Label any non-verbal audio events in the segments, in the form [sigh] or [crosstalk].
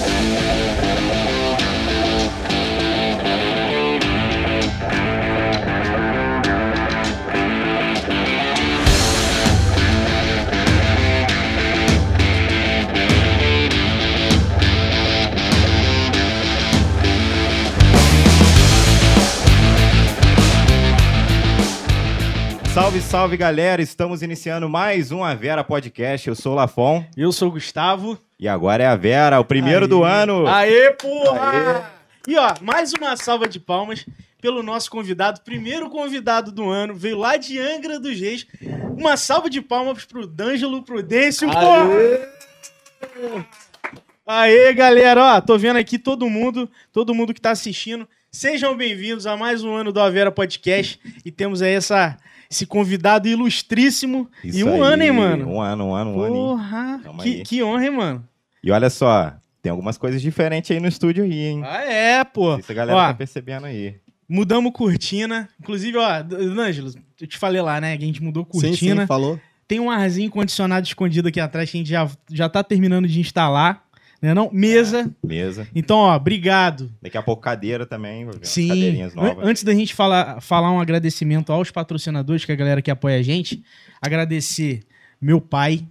Thank you. Salve, salve galera! Estamos iniciando mais um A Vera Podcast. Eu sou o Lafon Eu sou o Gustavo. e agora é a Vera, o primeiro Aê. do ano. Aê, porra! E ó, mais uma salva de palmas pelo nosso convidado, primeiro convidado do ano, veio lá de Angra dos Reis. Uma salva de palmas pro D'Angelo Prudêncio, porra! Aê, galera, ó, tô vendo aqui todo mundo, todo mundo que tá assistindo. Sejam bem-vindos a mais um ano do Avera Podcast e temos aí essa, esse convidado ilustríssimo. Isso e um aí, ano, hein, mano? Um ano, um ano, um ano. Porra, que, que honra, hein, mano? E olha só, tem algumas coisas diferentes aí no estúdio aí, hein? Ah, é, pô. Se a galera Ó, tá percebendo aí. Mudamos cortina. Inclusive, ó, D'Angelo, eu te falei lá, né? Que a gente mudou Sim, cortina. sim, falou. Tem um arzinho condicionado escondido aqui atrás que a gente já, já tá terminando de instalar. Né não? Mesa. Mesa. Então, ó, obrigado. Daqui a pouco cadeira também, Sim. cadeirinhas novas. Antes da gente falar, falar um agradecimento aos patrocinadores, que é a galera que apoia a gente, agradecer meu pai,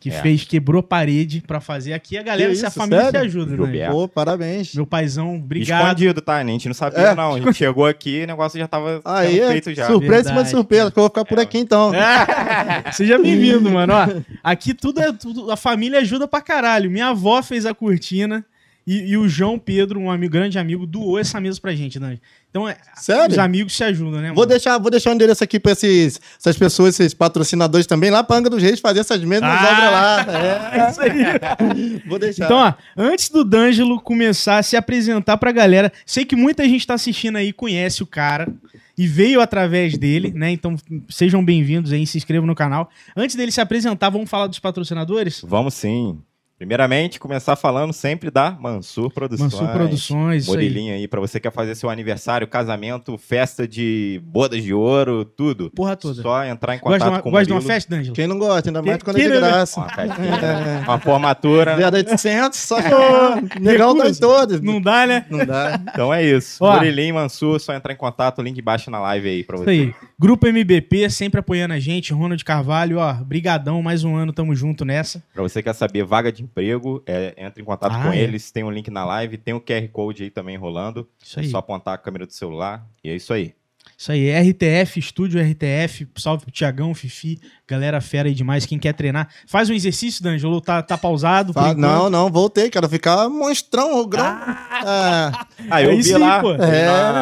que É. fez, quebrou parede pra fazer aqui. A galera, Que se a isso, família se sério? ajuda, né? Pô, parabéns. Meu paizão, obrigado. Escondido, tá? A gente não sabia, É. não. A gente chegou aqui, o negócio já tava Aí, é feito já. surpresa em cima de Verdade, surpresa, que eu vou ficar por É. aqui então. [laughs] Seja bem-vindo, mano. Ó, aqui tudo é tudo. A família ajuda pra caralho. Minha avó fez a cortina e, e o João Pedro, um amigo, grande amigo, doou essa mesa pra gente, né? Então, é, Sério? os amigos se ajudam, né? Vou mano? deixar, vou deixar o endereço aqui pra esses, essas pessoas, esses patrocinadores também, lá pra Angra dos Reis, fazer essas mesmas Ah! obras lá. [laughs] É isso aí. É, [laughs] vou deixar. Então, ó, antes do D'Angelo começar a se apresentar pra galera, sei que muita gente tá assistindo aí, conhece o cara e veio através dele, né? Então, sejam bem-vindos aí, se inscrevam no canal. Antes dele se apresentar, vamos falar dos patrocinadores? Vamos sim. Primeiramente, começar falando sempre da Mansur Produções. Mansur Produções, isso aí. Aí, pra você que quer fazer seu aniversário, casamento, festa de bodas de ouro, tudo. Porra toda. Só entrar em Gosta contato uma, com o gosta de uma festa, D'Angelo? Quem não gosta, ainda mais Que- quando é de que- né? graça. Uma festinha, [laughs] uma formatura. Verda de 800, só [laughs] [laughs] legal tá todas. Não dá, né? Não dá. Então é isso. Ó. Murilinho, Mansur, só entrar em contato, link embaixo na live aí pra Isso você. aí. Grupo MBP, sempre apoiando a gente. Ronald Carvalho, ó, brigadão, mais um ano, tamo junto nessa. Pra você que quer saber vaga de emprego, é, entra em contato Ah, com é. eles, tem um link na live, tem o QR Code aí também rolando. Isso É aí. só apontar a câmera do celular e é isso aí. Isso aí, RTF, Estúdio RTF, salve pro Tiagão, Fifi, galera fera aí demais. Quem quer treinar, faz um exercício, D'Angelo, tá, tá pausado. Fa- não, não, voltei, quero ficar monstrão, o grão. Ah, Ah, eu Aí vi sim, lá,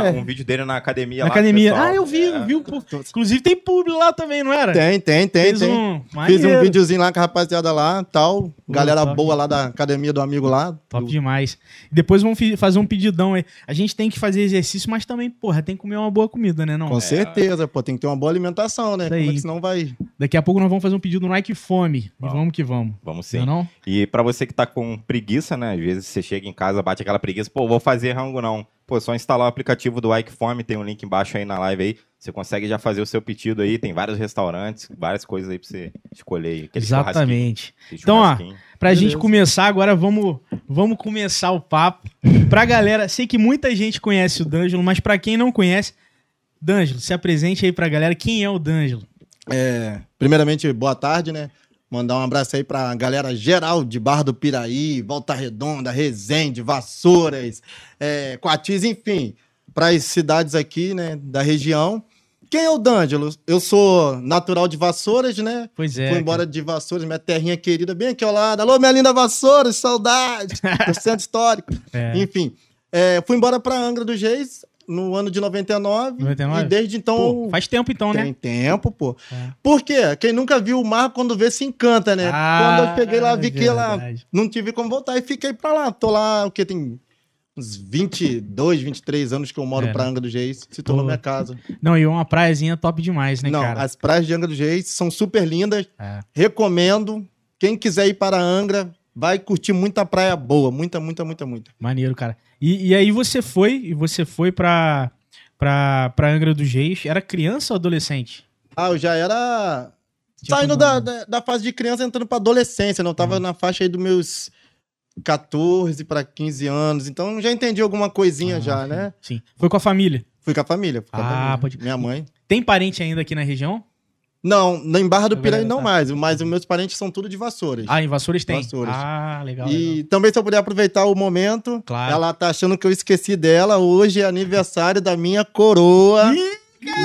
É. um vídeo dele na academia. Na lá, academia. pessoal. Ah, eu vi, É. viu? pô. Inclusive tem público lá também, não era? tem, tem, tem, Fez tem. um. Fiz um videozinho lá com a rapaziada lá, tal. Galera top. boa lá da academia do amigo lá. Top do- demais. Depois vamos fazer um pedidão aí. A gente tem que fazer exercício, mas também, porra, tem que comer uma boa comida, né? Não? Com certeza, pô, tem que ter uma boa alimentação, né? Como é que senão vai. Daqui a pouco nós vamos fazer um pedido no Nike Fome. E Vamos. que vamos. Vamos Não, é sim. não? E pra você que tá com preguiça, né? Às vezes você chega em casa, bate aquela preguiça, pô, vou fazer rango não. Pô, só instalar o aplicativo do Ike Fome, tem um link embaixo aí na live aí. Você consegue já fazer o seu pedido aí, tem vários restaurantes, várias coisas aí pra você escolher aí. Exatamente. Então, ó. Pra Beleza. gente começar agora, vamos, vamos começar o papo. Pra galera, sei que muita gente conhece o D'Angelo, mas pra quem não conhece, D'Angelo, se apresente aí pra galera. Quem é o D'Angelo? É, primeiramente, boa tarde, né? Mandar um abraço aí pra galera geral de Barra do Piraí, Volta Redonda, Resende, Vassouras, é, Coatis, enfim, para as cidades aqui, né, da região. Quem é o D'Angelo? Eu sou natural de Vassouras, né? Pois é. Fui embora de Vassouras, minha terrinha querida, bem aqui ao lado. Alô, minha linda Vassouras, saudade [laughs] do centro histórico. É. Enfim, é, fui embora para Angra dos Reis no ano de 99, 99? e desde então Pô, faz tempo então, tem né? tempo, pô. É. Por quê? Quem nunca viu o mar quando vê se encanta, né? Ah, quando eu cheguei lá, vi que lá não tive como voltar e fiquei pra lá. Tô lá, o que tem uns 22, 23 anos que eu moro É, pra né? Angra dos Reis, se tornou Pô. minha casa. Não, e uma praiazinha top demais, né, não, cara? as praias de Angra dos Reis são super lindas, É. recomendo. Quem quiser ir para Angra, vai curtir muita praia boa, muita, muita, muita, muita. Maneiro, cara. E, e aí você foi, e você foi pra, pra, pra Angra dos Reis. Era criança ou adolescente? Ah, eu já era Tinha saindo da, da, da fase de criança entrando pra adolescência, não Uhum. tava na faixa aí dos meus 14 para 15 anos. Então já entendi alguma coisinha Ah, já, sim. né? Sim. Foi com a família. Fui com a família. Com a Ah, família. pode- Minha mãe. Tem parente ainda aqui na região? Não, em Barra do Piraí não tá. mais, mas os meus parentes são tudo de Vassouras. Ah, em Vassouras tem. Vassouras. Ah, legal. e legal. também, se eu puder aproveitar o momento, Claro. ela tá achando que eu esqueci dela. Hoje é aniversário da minha coroa.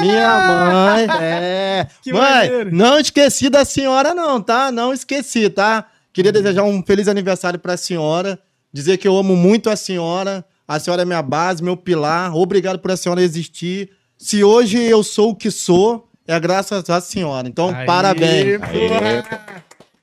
minha mãe, é. Que mãe, maneiro. não esqueci da senhora, não, tá? Não esqueci, tá? Queria desejar um feliz aniversário pra senhora. Dizer que eu amo muito a senhora. A senhora é minha base, meu pilar. Obrigado por a senhora existir. Se hoje eu sou o que sou, é graças à senhora. Então, Aê, parabéns.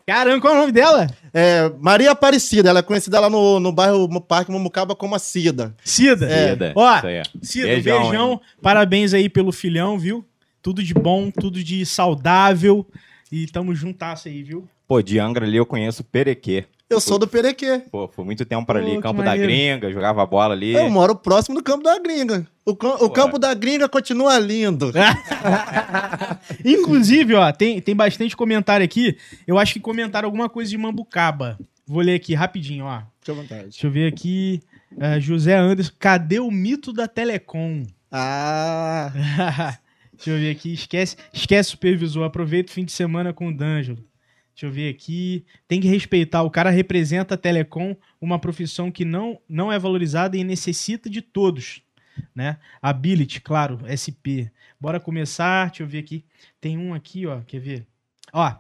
Caramba, qual é o nome dela? É, Maria Aparecida, ela é conhecida lá no, no bairro no Parque Mamucaba como a Cida. Cida. É. Cida, Ó, aí. Cida, Beijão, beijão. hein? Parabéns aí pelo filhão, viu? Tudo de bom, tudo de saudável. E tamo juntasso aí, viu? Pô, de Angra ali eu conheço o Perequê. Eu sou do Perequê. Pô, foi muito tempo para Pô, ali, que campo da maneiro. gringa, jogava bola ali. Eu moro próximo do campo da gringa. O, o campo da gringa continua lindo. [laughs] Inclusive, ó, tem, tem bastante comentário aqui. Eu acho que comentaram alguma coisa de Mambucaba. Vou ler aqui rapidinho, ó. Fique à vontade. Deixa eu ver aqui. Ah, José Anderson, cadê o mito da Telecom? Ah, [laughs] Deixa eu ver aqui. Esquece, esquece supervisor. Aproveita o fim de semana com o D'Angelo. Deixa eu ver aqui. Tem que respeitar. O cara representa a Telecom, uma profissão que não, não é valorizada e necessita de todos. Né? Ability, claro, SP. Bora começar. Deixa eu ver aqui. Tem um aqui, ó. Quer ver? Ó.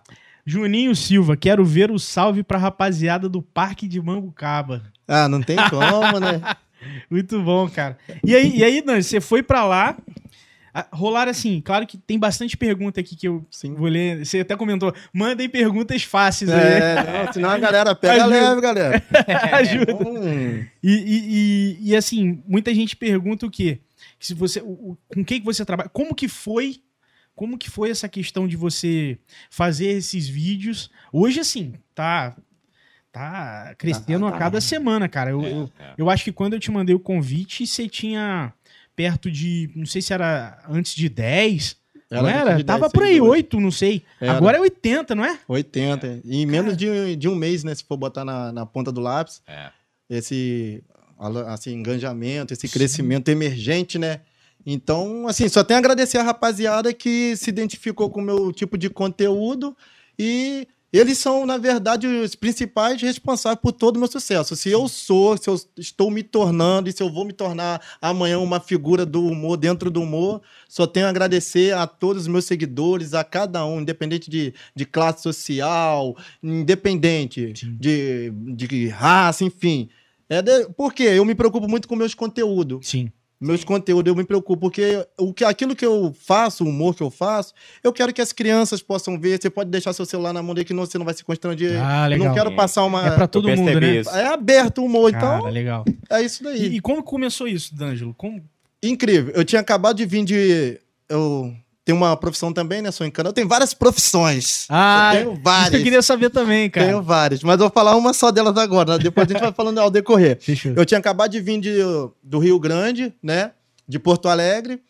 Juninho Silva, quero ver o salve pra rapaziada do Parque de Mambucaba. ah, não tem como, né? [laughs] Muito bom, cara. E aí, e aí Dan, você foi pra lá. Ah, Rolaram assim, claro que tem bastante pergunta aqui que eu Sim. vou ler. Você até comentou, mandem perguntas fáceis aí. É, não, senão a galera pega Ajuda. leve, galera. [laughs] Ajuda. Hum, E, e, e, e, assim, muita gente pergunta o quê? Que se você, o- o- com quem que você trabalha? Como que foi? Como que foi essa questão de você fazer esses vídeos? Hoje, assim, tá tá crescendo Tá, a tá. cada semana, cara. Eu, eu, É. eu acho que quando eu te mandei o convite, você tinha perto de, não sei se era antes de 10, não antes era? de Tava 10 por aí, seguidores. 8, não sei. Era. Agora é 80, não é? 80. E em menos de, de um mês, né? Se for botar na, na ponta do lápis, É. esse assim, engajamento, esse crescimento emergente, né? Então, assim, só tenho a agradecer a rapaziada que se identificou com o meu tipo de conteúdo e eles são, na verdade, os principais responsáveis por todo o meu sucesso. Se eu sou, se eu estou me tornando e se eu vou me tornar amanhã uma figura do humor dentro do humor, só tenho a agradecer a todos os meus seguidores, a cada um, independente de, de classe social, independente de, de raça, enfim. É de, por quê? Eu me preocupo muito com meus conteúdos. Sim. Meus conteúdos eu me preocupo, porque o que, aquilo que eu faço, o humor que eu faço, eu quero que as crianças possam ver. Você pode deixar seu celular na mão dele que não, você não vai se constranger. Ah, legal. não quero passar uma. É pra todo Eu mundo, né? isso. É aberto o humor, Cara, então legal. é isso daí. E, e como começou isso, D'Angelo? Como... Incrível. Eu tinha acabado de vir de. Eu tenho uma profissão também, né? Sou encanador. Eu tenho várias profissões. Ah, eu tenho várias. eu queria saber também, cara. Tenho várias. Mas eu vou falar uma só delas agora. né? Depois a gente vai falando ao decorrer. [laughs] Eu tinha acabado de vir de, do Rio Grande, né? De Porto Alegre.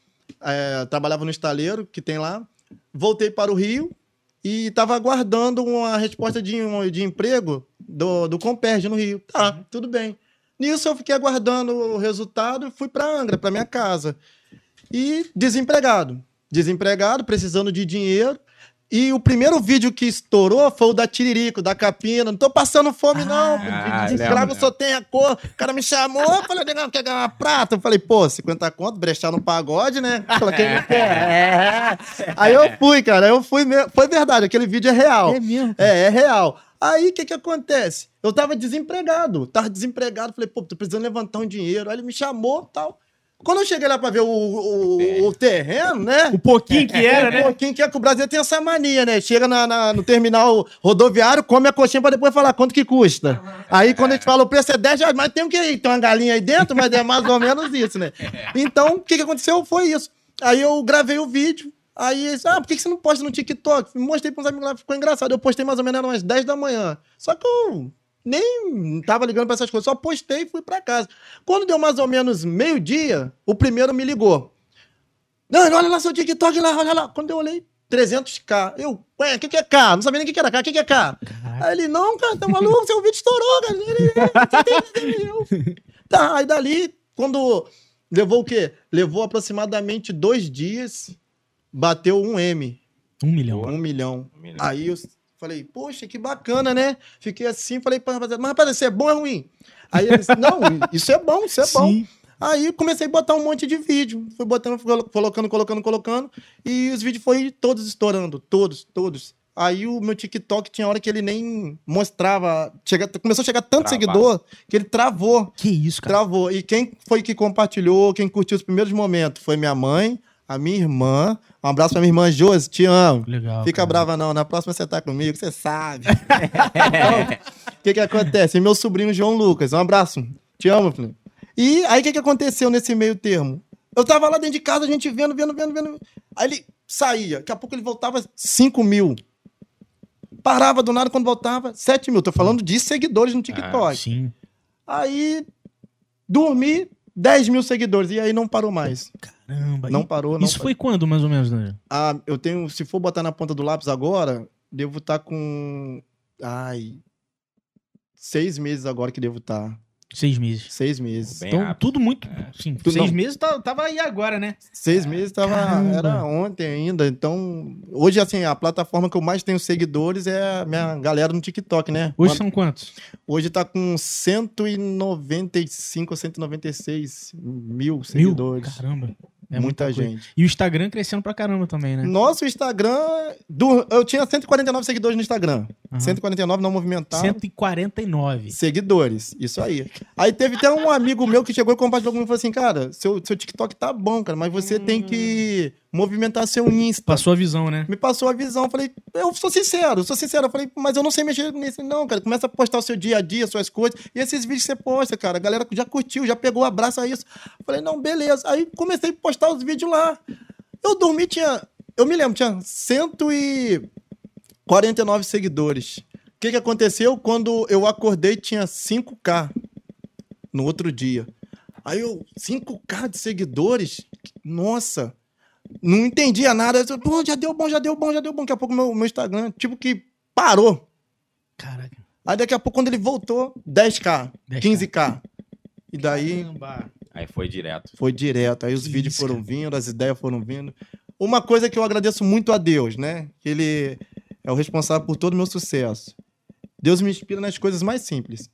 É, trabalhava no estaleiro que tem lá. Voltei para o Rio e estava aguardando uma resposta de, um- de emprego do, do Comperge no Rio. Tá, tudo bem. Nisso eu fiquei aguardando o resultado e fui para Angra, para minha casa. E desempregado. Desempregado, precisando de dinheiro. E o primeiro vídeo que estourou foi o da Tiririco, da Capina. Não tô passando fome, não. Ah, lembro, escravo só tem a cor. O cara me chamou, eu falei, negão, quer ganhar uma prata? Eu falei, pô, 50 conto, brechar no pagode, né? Não quer? É. Aí eu fui, cara, eu fui mesmo. Foi verdade, aquele vídeo é real. É mesmo? É, é real. Aí, o que que acontece? Eu tava desempregado. Tava desempregado. Falei, pô, tô precisando levantar um dinheiro. Aí ele me chamou tal. Quando eu cheguei lá pra ver o, o, o terreno, né? O pouquinho que era, né? Pô, quem quer que o Brasil tem essa mania, né? Chega na, na- no terminal rodoviário, come a coxinha pra depois falar quanto que custa. Aí quando a gente fala o preço é 10 reais, mas tem o que? Tem uma galinha aí dentro, mas é mais ou menos isso, né? [laughs] Então, o que, que aconteceu foi isso. Aí eu gravei o vídeo, aí eles, ah, por que, que você não posta no TikTok? Mostrei pros amigos lá, ficou engraçado. Eu postei mais ou menos umas 10 da manhã. Só que eu nem tava ligando pra essas coisas, só postei e fui pra casa. Quando deu mais ou menos meio-dia, o primeiro me ligou. Não, olha lá seu TikTok lá, olha lá. Quando eu olhei, 300k. Eu, ué, o que, que é K? Não sabia nem o que, que era K. O que, que é K? Aí ele, não, cara, tá maluco? Seu vídeo estourou, cara. Ele, "É, você tem- eu, Tá, aí dali, quando levou o quê? Levou aproximadamente dois dias, bateu um M, Um milhão. um milhão. Um milhão. Aí eu falei, poxa, que bacana, né? Fiquei assim, falei pra rapaziada, mas rapaziada, isso é bom ou é ruim? Aí ele disse, [laughs] não, isso é bom, isso é bom. Sim. Aí comecei a botar um monte de vídeo. Fui botando, colocando, colocando, colocando. E os vídeos foram todos estourando. Todos, todos. Aí o meu TikTok tinha hora que ele nem mostrava. Chega, começou a chegar tanto Travado. seguidor que ele travou. Que isso, cara. Travou. E quem foi que compartilhou, quem curtiu os primeiros momentos? Foi minha mãe, a minha irmã. Um abraço pra minha irmã Josi, te amo. Legal. Fica cara. brava não, na próxima você tá comigo, você sabe. [laughs] Então, O que que acontece? Meu sobrinho João Lucas, um abraço. Te amo, filho. E aí o que que aconteceu nesse meio termo? Eu tava lá dentro de casa, a gente vendo, vendo, vendo, vendo. Aí ele saía, daqui a pouco ele voltava 5 mil. Parava do nada quando voltava 7 mil. Tô falando de seguidores no TikTok. Sim. Aí dormi 10 mil seguidores. E aí não parou mais. Caramba. Não parou, não Isso foi quando, mais ou menos, Daniel? ah, eu tenho, se for botar na ponta do lápis agora, devo estar com. Ai. Seis meses agora que devo estar. Seis meses. Seis meses. Bem Então, rápido. tudo muito. Sim, Tudo seis não. meses tá- tava aí agora, né? Seis meses tava. Caramba. Era ontem ainda. Então, hoje, assim, a plataforma que eu mais tenho seguidores é a minha galera no TikTok, né? Hoje são quantos? Hoje tá com 195 ou 196 mil Mil? seguidores. Caramba. É Muita coisa. gente. E o Instagram crescendo pra caramba também, né? Nosso Instagram. do- eu tinha 149 seguidores no Instagram. Aham. 149 não movimentado. 149. Seguidores, isso aí. Aí teve até um amigo meu que chegou e compartilhou comigo e falou assim: Cara, seu, seu TikTok tá bom, cara, mas você tem que movimentar seu Insta. Passou a visão, né? Me passou a visão. Eu falei, eu sou sincero, sou sincero. Eu falei, mas eu não sei mexer nisso, não, cara. Começa a postar o seu dia a dia, suas coisas. E esses vídeos que você posta, cara, a galera já curtiu, já pegou, abraça isso. Eu falei, não, beleza. Aí comecei a postar os vídeos lá. Eu dormi, tinha. Eu me lembro, tinha 149 seguidores. O que, que aconteceu? Quando eu acordei, tinha 5K no outro dia. Aí eu, 5K de seguidores? Nossa! Não entendia nada. Eu, Pô, já deu bom, já deu bom, já deu bom. Daqui a pouco meu, meu Instagram, tipo que parou. Caraca. Aí daqui a pouco, quando ele voltou, 10K, 10K. 15K. E daí Caramba. Aí foi direto. foi direto. Aí os Que vídeos isso, foram cara. vindo, as ideias foram vindo. Uma coisa que eu agradeço muito a Deus, né? Que ele é o responsável por todo o meu sucesso. Deus me inspira nas coisas mais simples.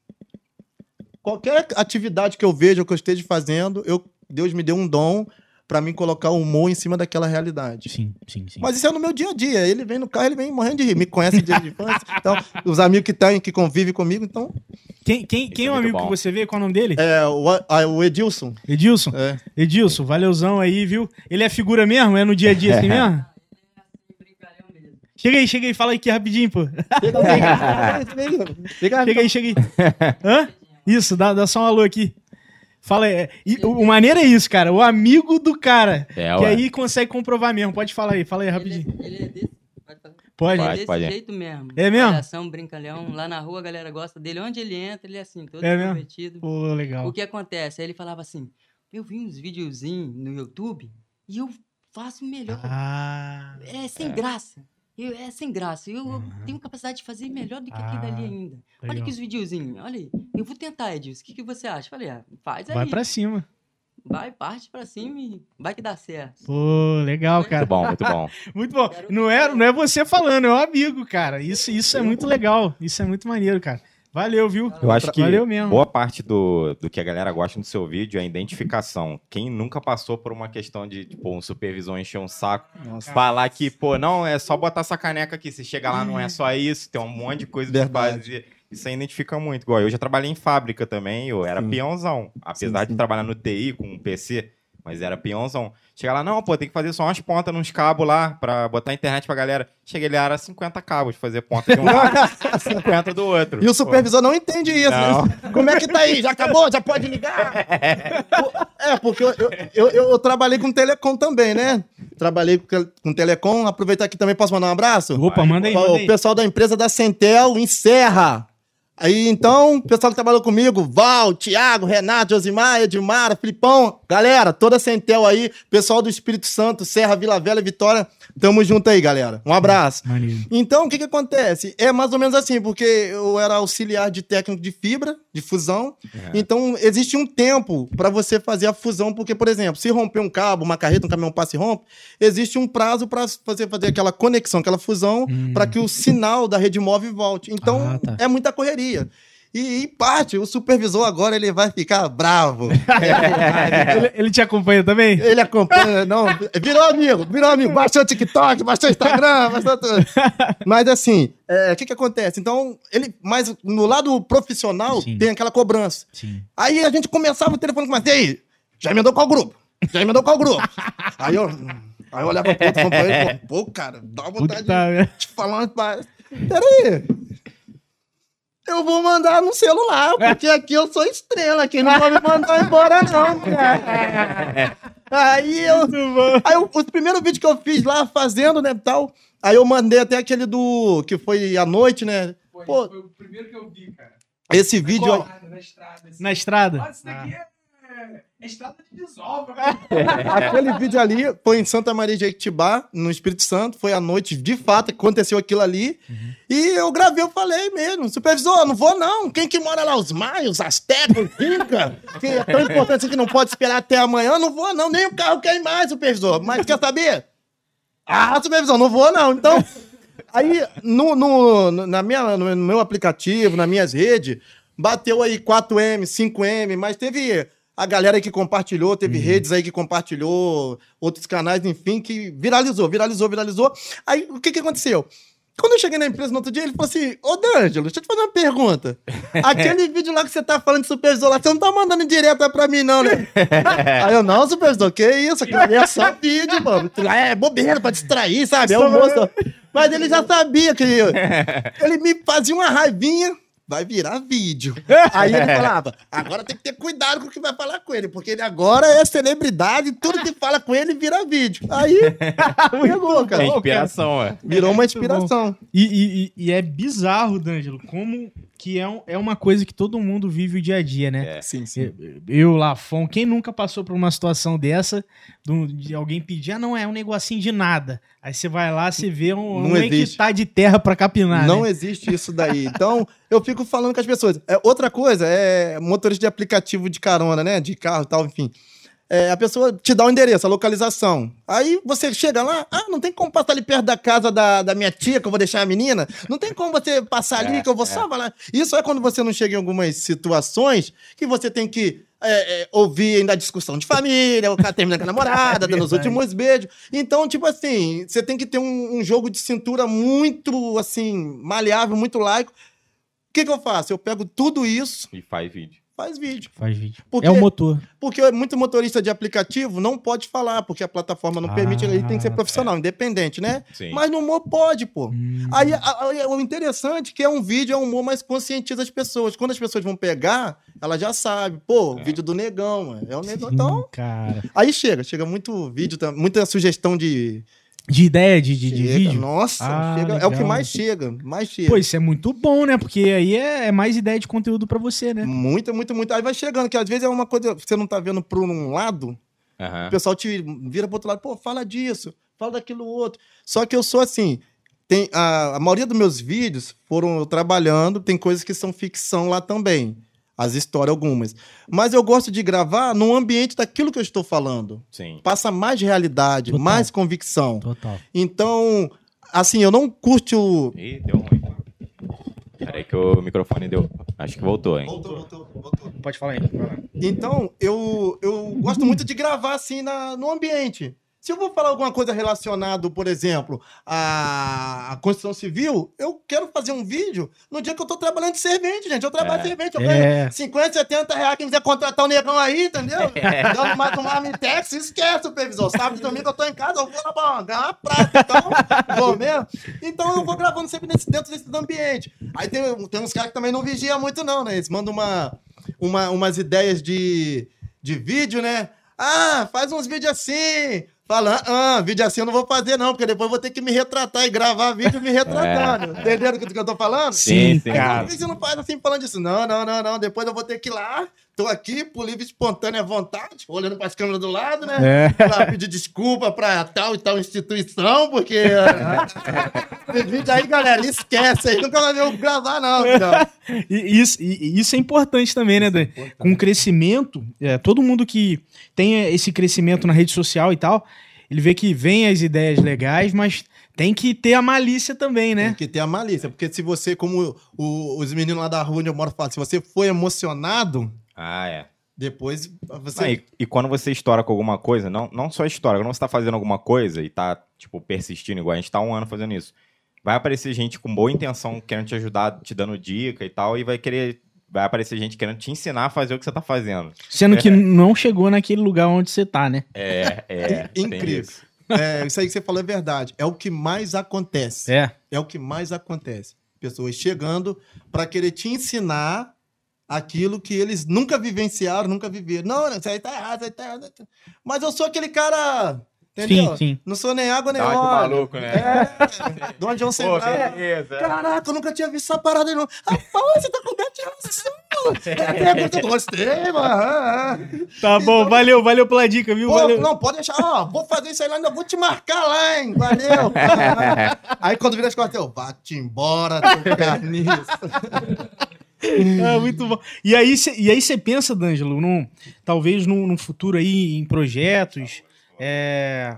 Qualquer atividade que eu veja ou que eu esteja fazendo, eu, Deus me deu um dom pra mim colocar o humor em cima daquela realidade. Sim, sim, sim. Mas isso é no meu dia a dia. Ele vem no carro, ele vem morrendo de rir. Me conhece de de infância. [laughs] Então, os amigos que têm, que convivem comigo, então. Quem, quem, quem é é o muito amigo bom. que você vê? Qual é o nome dele? É, o, a- o Edilson. Edilson. É. Edilson, valeuzão aí, viu? Ele é figura mesmo? É no dia a dia assim [laughs] mesmo? Chega aí, chega aí, fala aí aqui rapidinho, pô. Chega aí, chega aí. Chega aí. Chega aí, chega [laughs] aí. Hã? Isso, dá, dá só um alô aqui. Fala aí. é, e O, o maneiro é isso, cara. O amigo do cara. É, que ué. aí consegue comprovar mesmo. Pode falar aí, fala aí rapidinho. Ele, ele é desse, pode falar. Pode. Ele é desse pode. jeito mesmo. É mesmo? Palhação, brincalhão. Lá na rua a galera gosta dele. Onde ele entra, ele é assim, todo É mesmo? comprometido. Pô, legal. O que acontece? Aí ele falava assim: Eu vi uns videozinhos no YouTube e eu faço melhor. Ah. é sem graça. Eu, é sem graça. Eu eu tenho capacidade de fazer melhor do que aquilo Ah, dali ainda. Olha aqui os videozinhos. Olha aí. Eu vou tentar, Edilson. O que, que você acha? Falei, ah, faz aí. Vai pra cima. Vai, parte pra cima e vai que dá certo. Pô, legal, Muito cara. bom, muito bom. [laughs] Muito bom. Não é, não é você falando, é um amigo, cara. Isso, isso é muito legal. Isso é muito maneiro, cara. Valeu, viu? Eu acho que Valeu mesmo. boa parte do, do que a galera gosta no seu vídeo é a identificação. Quem nunca passou por uma questão de, tipo, um supervisor encher um saco, Nossa. falar que, pô, não, é só botar essa caneca aqui. Se chegar lá, não é só isso, tem um monte de coisa pra Verdade. fazer. Isso aí identifica muito. Igual eu já trabalhei em fábrica também, eu era Sim. peãozão. Apesar Sim, de trabalhar no TI com um PC, mas era peãozão. Chega lá, não, pô, tem que fazer só umas pontas nos cabos lá pra botar internet pra galera. Cheguei lá, era 50 cabos, fazer ponta de um lado, [laughs] 50 do outro. E o Pô. supervisor não entende isso. Não. [laughs] Como é que tá aí? Já acabou? Já pode ligar? é, porque eu, eu, eu, eu- trabalhei com telecom também, né? Trabalhei com, com telecom. Aproveitar aqui também, posso mandar um abraço? Opa, manda aí, Ó, manda O aí. pessoal da empresa da Centel em Serra. Aí então, o pessoal que trabalhou comigo, Val, Thiago, Renato, Josimar, Edmara, Filipão, galera, toda a Centel aí, pessoal do Espírito Santo, Serra, Vila Velha, Vitória, tamo junto aí, galera. Um abraço. Maneiro. Então, o que que acontece? É mais ou menos assim, porque eu era auxiliar de técnico de fibra, de fusão. Então, existe um tempo para você fazer a fusão, porque, por exemplo, se romper um cabo, uma carreta, um caminhão passa e rompe, existe um prazo para fazer, fazer aquela conexão, aquela fusão, para que o sinal da rede móvel volte. Então, Hum. Ah, tá. é muita correria. E, em parte, o supervisor agora ele vai ficar bravo. [laughs] ele, ele te acompanha também? Ele acompanha, não. Virou amigo, virou amigo. Baixou o TikTok, baixou o Instagram, baixou tudo. [laughs] Mas assim, é, o que que acontece? Então, ele, mas no lado profissional Sim. tem aquela cobrança. Sim. Aí a gente começava o telefone com e aí, já emendou qual grupo? Já emendou qual grupo? [laughs] aí eu, aí eu olhava pro outro companheiro e falava, pô, cara, dá uma vontade Puta de te falar umas paradas. Peraí. Eu vou mandar no celular, porque aqui eu sou estrela, quem não vai me mandar embora não, cara. Aí eu, Aí o, o primeiro vídeo que eu fiz lá, fazendo, né, tal, aí eu mandei até aquele do, que foi à noite, né, Pô. foi o primeiro que eu vi, cara. esse vídeo... na estrada. assim. Na estrada? Nossa, isso daqui é, é estrada de desova. [laughs] Aquele vídeo ali foi em Santa Maria de Equitibá, no Espírito Santo. Foi à noite, de fato, que aconteceu aquilo ali. E eu gravei, eu falei mesmo. Supervisor, não vou não. Quem que mora lá? Os maios, as teclas, Inca? Que é tão importante assim que não pode esperar até amanhã. Não vou não. Nem o carro quer ir mais, supervisor. Mas quer saber? Ah, supervisor, não vou não. Então... Aí, no, no, no- na minha, no meu aplicativo, nas minhas redes, bateu aí 4M, 5M, mas teve a galera aí que compartilhou, teve redes aí que compartilhou, outros canais, enfim, que viralizou, viralizou, viralizou. Aí, o que que aconteceu? Quando eu cheguei na empresa no outro dia, ele falou assim, ô D'Angelo, deixa eu te fazer uma pergunta. [laughs] Aquele vídeo lá que você tá falando de supervisor lá, você não tá mandando direto pra mim não, né? [laughs] Aí eu, não, supervisor, que isso? Aquilo ali é só vídeo, mano. É bobeira pra distrair, sabe? É o moço. Mas ele já sabia que ele me fazia uma raivinha. Vai virar vídeo. [laughs] Aí ele falava: agora tem que ter cuidado com o que vai falar com ele, porque ele agora é celebridade, tudo que fala com ele vira vídeo. Aí [laughs] pegou, cara. É inspiração, é. Virou uma inspiração. E, e- e- e é bizarro, D'Angelo, como que é, um- é uma coisa que todo mundo vive o dia a dia, né? É. Sim, sim. Eu, Lafon, quem nunca passou por uma situação dessa, de alguém pedir, ah, não, é um negocinho de nada. Aí você vai lá, você vê um, Não um existe. hectare de terra pra capinar, Não né? existe isso daí. Então, eu fico falando com as pessoas. É, outra coisa é motorista de aplicativo de carona, né? De carro e tal, enfim. É, a pessoa te dá o endereço, a localização. Aí você chega lá, ah, não tem como passar ali perto da casa da, da minha tia, que eu vou deixar a menina. Não tem como você passar ali, É, que eu vou é. só falar. Isso é quando você não chega em algumas situações que você tem que é, é, ouvir ainda a discussão de família, o cara termina com a namorada, [laughs] dando os últimos beijos. Então, tipo assim, você tem que ter um, um jogo de cintura muito, assim, maleável, muito laico. O que, que eu faço? Eu pego tudo isso, E faz vídeo. Faz vídeo. Faz vídeo. Porque- É o motor. Porque muito motorista de aplicativo não pode falar, porque a plataforma não permite, ele tem que ser Ah, profissional, independente, né? Sim. Mas no humor pode, pô. Hum. Aí a- a- o interessante é que é um vídeo, é um humor mais conscientiza as pessoas. Quando as pessoas vão pegar, ela já sabe. Pô, É. vídeo do negão, mano. é o negão. Sim, Então, cara. aí chega, chega muito vídeo, tam- muita sugestão de, De ideia de, de, de vídeo? Nossa, Ah, chega- é o que mais chega, mais chega. Pô, isso é muito bom, né? Porque aí é, é mais ideia de conteúdo pra você, né? Muito, muito, muito. Aí vai chegando, que às vezes é uma coisa que você não tá vendo por um lado, Aham. o pessoal te vira pro outro lado, pô, fala disso, fala daquilo outro. Só que eu sou assim, tem a, a maioria dos meus vídeos foram eu trabalhando, tem coisas que são ficção lá também, as histórias algumas. Mas eu gosto de gravar no ambiente daquilo que eu estou falando. Sim. Passa mais realidade, Total. mais convicção. Total. Então, assim, eu não curto... Ih, deu ruim. Peraí que o microfone deu. Acho que voltou, hein? Voltou, voltou, voltou. Pode falar aí. Então, eu, eu gosto muito de gravar assim na, no ambiente. Se eu vou falar alguma coisa relacionada, por exemplo, à, Constituição Civil, eu quero fazer um vídeo no dia que eu tô trabalhando de servente, gente. Eu trabalho de servente, eu ganho É. 50, 70 reais. Quem quiser contratar o negão aí, entendeu? [laughs] Dando mais um Marmitex, esquece, supervisor. Sábado e domingo eu tô em casa, eu vou lá ganhar uma prata, então, vou mesmo. Então eu vou gravando sempre nesse, dentro desse ambiente. Aí tem, tem uns caras que também não vigiam muito, não, né? Eles mandam uma, uma, umas ideias de, de vídeo, né? Ah, faz uns vídeos assim, Falando, ah, vídeo assim eu não vou fazer, não, porque depois eu vou ter que me retratar e gravar vídeo me [laughs] retratando. Entendendo o que eu tô falando? Sim, sim. Aí, cara. por que você não faz assim falando disso? Não, não, não, não. Depois eu vou ter que ir lá. Tô aqui por livre e espontânea vontade, olhando para as câmeras do lado, né? É. Pra pedir desculpa pra tal e tal instituição, porque. [laughs] Esse vídeo aí, galera, esquece aí. Nunca vai ver eu gravar, não. E isso, e- isso é importante também, né, Dan? Com o crescimento, é, todo mundo que tem esse crescimento na rede social e tal, ele vê que vem as ideias legais, mas tem que ter a malícia também, Tem né? que ter a malícia, porque se você, como o- os meninos lá da rua onde eu moro falam, se você foi emocionado, Ah, é. depois você. Ah, e, e quando você estoura com alguma coisa, não, não só estoura, quando você tá fazendo alguma coisa e tá, tipo, persistindo, igual a gente tá um ano fazendo isso, vai aparecer gente com boa intenção querendo te ajudar, te dando dica e tal, e vai querer. Vai aparecer gente querendo te ensinar a fazer o que você tá fazendo. Sendo que [laughs] não chegou naquele lugar onde você tá, né? É, é. tem Incrível. isso. É, isso aí que você falou é verdade. É o que mais acontece. É. É o que mais acontece. Pessoas chegando para querer te ensinar aquilo que eles nunca vivenciaram, nunca viveram. Não, não, isso aí tá errado, isso aí tá errado. Mas eu sou aquele cara. Entendeu? Sim, sim. Não sou nem água nem de óleo. maluco, né? É, [laughs] do onde beleza. Caraca, eu nunca tinha visto essa parada aí, não. Rapaz, você tá coberto de razão. É, eu gostei, mano. Tá bom, valeu, valeu pela dica, viu? Pô, Valeu. não, pode deixar, ó, vou fazer isso aí lá, ainda vou te marcar lá, hein? Valeu. [laughs] aí quando vira as costas, eu, vá-te embora, teu carniça. [laughs] Ah, muito bom. E aí cê- e aí você pensa, D'Angelo, num, talvez num, num futuro aí em projetos, é,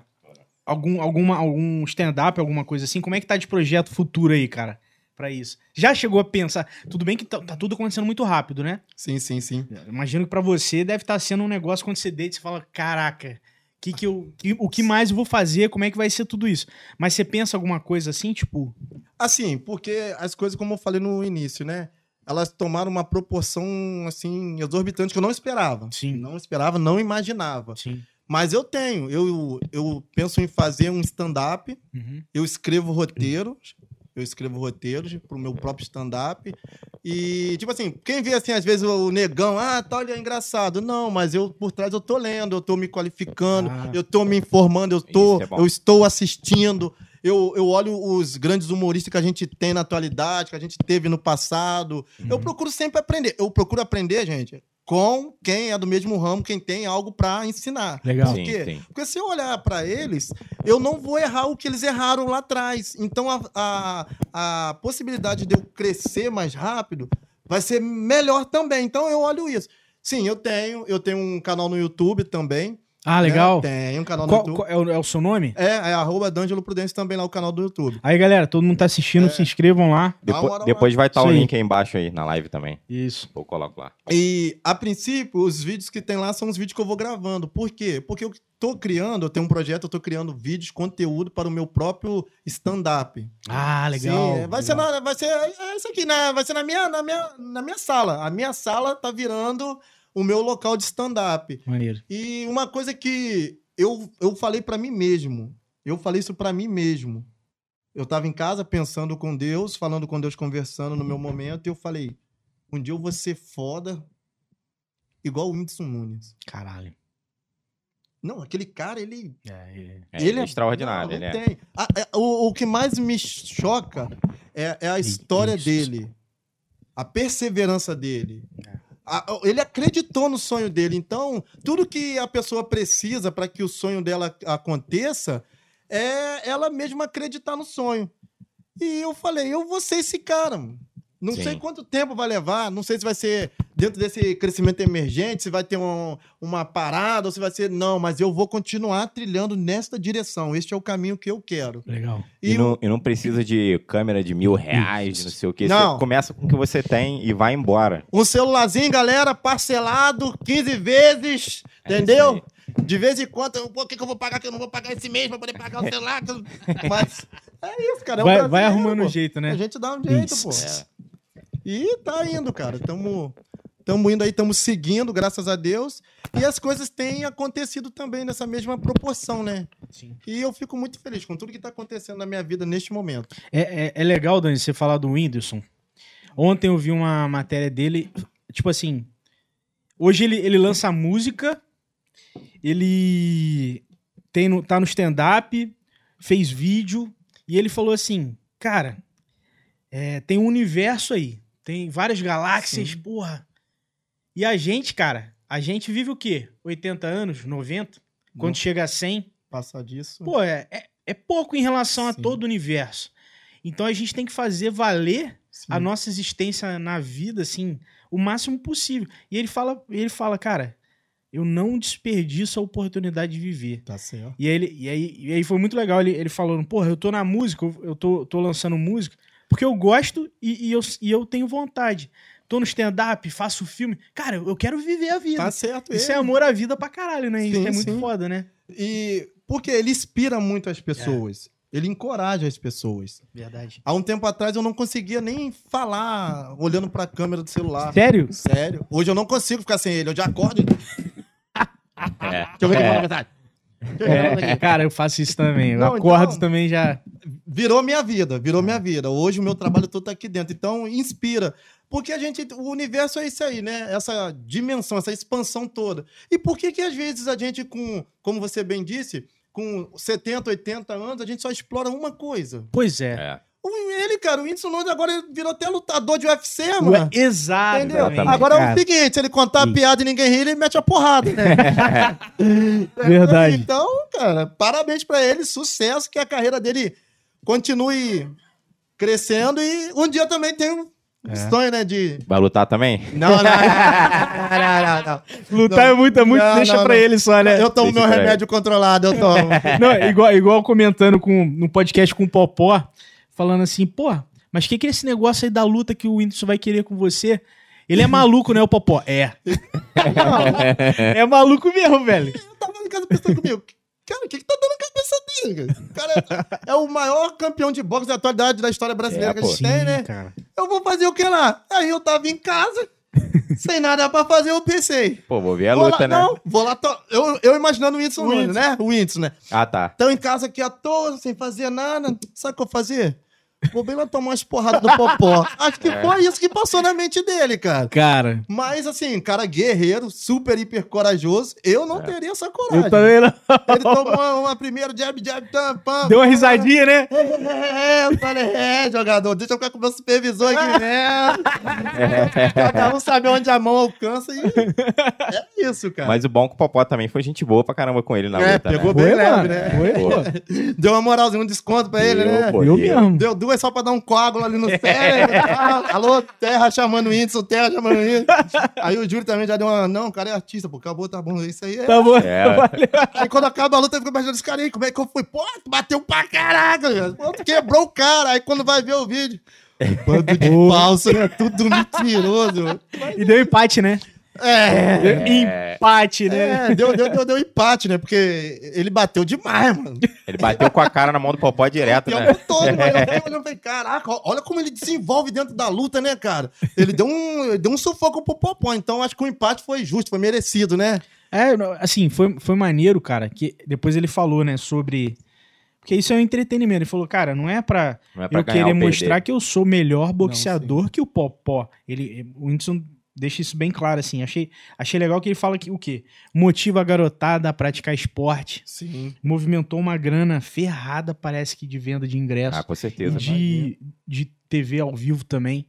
algum, alguma, algum stand-up, alguma coisa assim. Como é que tá de projeto futuro aí, cara, pra isso? Já chegou a pensar? Tudo bem que tá, tá tudo acontecendo muito rápido, né? Sim, sim, sim. Imagino que pra você deve estar sendo um negócio quando você deita e você fala, caraca, que que eu, que- o que mais eu vou fazer? Como é que vai ser tudo isso? Mas você pensa alguma coisa assim, tipo... Assim, porque as coisas, como eu falei no início, né? Elas tomaram uma proporção, assim, exorbitante que eu não esperava. Sim. Não esperava, não imaginava. Sim. Mas eu tenho. Eu, eu penso em fazer um stand-up. Uhum. Eu escrevo roteiros. Eu escrevo roteiros pro meu próprio stand-up. E, tipo assim, quem vê assim, às vezes, o negão, ah, tá, ele é engraçado. Não, mas eu, por trás, eu tô lendo, eu tô me qualificando, Ah. eu tô me informando, eu, tô, é eu estou assistindo. Eu, eu olho os grandes humoristas que a gente tem na atualidade, que a gente teve no passado. Eu procuro sempre aprender. Eu procuro aprender, gente, com quem é do mesmo ramo, quem tem algo pra ensinar. Legal. Por Sim, quê? sim. Porque se eu olhar pra eles, eu não vou errar o que eles erraram lá atrás. Então a, a, a possibilidade de eu crescer mais rápido vai ser melhor também. Então eu olho isso. Sim, eu tenho. Eu tenho um canal no YouTube também. Ah, legal. Né? Tenho um canal no Qual- YouTube. qual- é, o, é o seu nome? É, é arroba D'Angelo Prudêncio também lá, o canal do YouTube. Aí, galera, todo mundo tá assistindo, se inscrevam lá. Depo- depois vai estar Isso o link aí embaixo aí na live também. Isso. Eu coloco lá. E, a princípio, os vídeos que tem lá são os vídeos que eu vou gravando. Por quê? Porque eu tô criando, eu tenho um projeto, eu tô criando vídeos, conteúdo para o meu próprio stand-up. Ah, legal. Sim, é, vai, ser legal. na, vai ser é isso aqui, né? Vai ser na minha, na, minha, na minha sala. A minha sala tá virando o meu local de stand-up. Maneiro. E uma coisa que eu, eu falei pra mim mesmo. Eu falei isso pra mim mesmo. Eu tava em casa pensando com Deus, falando com Deus, conversando no meu momento, e eu falei: um dia eu vou ser foda igual o Whindersson Nunes. Caralho. Não, aquele cara, ele É, é. É, ele é extraordinário. Não, não ele é. tem. A- é, o, o que mais me choca é, é a história isso. dele. A perseverança dele. É. Ele acreditou no sonho dele. Então, tudo que a pessoa precisa para que o sonho dela aconteça é ela mesma acreditar no sonho. E eu falei, eu vou ser esse cara. mano. Não Sim. sei quanto tempo vai levar, não sei se vai ser dentro desse crescimento emergente, se vai ter um- uma parada, ou se vai ser. Não, mas eu vou continuar trilhando nesta direção. Este é o caminho que eu quero. Legal. E, E, não, e não precisa de câmera de mil reais, não sei o que. Não. Você começa com o que você tem e vai embora. um celularzinho, galera, parcelado 15 vezes, É entendeu? De vez em quando, o que, que eu vou pagar que eu não vou pagar esse mês pra poder pagar o celular? eu- [laughs] Mas é isso, cara. é o Vai, vai arrumando pô. um jeito, A né? gente dá um jeito, Isso. pô. É. E tá indo, cara. Tamo, tamo indo aí, tamo seguindo, graças a Deus. E as coisas têm acontecido também nessa mesma proporção, né? Sim. E eu fico muito feliz com tudo que tá acontecendo na minha vida neste momento. É, é, é legal, Dani, você falar do Whindersson. Ontem eu vi uma matéria dele, tipo assim. Hoje ele, ele lança música, ele tem no, tá no stand-up, fez vídeo, e ele falou assim, cara, é, tem um universo aí, tem várias galáxias, porra. E a gente, cara, a gente vive o quê? 80 anos, 90? Quando Não chega a 100? Passar disso. Pô, é, é, é pouco em relação a Sim. todo o universo. Então a gente tem que fazer valer sim. a nossa existência na vida, assim, o máximo possível. E ele fala, ele fala, cara, eu não desperdiço a oportunidade de viver. Tá certo. E aí, ele, e aí, e aí foi muito legal ele, ele falando, porra, eu tô na música, eu- eu tô, tô lançando música, porque eu gosto e, e eu, e eu tenho vontade. Tô no stand-up, faço filme. Cara, eu quero viver a vida. Tá certo. Isso é ele. amor à vida pra caralho, né? Isso Sim, é muito sim. foda, né? E porque ele inspira muito as pessoas. Ele encoraja as pessoas. Verdade. Há um tempo atrás eu não conseguia nem falar olhando pra câmera do celular. Sério? Sério. Hoje eu não consigo ficar sem ele. Eu já acordo. É. Deixa eu ver mensagem. Deixa eu É, [laughs] cara, eu faço isso também. Eu Não, acordo então- também já. Virou minha vida, virou minha vida. Hoje o meu trabalho todo tá aqui dentro. Então, inspira. Porque a gente, o universo é isso aí, né? Essa dimensão, essa expansão toda. E por que que às vezes a gente com, como você bem disse, com 70, 80 anos, a gente só explora uma coisa? Pois é. É. O- Ele, cara, o Whindersson Nunes agora ele virou até lutador de UFC, Ué, mano. exato. Entendeu? Exatamente, Agora é o seguinte, se ele contar a piada e ninguém rir, ele mete a porrada, né? [laughs] Verdade. Então, cara, parabéns pra ele, sucesso, que a carreira dele continue crescendo e um dia também tem um É. sonho, né, de... Vai lutar também? Não, não, não, não, não, não. Lutar é muito, é muito. Não, deixa não, pra não. ele só, né? Eu tomo Deixa meu remédio controlado, eu tomo. [laughs] Não, igual, igual comentando com, no podcast com o Popó, falando assim, pô, mas o que, que é esse negócio aí da luta que o Whindersson vai querer com você? Ele é maluco, né, o Popó? É. [laughs] é maluco mesmo, velho. Eu tava em casa pensando comigo, cara, o que que tá dando na cabeça dele? cara? O cara é o maior campeão de boxe da atualidade da história brasileira É, que a gente pô. tem, né? cara. Eu vou fazer o que lá? Aí eu tava em casa, sem nada pra fazer, eu pensei. Pô, vou ver a vou luta, lá, né? Não, vou lá. to- Eu, eu imaginando o Whindersson O né? O Whindersson, né? Ah, tá. Então em casa aqui à toa, sem fazer nada. Sabe o que eu fazer? Vou bem lá tomar umas porradas do Popó. Acho que foi isso que passou na mente dele, cara. Cara, Mas assim, cara guerreiro, super, hiper corajoso. Eu não teria essa coragem. eu também não. Ele tomou uma, uma primeira jab, jab, tam, pam. Deu uma risadinha, né? É, eu falei, é, jogador, deixa eu ficar com o meu supervisor aqui mesmo. [laughs] Cada um sabe onde a mão alcança e é isso, cara. Mas o bom é que o Popó também foi gente boa pra caramba com ele na é, luta, pegou né? bem Foi, leve, mano. né? Foi. Deu uma moralzinha, um desconto pra ele, Deu, né? pô. Eu Deu. mesmo. Deu duas só pra dar um coágulo ali no [laughs] cérebro. Ah, Alô, Terra chamando o Whindersson, Terra chamando o Whindersson. Aí o Júlio também já deu uma. Não, o cara é artista, pô, acabou, tá bom. Isso aí é. Tá bom. É. [laughs] Aí quando acaba a luta, fica imaginando esse cara aí, como é que eu fui? Pô, tu bateu pra caraca, velho. Pô, quebrou o cara. Aí quando vai ver o vídeo. Bando de falso, né? [laughs] Tudo mentiroso. E deu empate, né? É. Empate, né? É, deu, deu, deu, deu empate, né? Porque ele bateu demais, mano. Ele bateu com a cara na mão do Popó direto, né? todo, mano. Eu fiquei olhando e falei, caraca, olha como ele desenvolve dentro da luta, né, cara? Ele deu um, deu um sufoco pro Popó, então acho que o empate foi justo, foi merecido, né? É, não, assim, foi, foi maneiro, cara, que depois ele falou, né, sobre... Porque isso é um entretenimento. Ele falou, cara, não é pra Não é pra eu querer mostrar que eu sou melhor boxeador que o Popó. Ele, o Whindersson deixa isso bem claro, assim. Achei, achei legal que ele fala que o quê? Motiva a garotada a praticar esporte. Sim. Movimentou uma grana ferrada, parece que de venda de ingresso. Ah, com e certeza. de, de TV ao vivo também.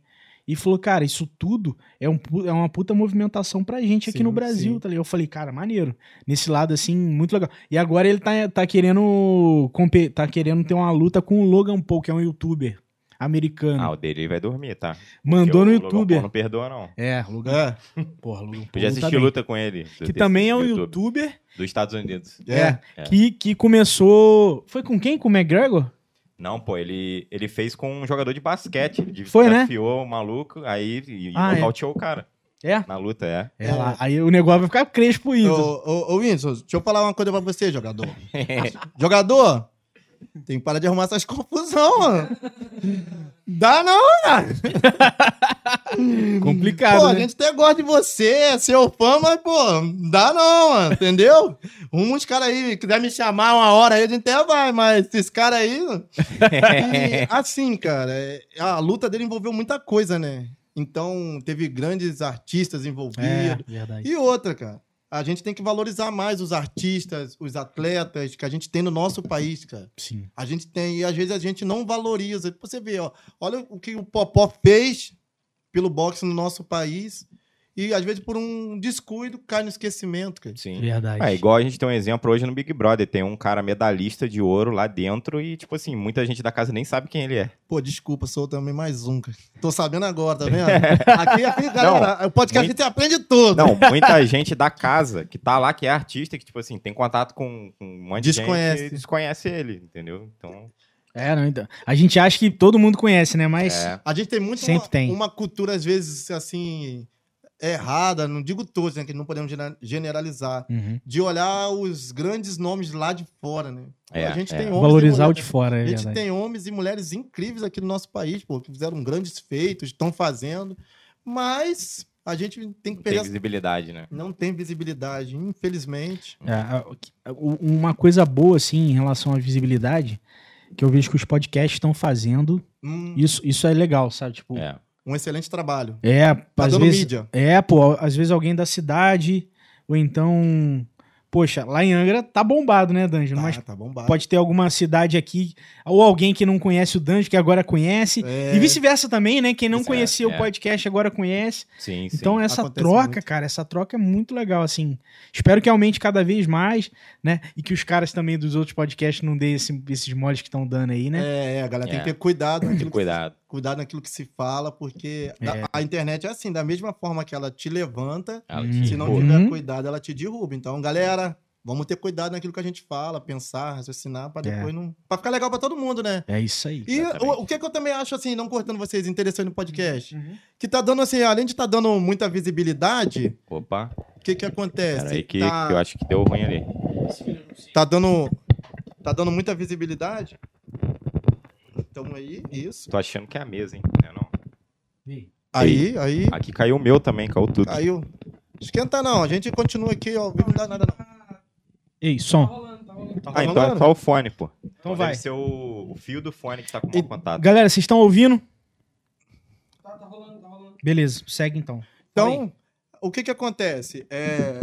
E falou, cara, isso tudo é, um, é uma puta movimentação pra gente aqui Sim, no Brasil, sim. tá ligado? Eu falei, cara, maneiro. Nesse lado, assim, muito legal. E agora ele tá, tá querendo tá querendo ter uma luta com o Logan Paul, que é um youtuber americano. Ah, o dele vai dormir, tá? Mandou no Porque o Logan Paul youtuber. Não perdoa, não. É, Logan, É. porra, Logan Paul. Podia luta assistir bem. luta com ele. do- Que também é um YouTube, youtuber Dos Estados Unidos. é, É. Que, que começou... Foi com quem? Com o McGregor? Não, pô, ele, ele fez com um jogador de basquete. Ele Foi, né? desafiou o maluco, aí e Ah, é. nocauteou o cara. É? Na luta, é. É lá. Aí o negócio vai ficar crespo Ô, indo. ô, ô, Whindersson, deixa eu falar uma coisa pra você, jogador. [laughs] jogador, tem que parar de arrumar essas confusão, mano. Dá não, cara. [laughs] Complicado, Pô, né? a gente até gosta de você, é seu fã, mas, pô, dá não, mano, entendeu? Uns caras aí, quiser me chamar uma hora aí, a gente até vai, mas esses caras aí... E, [laughs] assim, cara, é, a luta dele envolveu muita coisa, né? Então, teve grandes artistas envolvidos. É. E outra, cara. A gente tem que valorizar mais os artistas, os atletas que a gente tem no nosso país, cara. Sim. A gente tem, e às vezes a gente não valoriza. Você vê, ó, olha o que o Popó fez pelo boxe no nosso país. E às vezes por um descuido cai no esquecimento, cara. Sim. Verdade. É, igual a gente tem um exemplo hoje no Big Brother. Tem um cara medalhista de ouro lá dentro e, tipo assim, muita gente da casa nem sabe quem ele é. Pô, desculpa, sou também mais um, cara. Tô sabendo agora, tá [laughs] vendo? Aqui, aqui galera, o podcast muito- a gente aprende tudo. Não, muita gente da casa que tá lá, que é artista, que, tipo assim, tem contato com, com um monte de Desconhece. gente e desconhece ele, entendeu? Então, É, não, então. A gente acha que todo mundo conhece, né? Mas. é. A gente tem muito Sempre uma, tem. uma cultura, às vezes, assim, errada, não digo todos, né? Que não podemos generalizar. Uhum. De olhar os grandes nomes lá de fora, né? É, a gente é. tem homens e Valorizar o mulheres- de fora, é A gente verdade. tem homens e mulheres incríveis aqui no nosso país, pô, que fizeram grandes feitos, estão fazendo, mas a gente tem que Não tem perder. visibilidade, né? Não tem visibilidade, infelizmente. É, a- o- uma coisa boa, assim, em relação à visibilidade, que eu vejo que os podcasts estão fazendo, Hum, isso, isso é legal, sabe? Tipo, É. um excelente trabalho. é, Tá às dando vezes, mídia. É, pô, às vezes alguém da cidade, ou então. Poxa, lá em Angra tá bombado, né, D'Angelo? Tá, Mas tá bombado. pode ter alguma cidade aqui, ou alguém que não conhece o D'Angelo, que agora conhece. É. E vice-versa também, né? Quem não Vice-versa, conhecia o é. podcast agora conhece. Sim, sim. Então essa Acontece troca, muito. cara, essa troca é muito legal, assim. Espero que aumente cada vez mais, né? E que os caras também dos outros podcasts não deem esse- esses moles que estão dando aí, né? É, é, a galera tem É. que ter cuidado Cuidado. Cuidado naquilo que se fala, porque É. a, a internet é assim, da mesma forma que ela te levanta, Ela te se não empurra. Uhum. tiver cuidado, ela te derruba. Então, galera, vamos ter cuidado naquilo que a gente fala, pensar, raciocinar, pra É. depois não. Pra ficar legal pra todo mundo, né? É isso aí. E o, o que, que eu também acho, assim, não cortando vocês, interessante no podcast, Uhum. que tá dando, assim, além de tá dando muita visibilidade, Opa, o que que acontece? peraí que, tá, que eu acho que deu ruim ali. tá dando tá dando muita visibilidade. Então aí, isso. Tô achando que é a mesa, hein? Não é não? Aí, aí, Aqui caiu o meu também, caiu tudo. caiu. Esquenta não, a gente continua aqui, ó, ao vivo não dá nada não. Ei, som. rolando, tá rolando. Tá Ah, então é só o fone, pô. Então vai. Deve ser o, o fio do fone que tá com E- mau contato. Galera, vocês estão ouvindo? Tá, tá rolando, tá rolando. Beleza, segue então. Então, o que que acontece? É,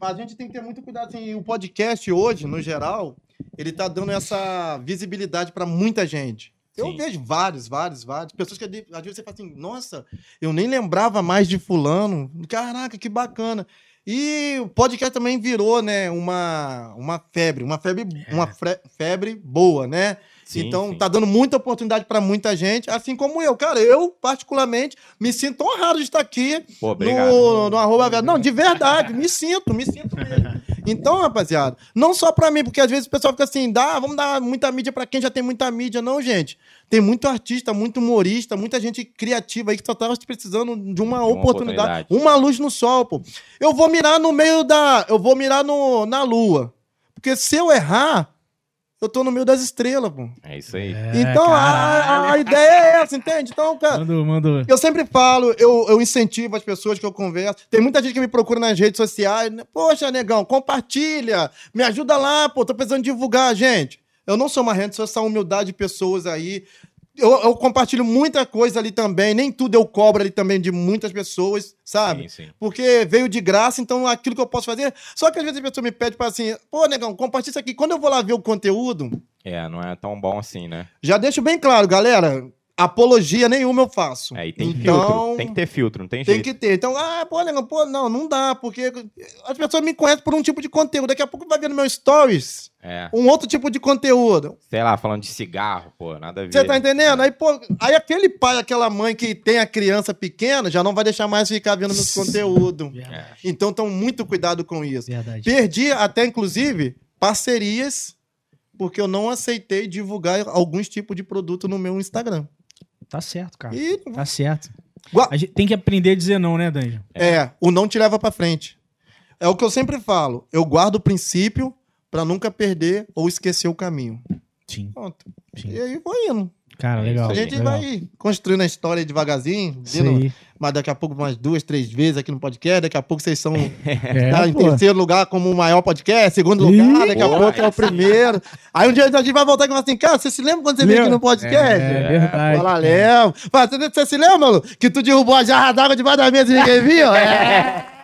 a gente tem que ter muito cuidado. Assim, o podcast hoje, no geral, ele tá dando essa visibilidade para muita gente. Eu Sim. vejo vários, vários, vários. Pessoas que às vezes você fala assim, nossa, eu nem lembrava mais de fulano. Caraca, que bacana. E o podcast também virou, né, uma, uma febre, uma febre, uma fre- febre boa, né? Sim, então sim. tá dando muita oportunidade para muita gente, assim como eu. Cara, eu, particularmente, me sinto honrado de estar aqui Pô, obrigado. no, no arroba. Não, de verdade, me sinto, me sinto mesmo. Então, rapaziada, não só pra mim, porque às vezes o pessoal fica assim, dá, vamos dar muita mídia pra quem já tem muita mídia. Não, gente. Tem muito artista, muito humorista, muita gente criativa aí que só tava precisando de uma, uma oportunidade, oportunidade. uma luz no sol, pô. Eu vou mirar no meio da. Eu vou mirar no, na lua. Porque se eu errar, eu tô no meio das estrelas, pô. É isso aí. então, a, a- a ideia é essa, entende? Então, cara. Mandou, mandou. Eu sempre falo, eu, eu incentivo as pessoas que eu converso. Tem muita gente que me procura nas redes sociais. né? Poxa, negão, compartilha. Me ajuda lá, pô. Tô precisando divulgar, gente. Eu não sou uma rede, sou essa humildade de pessoas aí. Eu, eu compartilho muita coisa ali também. Nem tudo eu cobro ali também de muitas pessoas, sabe? Sim, sim. Porque veio de graça, então aquilo que eu posso fazer. Só que às vezes a pessoa me pede para assim, pô, negão, compartilha isso aqui. Quando eu vou lá ver o conteúdo, É, não é tão bom assim, né? já deixo bem claro, galera. Apologia nenhuma eu faço. É, e tem Então, filtro. Tem que ter filtro, não tem, Tem jeito. que ter. Então, ah, pô, negão, pô, não, não dá, porque as pessoas me conhecem por um tipo de conteúdo. Daqui a pouco vai ver no meu stories É. um outro tipo de conteúdo. Sei lá, falando de cigarro, pô, nada a ver. Você tá entendendo? Aí, pô, aí aquele pai, aquela mãe que tem a criança pequena já não vai deixar mais ficar vendo meus [laughs] conteúdo. Verdade. Então, tão muito cuidado com isso. Verdade. Perdi até, inclusive, parcerias, porque eu não aceitei divulgar alguns tipos de produto no meu Instagram. Tá certo, cara. E Tá certo. Gua- A gente tem que aprender a dizer não, né, Danjo? É, o não te leva pra frente. É o que eu sempre falo. Eu guardo o princípio pra nunca perder ou esquecer o caminho. Sim, Pronto. sim. E aí foi indo. Cara, É legal. A gente legal. vai construindo a história devagarzinho, aí. mas daqui a pouco mais duas, três vezes aqui no podcast. Daqui a pouco vocês são [laughs] É, tá, em pô. terceiro lugar como o maior podcast, segundo Ih, lugar, daqui a pouco é o aí sim. primeiro. Aí um dia a gente vai voltar e falar assim, cara, você se lembra quando você veio aqui no podcast? É, verdade. Fala, lembro. Fala, Você, você se lembra, Lu, que tu derrubou a jarra d'água debaixo da mesa e ninguém viu? É. [laughs]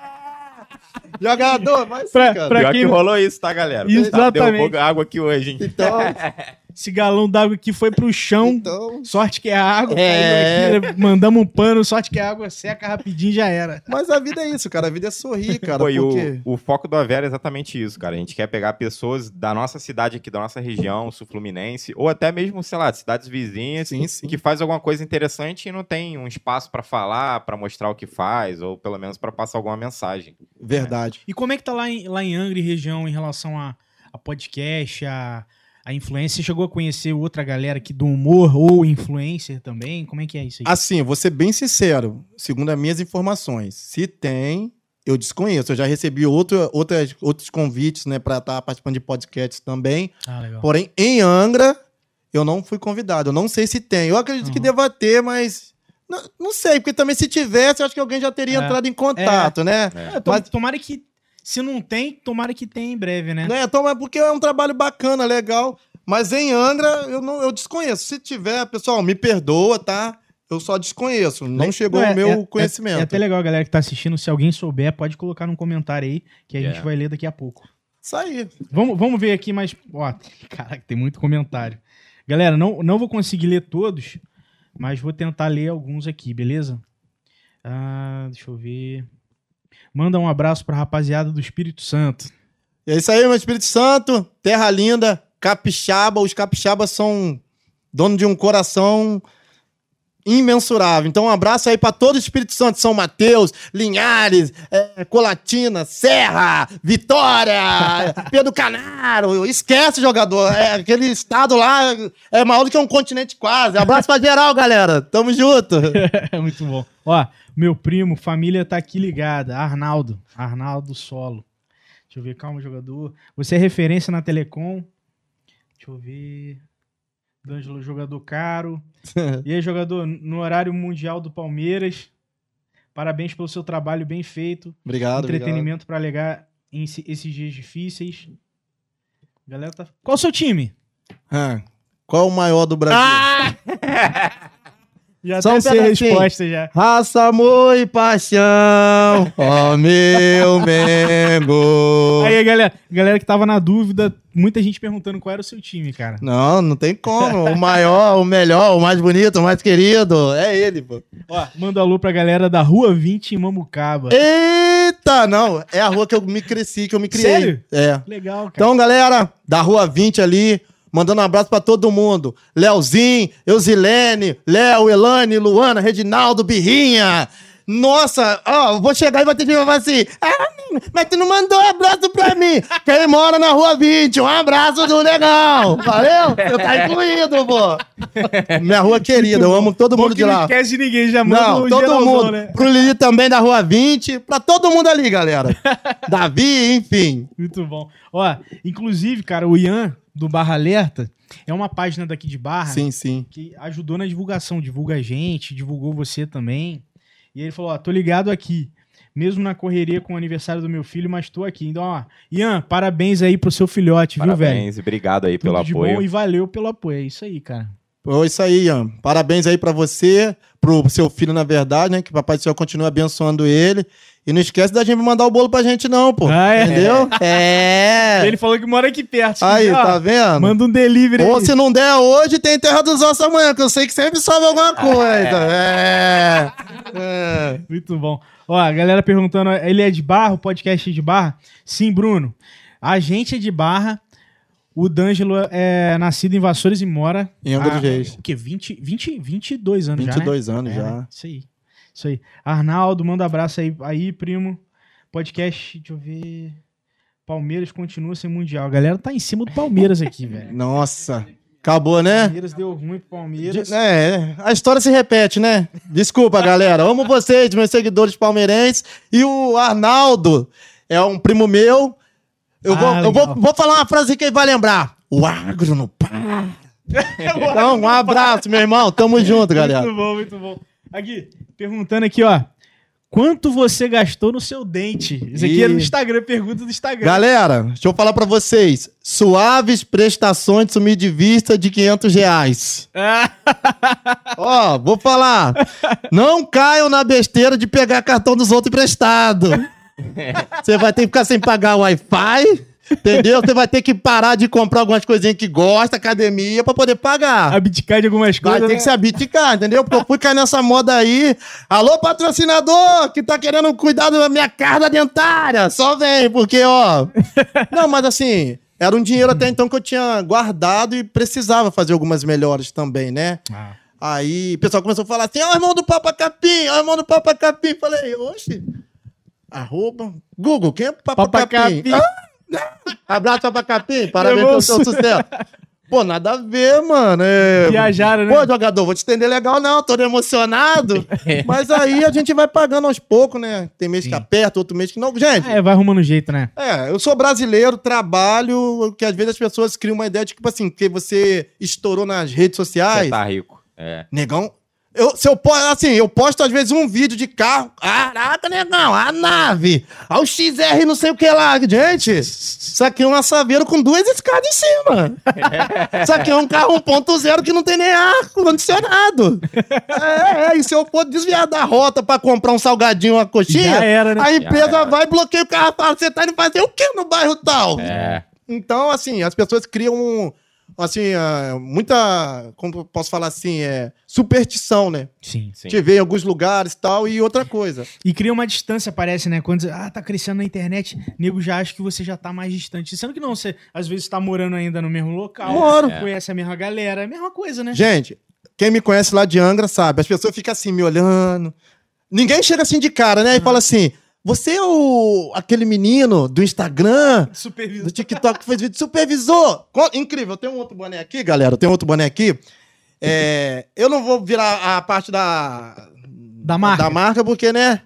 Jogador, vai sim, Pra- cara. pra- Pior quem que rolou isso, tá, galera? Exatamente. Tá, derrubou água aqui hoje, hein? Então, [laughs] Esse galão d'água aqui foi pro chão. então... Sorte que é água. É. aqui, mandamos um pano. Sorte que a água seca rapidinho já era. Mas a vida é isso, cara. A vida é sorrir, cara. Pô, porque... o, o foco do Avera é exatamente isso, cara. A gente quer pegar pessoas da nossa cidade aqui, da nossa região, sul fluminense, ou até mesmo, sei lá, de cidades vizinhas, Sim, sim. que faz alguma coisa interessante e não tem um espaço pra falar, pra mostrar o que faz, ou pelo menos pra passar alguma mensagem. Verdade. E como é que tá lá em, lá em Angra e região em relação a, a podcast, a, a influência? Você chegou a conhecer outra galera aqui do humor ou influencer também? Como é que é isso aí? Assim, vou ser bem sincero, segundo as minhas informações. Se tem, eu desconheço. Eu já recebi outro, outras, outros convites, né, pra estar participando de podcasts também. Ah, legal. Porém, em Angra, eu não fui convidado. Eu não sei se tem. Eu acredito que Uhum. deva ter, mas. Não, não sei, porque também se tivesse, eu acho que alguém já teria É. entrado em contato, né? É, Mas- Tomara que. Se não tem, tomara que tenha em breve, né? né? Então, é porque é um trabalho bacana, legal. Mas em Angra, eu não eu desconheço. Se tiver, pessoal, me perdoa, tá? Eu só desconheço. Não chegou é- o meu é- conhecimento. É até legal galera que tá assistindo. Se alguém souber, pode colocar num comentário aí que a É. gente vai ler daqui a pouco. Isso aí. Vamos, vamos ver aqui mais. Ó, [laughs] caraca, tem muito comentário. Galera, não, não vou conseguir ler todos, mas vou tentar ler alguns aqui, beleza? Ah, deixa eu ver. Manda um abraço pra rapaziada do Espírito Santo. É isso aí, meu Espírito Santo. Terra linda. Capixaba. Os capixabas são dono de um coração imensurável. Então, um abraço aí pra todo o Espírito Santo. São Mateus, Linhares, é, Colatina, Serra, Vitória, [laughs] Pedro Canaro. Esquece, jogador. É, aquele estado lá é maior do que um continente quase. Abraço pra geral, galera. Tamo junto. [laughs] É muito bom. Ó, meu primo, família tá aqui ligada. Arnaldo. Arnaldo Solo. Deixa eu ver, calma, jogador. Você é referência na Telecom. Deixa eu ver. D'Angelo, jogador caro. [laughs] E aí, jogador, no horário mundial do Palmeiras. Parabéns pelo seu trabalho bem feito. Obrigado. Entretenimento pra alegar em esse- esses dias difíceis. Galera tá. Qual o seu time? Ah, qual o maior do Brasil? [laughs] [laughs] Já Só um sei resposta já. Raça, amor e paixão, ó [laughs] meu Mengo. Aí, galera, galera que tava na dúvida, muita gente perguntando qual era o seu time, cara. Não, não tem como. O maior, o melhor, o mais bonito, o mais querido, é ele, pô. Ó, manda alô pra galera da Rua 20 em Mamucaba. Eita, não, é a rua que eu me cresci, que eu me criei. Sério? É. Legal, cara. Então, galera, da Rua 20 ali, mandando um abraço pra todo mundo. Leozinho, Eusilene, Léo, Elane, Luana, Reginaldo, Birrinha. Nossa, ó, vou chegar e vai ter gente que falar assim, ah, mas tu não mandou abraço pra mim. Quem mora na Rua 20, um abraço do legal. Valeu? Eu tá incluído, pô. Minha rua querida, eu amo todo mundo de não lá. esquece de ninguém, já manda Não, um todo geralzão, mundo. né? Pro Lili também da Rua 20, pra todo mundo ali, galera. Davi, enfim. Muito bom. Ó, inclusive, cara, o Ian, do Barra Alerta, é uma página daqui de Barra Sim, sim. que ajudou na divulgação. Divulga a gente, divulgou você também. E ele falou, ó, tô ligado aqui. Mesmo na correria com o aniversário do meu filho, mas tô aqui. Então, ó, Ian, parabéns aí pro seu filhote, viu, velho? Parabéns e obrigado aí Tudo pelo de apoio. bom e valeu pelo apoio. É isso aí, cara. Pô, isso aí, Ian. Parabéns aí pra você, pro seu filho, na verdade, né? Que o Papai do Céu continue abençoando ele. E não esquece da gente mandar o bolo pra gente, não, pô. Ah, é? Entendeu? É. Ele falou que mora aqui perto. Aí, ó, tá vendo? Manda um delivery Ou aí. se não der hoje, tem Terra dos Ossos amanhã, que eu sei que sempre sobe alguma coisa. É. é. [laughs] Muito bom. Ó, a galera perguntando, ele é de Barra, o podcast é de Barra? Sim, Bruno. A gente é de Barra. O D'Angelo é nascido em Vassouras e mora... Em Angra dos Reis. O quê? 20, 20, 22 anos já, né? 22 anos É, já. né? Isso aí. Isso aí. Arnaldo, manda abraço aí, aí, primo. Podcast, deixa eu ver... Palmeiras continua sem Mundial. A galera tá em cima do Palmeiras aqui, [laughs] velho. Nossa. Acabou, né? Palmeiras deu ruim pro Palmeiras. De- É, a história se repete, né? Desculpa, galera. Amo vocês, meus seguidores palmeirenses. E o Arnaldo é um primo meu. Eu, Ah, vou, eu vou, vou falar uma frase que ele vai lembrar. O agro no pá. [laughs] Então, um abraço, meu irmão. Tamo junto, galera. Muito bom, muito bom. Aqui, perguntando aqui, ó. Quanto você gastou no seu dente? Isso aqui é do Ih. Instagram, pergunta do Instagram. Galera, deixa eu falar pra vocês. Suaves prestações de sumir de vista de 500 reais. Ah, Ó, vou falar. Não caiam na besteira de pegar cartão dos outros emprestado. Você vai ter que ficar sem pagar o Wi-Fi. Entendeu? Você vai ter que parar de comprar algumas coisinhas que gosta, academia, pra poder pagar. Abdicar de algumas Vai coisas. ter né? que se abdicar, entendeu? Porque eu fui cair nessa moda aí. Alô, patrocinador, que tá querendo cuidar da minha carga dentária. Só vem, porque, ó. [laughs] Não, mas assim, era um dinheiro até então que eu tinha guardado e precisava fazer algumas melhores também, né? Ah. Aí o pessoal começou a falar assim: ó, o irmão do Papa Capim, ó, o irmão do Papa Capim. Falei, oxe. Arroba. Google, quem é Papa, Papa Capim? Capim. Ah, [laughs] Abraço, Papa Capim. Parabéns pelo seu sucesso. Pô, nada a ver, mano. É... Viajaram, né? Pô, jogador, vou te estender legal, não, tô emocionado. [laughs] Mas aí a gente vai pagando aos poucos, né? Tem mês que aperta, outro mês que não. Gente, É, vai arrumando jeito, né? é, eu sou brasileiro, trabalho, que às vezes as pessoas criam uma ideia de, tipo assim, que você estourou nas redes sociais. Você tá rico. É. Negão. Eu, se eu posto, assim, eu posto às vezes um vídeo de carro. Caraca, negão, a nave. Ao XR, não sei o que lá. Gente, isso aqui é um assaveiro com duas escadas em cima. [laughs] Isso aqui é um carro 1.0 que não tem nem ar condicionado. É, é, e se eu for desviar da rota pra comprar um salgadinho, uma coxinha, era, né? a empresa vai, bloqueia o carro e fala: você tá indo fazer o que no bairro tal? É. Então, assim, as pessoas criam um, assim, ah, muita, como posso falar assim, é superstição, né? Sim. Sim. Te vê em alguns lugares e tal, e outra coisa. E cria uma distância, parece, né? Quando ah, tá crescendo na internet, nego já acha que você já tá mais distante. Sendo que não, você às vezes tá morando ainda no mesmo local, Moro. conhece a mesma galera, é a mesma coisa, né? Gente, quem me conhece lá de Angra sabe, as pessoas ficam assim, me olhando. Ninguém chega assim de cara, né? E fala assim, você é o, aquele menino do Instagram, Supervisor. do TikTok que fez vídeo supervisor. Co- Incrível, eu tenho um outro boné aqui, galera, eu tenho outro boné aqui. É, eu não vou virar a parte da, Da marca. Da marca, porque, né?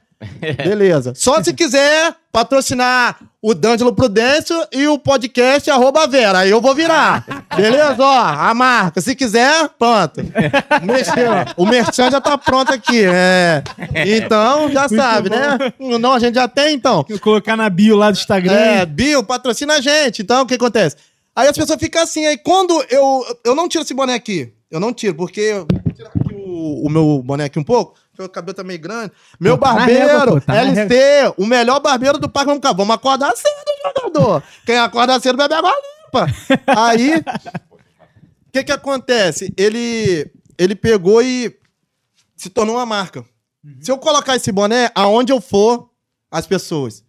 Beleza. Só se quiser patrocinar o D'Angelo Prudêncio e o podcast arroba Vera. Aí eu vou virar. Beleza? Ó, a marca. Se quiser, pronto. O merchan, o merchan já tá pronto aqui. É. Então, já sabe, né? Não, a gente já tem, então. Eu colocar na bio lá do Instagram. É, Bill, patrocina a gente. Então, o que acontece? Aí as pessoas ficam assim, aí quando eu. Eu não tiro esse boné aqui. Eu não tiro, porque. eu- Vou tirar aqui o, o meu boné aqui um pouco. porque O cabelo tá meio grande. Meu tá barbeiro, régua, pô, tá o melhor barbeiro do Parque Vamos Vamos acordar cedo, jogador. Quem acorda cedo bebe água limpa. Aí. O que que acontece? Ele. Ele pegou e se tornou uma marca. Se eu colocar esse boné, aonde eu for, as pessoas.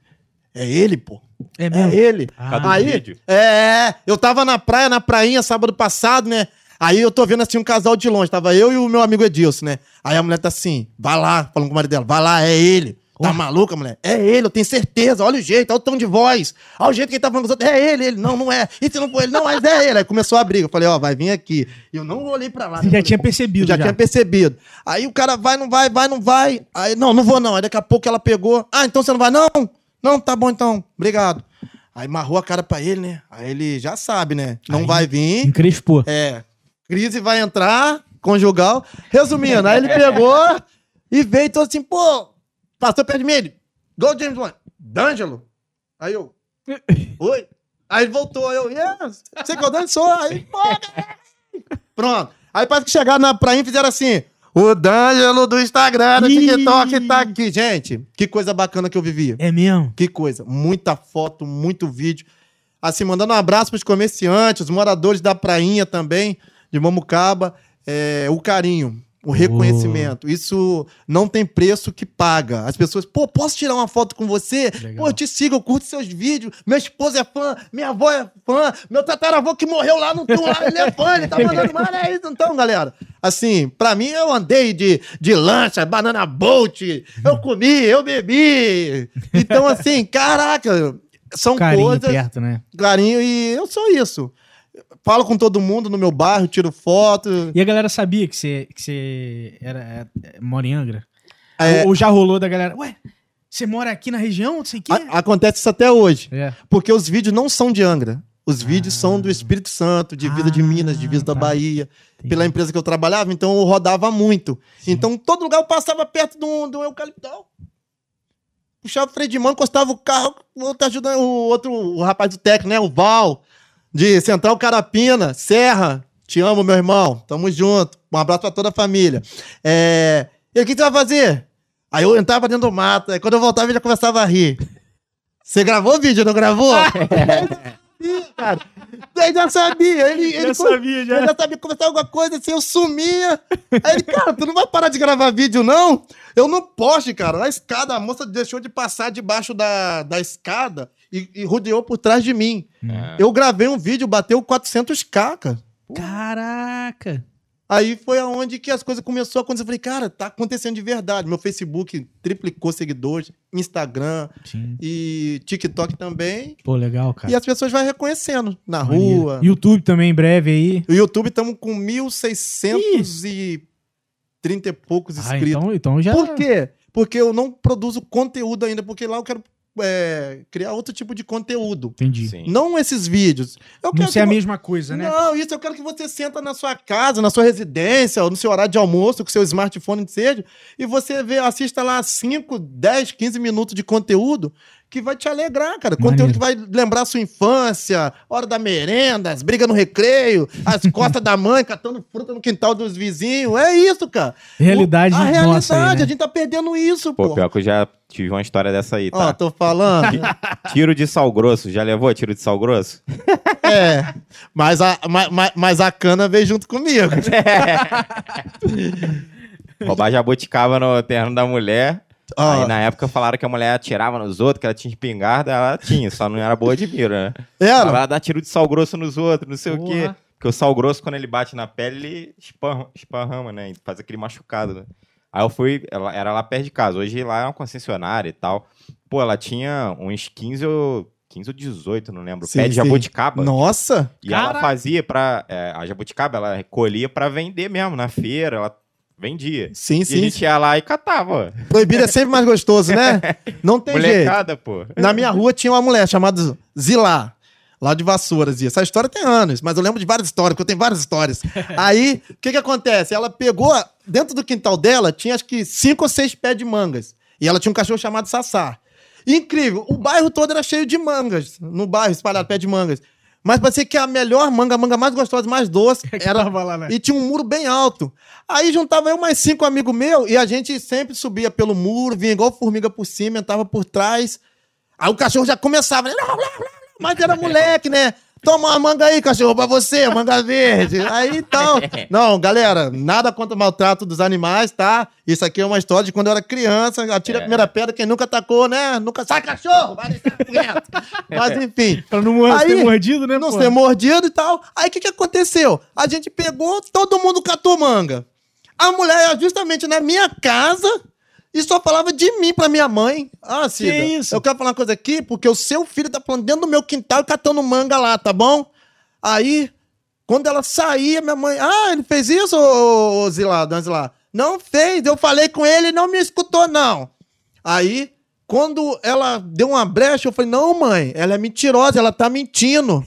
É ele, pô. É É mesmo? ele. Cada um Aí, vídeo. é, eu tava na praia, na prainha, sábado passado, né? Aí eu tô vendo assim um casal de longe. Tava eu e o meu amigo Edilson, né? Aí a mulher tá assim, vai lá, falando com o marido dela, vai lá, é ele. Tá maluca, mulher? É ele, eu tenho certeza. Olha o jeito, olha o tom de voz. Olha o jeito que ele tá falando com os outros. É ele, ele. Não, não é. E se não for ele? Não, mas é ele. Aí começou a briga. Eu falei, ó, vai vir aqui. E eu não olhei pra lá. Você já tinha percebido. Eu já, tinha percebido. Aí o cara vai, não vai, vai, não vai. Aí, não, não vou não. Aí daqui a pouco ela pegou. Ah, então você não vai? Não, não, tá bom então. Obrigado. Aí marrou a cara pra ele, né? Aí ele já sabe, né? Não Aí- vai vir. Encrespou. É. Crise vai entrar, conjugal. Resumindo, aí ele pegou e veio e falou assim, pô, passou perto de mim, ele, go James Bond, D'Angelo. Aí eu, oi. Aí ele voltou, eu, yes, você que eu dançou, aí, pô, Pronto. Aí parece que chegaram na praia e fizeram assim, o D'Angelo do Instagram, do. TikTok tá aqui. Gente, que coisa bacana que eu vivia. É mesmo? Que coisa. Muita foto, muito vídeo. Assim, mandando um abraço pros comerciantes, os moradores da prainha também, de Mamucaba. É, o carinho, o reconhecimento. Isso não tem preço que paga. As pessoas, pô, posso tirar uma foto com você? Legal. Pô, eu te sigo, eu curto seus vídeos. Minha esposa é fã, minha avó é fã, meu tataravô que morreu lá no túmulo, lá, ele é fã, ele tá mandando mais, é isso. Então, galera, assim, pra mim eu andei de, de lancha, banana boat, eu comi, eu bebi. Então, assim, caraca, são Carinho coisas perto, né? carinho e eu sou isso. Falo com todo mundo no meu bairro, tiro foto. E a galera sabia que você, que você era, é, é, mora em Angra? É. Ou, ou já rolou da galera, ué, você mora aqui na região, não sei o quê? A- acontece isso até hoje. É. Porque os vídeos não são de Angra. Os vídeos são do Espírito Santo, de Vida de Ah, Minas, de Vida da tá. Bahia, Entendi. pela empresa que eu trabalhava, então eu rodava muito. Então, todo lugar eu passava perto de um, de um eucaliptal. Puxava o freio de mão, encostava o carro, o outro ajudando, o outro, o rapaz do técnico, né? O Val, de Central Carapina, Serra. Te amo, meu irmão. Tamo junto. Um abraço pra toda a família. É... E o que você vai fazer? Aí eu entrava dentro do mato, aí quando eu voltava ele já começava a rir. Você gravou o vídeo, não gravou? Ih, [laughs] cara. Ele já sabia. Ele, ele Já sabia, já. Eu já sabia começar alguma coisa assim, eu sumia. Aí ele, cara, tu não vai parar de gravar vídeo, não? Eu no poste, cara, na escada, a moça deixou de passar debaixo da, da escada e, e rodeou por trás de mim. É. Eu gravei um vídeo, bateu 400k, cara. Caraca. Aí foi aonde que as coisas começaram a acontecer. Eu falei, cara, tá acontecendo de verdade. Meu Facebook triplicou seguidores, Instagram Sim. e TikTok também. Pô, legal, cara. E as pessoas vão reconhecendo na Maneiro. rua. YouTube também em breve aí. O YouTube estamos com 1.630 e poucos Ah, inscritos. então, então já. Por quê? Porque eu não produzo conteúdo ainda, porque lá eu quero é, criar outro tipo de conteúdo. Entendi. Sim. Não esses vídeos. Eu Não quero ser a mesma coisa, né? Não, isso eu quero que você senta na sua casa, na sua residência, ou no seu horário de almoço, com seu smartphone seja, e você vê, assista lá 5, 10, 15 minutos de conteúdo que vai te alegrar, cara. Conteúdo Maneiro. que vai lembrar a sua infância, hora da merenda, as brigas no recreio, as [laughs] costas da mãe catando fruta no quintal dos vizinhos. É isso, cara. Realidade A nossa realidade, aí, né? a gente tá perdendo isso, Pô, pô. pior que eu já tive uma história dessa aí, Ó, tá? tô falando. Tiro de sal grosso, já levou tiro de sal grosso? [laughs] é. Mas a, mas, mas- a cana veio junto comigo. [laughs] Roubar jabuticaba no terreno da mulher. Aí na época falaram que a mulher atirava nos outros, que ela tinha espingarda, ela tinha, só não era boa de mira, né? era? Ela dá tiro de sal grosso nos outros, não sei o quê. Porra. Porque o sal grosso, quando ele bate na pele, ele esparra- esparrama, né? E faz aquele machucado, né? Aí eu fui, ela era lá perto de casa. Hoje lá é uma concessionária e tal. Pô, ela tinha uns 15 ou, 15 ou 18, não lembro. Sim, pé de sim. jabuticaba. Nossa! E ela Caraca. fazia pra. é, a jabuticaba, ela recolhia pra vender mesmo, na feira, ela vendia. Sim, E a sim. gente ia lá e catava. Proibido é sempre mais gostoso, né? [laughs] Não tem jeito. Molecada, pô. Na minha rua tinha uma mulher chamada Zilá, lá de Vassouras. E essa história tem anos, mas eu lembro de várias histórias, porque eu tenho várias histórias. [laughs] Aí, o que que acontece? Ela pegou, dentro do quintal dela, tinha acho que cinco ou seis pés de mangas. E ela tinha um cachorro chamado Sassá. Incrível, o bairro todo era cheio de mangas, no bairro, espalhado pé de mangas. Mas parecia que a melhor manga, a manga mais gostosa, mais doce, [laughs] era Tava lá, né? e tinha um muro bem alto. Aí juntava eu mais cinco amigos meus e a gente sempre subia pelo muro, vinha igual formiga por cima, entrava por trás. Aí o cachorro já começava, né? [laughs] mas era moleque, né? Toma uma manga aí, cachorro, pra você, manga verde. Aí então. [laughs] Não, galera, nada contra o maltrato dos animais, tá? Isso aqui é uma história de quando eu era criança. Atira a primeira pedra, quem nunca atacou, né? Nunca sai cachorro, vai deixar quieto. [laughs] Mas enfim. Pra não Aí, ser mordido, né? Não pô? ser mordido e tal. Aí o que, que aconteceu? A gente pegou, todo mundo catou manga. A mulher justamente na minha casa e só falava de mim pra minha mãe. Ah, Cida, isso? eu quero falar uma coisa aqui, porque o seu filho tá falando dentro do meu quintal e catando manga lá, tá bom? Aí, quando ela saía, minha mãe... Ah, ele fez isso, ô, ô Zilá, Zilá? Não fez, eu falei com ele e não me escutou, não. Aí, quando ela deu uma brecha, eu falei, não, mãe, ela é mentirosa, ela tá mentindo.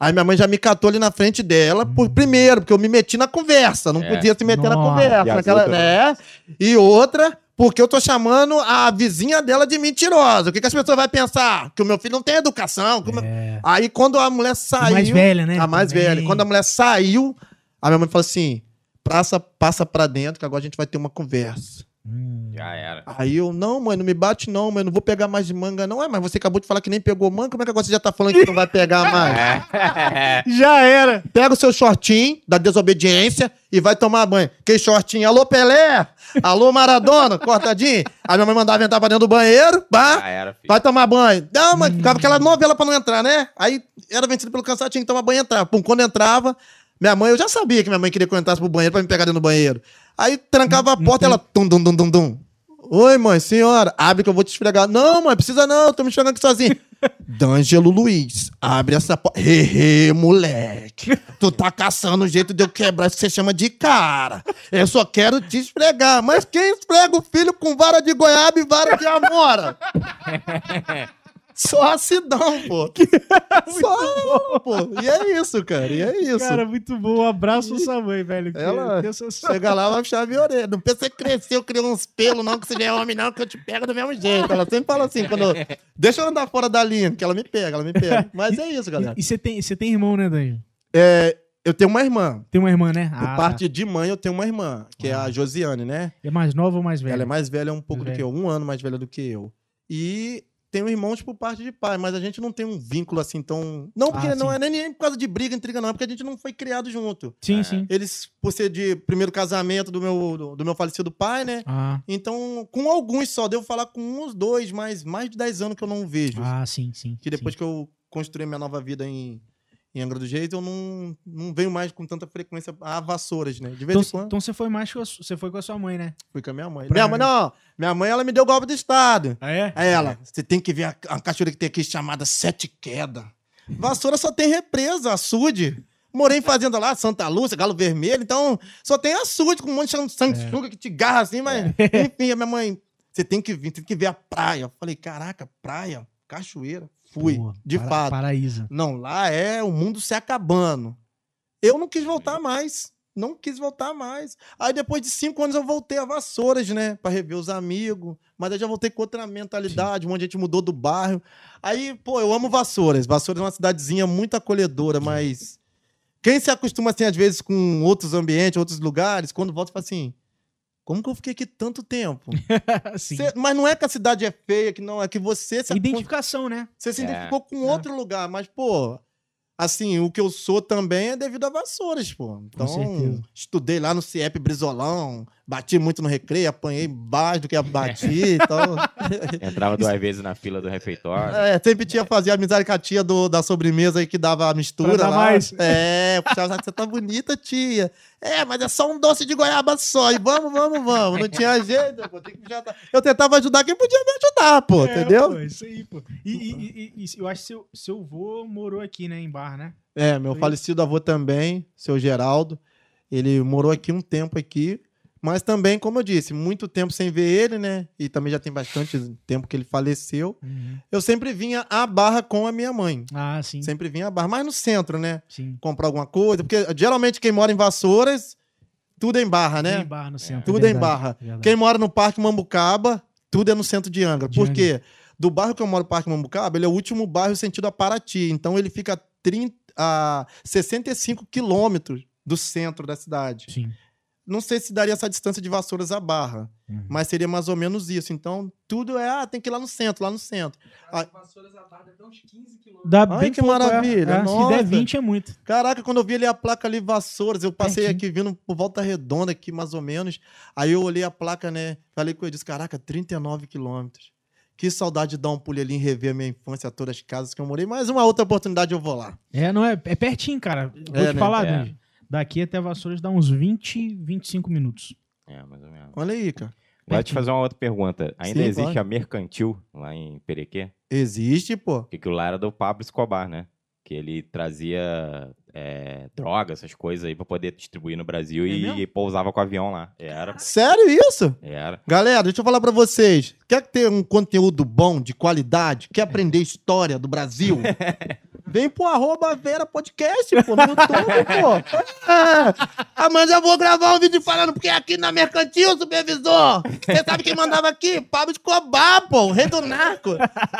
Aí minha mãe já me catou ali na frente dela, por primeiro, porque eu me meti na conversa, não É. podia se meter na Nossa. conversa. E naquela, né? E outra, porque eu tô chamando a vizinha dela de mentirosa. O que, que as pessoas vão pensar? Que o meu filho não tem educação. o meu- É. Aí quando a mulher A saiu. mais velha, né? A mais Também. velha. Quando a mulher saiu, a minha mãe falou assim: praça, passa pra dentro, que agora a gente vai ter uma conversa. Hum. Já era. Aí eu, não, mãe, não me bate não, mãe, não vou pegar mais de manga, não. É, mas você acabou de falar que nem pegou manga, como é que agora você já tá falando que não vai pegar mais? [laughs] Já era. Pega o seu shortinho da desobediência e vai tomar banho. Que shortinho? Alô, Pelé? Alô, Maradona? Cortadinho? Aí minha mãe mandava entrar pra dentro do banheiro, pá. Já era, filho. Vai tomar banho. Não, mas ficava aquela novela pra não entrar, né? Aí era vencido pelo cansado, tinha que tomar banho e entrar. Pum, quando entrava, minha mãe, eu já sabia que minha mãe queria que eu entrasse pro banheiro pra me pegar dentro do banheiro. Aí trancava a porta, ela tum, dum, dum, dum, dum. Oi, mãe, senhora, abre que eu vou te esfregar. Não, mãe, precisa não, tô me esfregando aqui sozinho. [laughs] D'Angelo Luiz, abre essa porta. Hehe, moleque. Tu tá caçando o jeito de eu quebrar isso que você chama de cara. Eu só quero te esfregar. Mas quem esfrega o filho com vara de goiaba e vara de amora? [laughs] Só acidão, pô. [laughs] Só, pô. E é isso, cara. E é isso. Cara, muito bom. Um abraço pra sua mãe, velho. Ela chega lá, vai puxar a minha orelha. Não pensa que cresceu, criou uns pelos, não, que você já é homem, não, que eu te pego do mesmo jeito. Ela sempre fala assim, quando. eu- Deixa eu andar fora da linha, que ela me pega, ela me pega. [laughs] Mas é isso, galera. E você tem, tem irmão, né, Danjo? É, eu tenho uma irmã. Tem uma irmã, né? Por Ah, parte de mãe, eu tenho uma irmã, que é Ah. a Josiane, né? É mais nova ou mais velha? Ela é mais velha um pouco Mais do que eu, um ano mais velha do que eu. E tenho irmãos por parte de pai, mas a gente não tem um vínculo assim tão. Não, porque Ah, não é nem por causa de briga, intriga, não, é porque a gente não foi criado junto. Sim, É. sim. Eles, por ser de primeiro casamento do meu, do, do meu falecido pai, né? Ah, Então, com alguns só, devo falar com uns dois, mas mais de 10 anos que eu não vejo. ah sim, sim. que depois sim. que eu construí minha nova vida em, em Angra dos Reis, eu não, não venho mais com tanta frequência a vassouras, né? De vez Então, em quando então você foi mais com você foi com a sua mãe, né? fui com a minha mãe. Pra- Minha mãe, não, minha mãe, ela me deu golpe do Estado. Ah, é? Aí ela, você tem que ver a, a cachoeira que tem aqui chamada Sete Queda. Vassoura só tem represa, açude. Morei em fazenda lá, Santa Lúcia, Galo Vermelho, então só tem açude com um monte de sanguessuga que te garra assim, mas enfim, a minha mãe, você tem que vir, tem que ver a praia. Eu falei, caraca, praia, cachoeira. Fui, Pô, de para- fato. Paraíso. Não, lá é o mundo se acabando. Eu não quis voltar mais. Não quis voltar mais. Aí depois de cinco anos eu voltei a Vassouras, né? Pra rever os amigos. Mas aí já voltei com outra mentalidade. Um monte de gente mudou do bairro. Aí, pô, eu amo Vassouras. Vassouras é uma cidadezinha muito acolhedora, mas. Quem se acostuma, assim, às vezes, com outros ambientes, outros lugares, quando volta, fala assim. Como que eu fiquei aqui tanto tempo? [laughs] Sim. Cê- mas não é que a cidade é feia, que não, é que você se Identificação, né? você se É, identificou com é. outro lugar, mas, pô, assim, o que eu sou também é devido a Vassouras, pô. Então, estudei lá no CIEP Brizolão, bati muito no recreio, apanhei mais do que bati, então... [laughs] Entrava duas vezes na fila do refeitório. É, sempre tinha fazer amizade com a tia do, da sobremesa aí que dava a mistura Pra lá. mais. É, puxava, você tá bonita, tia. É, mas é só um doce de goiaba só. E vamos, vamos, vamos. Não tinha jeito, pô. Que. Eu tentava ajudar quem podia me ajudar, pô, É, entendeu? pô, isso aí, pô. E, e- e- e- eu acho que seu, seu vô morou aqui, né, em Barra, né? É, meu Foi falecido avô também, seu Geraldo. Ele morou aqui um tempo aqui, mas também, como eu disse, muito tempo sem ver ele, né? E também já tem bastante tempo que ele faleceu. Eu sempre vinha à Barra com a minha mãe. Ah, sim. Sempre vinha à Barra, mas no centro, né? Sim. Comprar alguma coisa, porque geralmente quem mora em Vassouras, tudo é em Barra, Em né? Barra no centro. Tudo é em verdade, Barra. verdade. Quem mora no Parque Mambucaba, tudo é no centro de Angra. De Por quê? Do bairro que eu moro, Parque Mambucaba, ele é o último bairro sentido a Paraty. Então ele fica a, 30, a 65 quilômetros do centro da cidade. Sim. Não sei se daria essa distância de Vassouras à Barra, Uhum. mas seria mais ou menos isso. Então tudo é, ah, tem que ir lá no centro, lá no centro. As vassouras da barra deve uns 15 quilômetros. Dá Ai, bem que é. maravilha, É, se nossa. der 20 é muito. Caraca, quando eu vi ali a placa ali, Vassouras, eu passei Pertinho. aqui vindo por volta redonda aqui, mais ou menos. Aí eu olhei a placa, né? Falei com ele, disse, caraca, 39 quilômetros. Que saudade de dar um pulo ali e rever a minha infância, todas as casas que eu morei. Mas uma outra oportunidade eu vou lá. É, não é, é pertinho, cara. Vou É, te né? falar, É. Danji. Daqui até Vassouras dá uns 20, 25 minutos. É, mais ou menos. Olha aí, cara. Agora te fazer uma outra pergunta. Ainda Sim, existe pode. a Mercantil lá em Perequê? Existe, pô. Porque aquilo lá era do Pablo Escobar, né? Que ele trazia é, drogas, essas coisas aí pra poder distribuir no Brasil É e, mesmo? e pousava com o avião lá. Era, Sério isso? era. Galera, deixa eu falar pra vocês. Quer ter um conteúdo bom, de qualidade? Quer aprender história do Brasil? [laughs] Vem pro arroba Vera Podcast, pô, no YouTube, pô. [laughs] Ah, amanhã já vou gravar um vídeo falando, porque é aqui na Mercantil, supervisor. Você sabe quem mandava aqui? Pablo Escobar, pô, o rei do narco.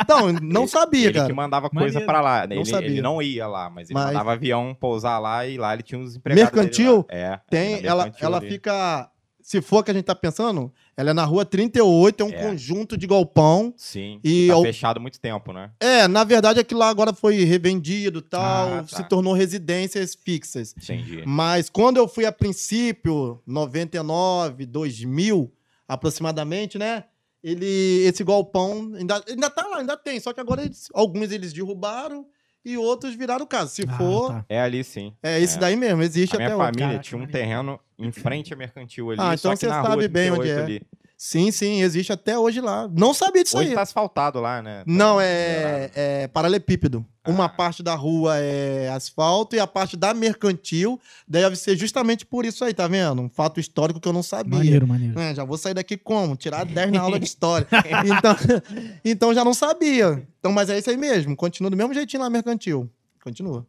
Então, não sabia, Ele que cara. mandava coisa Maneiro. pra lá. Não Ele, sabia. ele não ia lá, mas ele Mas- mandava avião pousar lá e lá ele tinha uns empregados. dele Mercantil? lá. É. Tem, na ela, Mercantil ela fica... Se for o que a gente tá pensando, ela é na rua 38, é um É. conjunto de galpão. Sim. E tá fechado há muito tempo, né? É, na verdade aquilo lá agora foi revendido e tal, Ah, tá. se tornou residências fixas. Entendi. Mas quando eu fui a princípio, 99, 2000 aproximadamente, né? Ele, esse galpão ainda, ainda tá lá, ainda tem, só que agora eles- alguns eles derrubaram e outros viraram casa. Se Ah, for, tá. É ali sim. é esse É. daí mesmo, existe A minha até hoje. família Caraca, tinha um terreno em frente à mercantil ali. Ah, só então que você na sabe rua bem onde 38 é. ali. Sim, sim, existe até hoje lá. Não sabia disso Hoje aí. tá asfaltado lá, né? Não, é, é paralelepípedo. Uma Ah. parte da rua é asfalto e a parte da mercantil deve ser justamente por isso aí, tá vendo? Um fato histórico que eu não sabia. Maneiro, maneiro. É, já vou sair daqui como? Tirar 10 na aula de história. [laughs] Então, [laughs] então já não sabia. Então, mas é isso aí mesmo. Continua do mesmo jeitinho lá mercantil. Continua.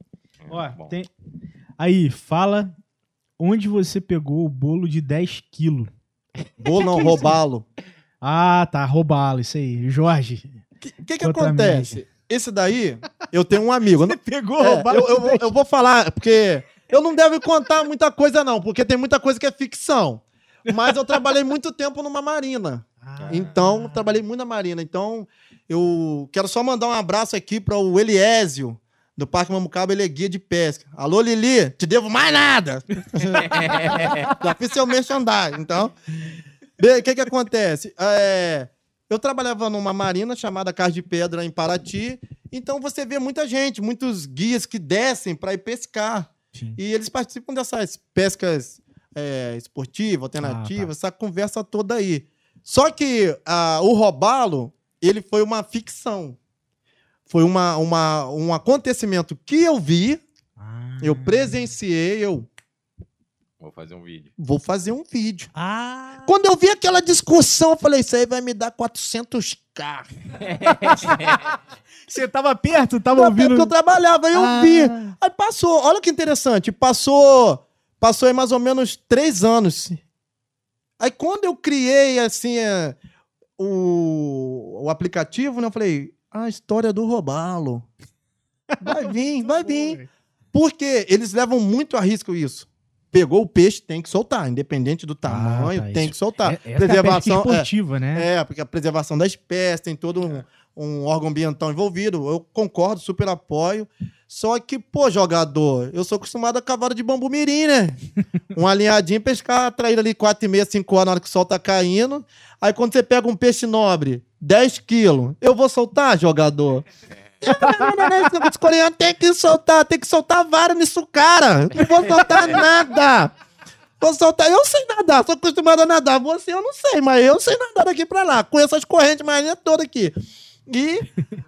Ó, Bom. tem... Aí, fala onde você pegou o bolo de 10 quilos. Vou não roubá-lo. Ah, tá, roubá-lo, isso aí. Jorge. O que, que, que acontece? Esse daí, eu tenho um amigo. Eu não- pegou, É, eu, eu vou, eu vou falar, porque eu não devo contar muita coisa, não, porque tem muita coisa que é ficção. Mas eu trabalhei muito tempo numa marina. Ah. Então, trabalhei muito na marina. Então, Eu quero só mandar um abraço aqui para o Eliésio, do Parque Mamucaba, ele é guia de pesca. Alô, Lili, te devo mais nada. [laughs] Já fiz seu merchandising, então. O que que acontece? É, eu trabalhava numa marina chamada Cais de Pedra, em Paraty, então você vê muita gente, muitos guias que descem para ir pescar. Sim. E eles participam dessas pescas é, esportivas, alternativas, essa conversa toda aí. Só que ah, o robalo, ele foi uma ficção. Foi uma, uma, um acontecimento que eu vi, Ah. eu presenciei, eu Vou fazer um vídeo. vou fazer um vídeo. Ah. Quando eu vi aquela discussão, eu falei, isso aí vai me dar 400k. [laughs] Você tava perto? Tava época ouvindo? que eu trabalhava, eu Ah. vi. Aí passou, olha que interessante, passou, passou aí mais ou menos três anos. Aí quando eu criei, assim, é, o, o aplicativo, né, eu falei, a história do robalo. Vai [laughs] vir, vai vir. Porque eles levam muito a risco isso. Pegou o peixe, tem que soltar, independente do tamanho, tá, tem isso. que soltar. É, é Preservação, é, esportiva, né? é, porque a preservação da espécie tem todo um, um órgão ambiental envolvido. Eu concordo, super apoio. Só que, pô, jogador, eu sou acostumado a cavalo de bambu mirim, né? [laughs] Uma linhadinha, pescar, atrair ali 4 e meia, 5 horas na hora que o sol tá caindo. Aí quando você pega um peixe nobre, 10 quilos, eu vou soltar, jogador? Não, não, não, esse negócio de coreano tem que soltar, tem que soltar vara nisso, cara. Não vou soltar nada. Vou soltar. Eu sei nadar, sou acostumado a nadar. Você eu não sei, mas eu sei nadar daqui pra lá. Conheço as correntes marinhas todas aqui. E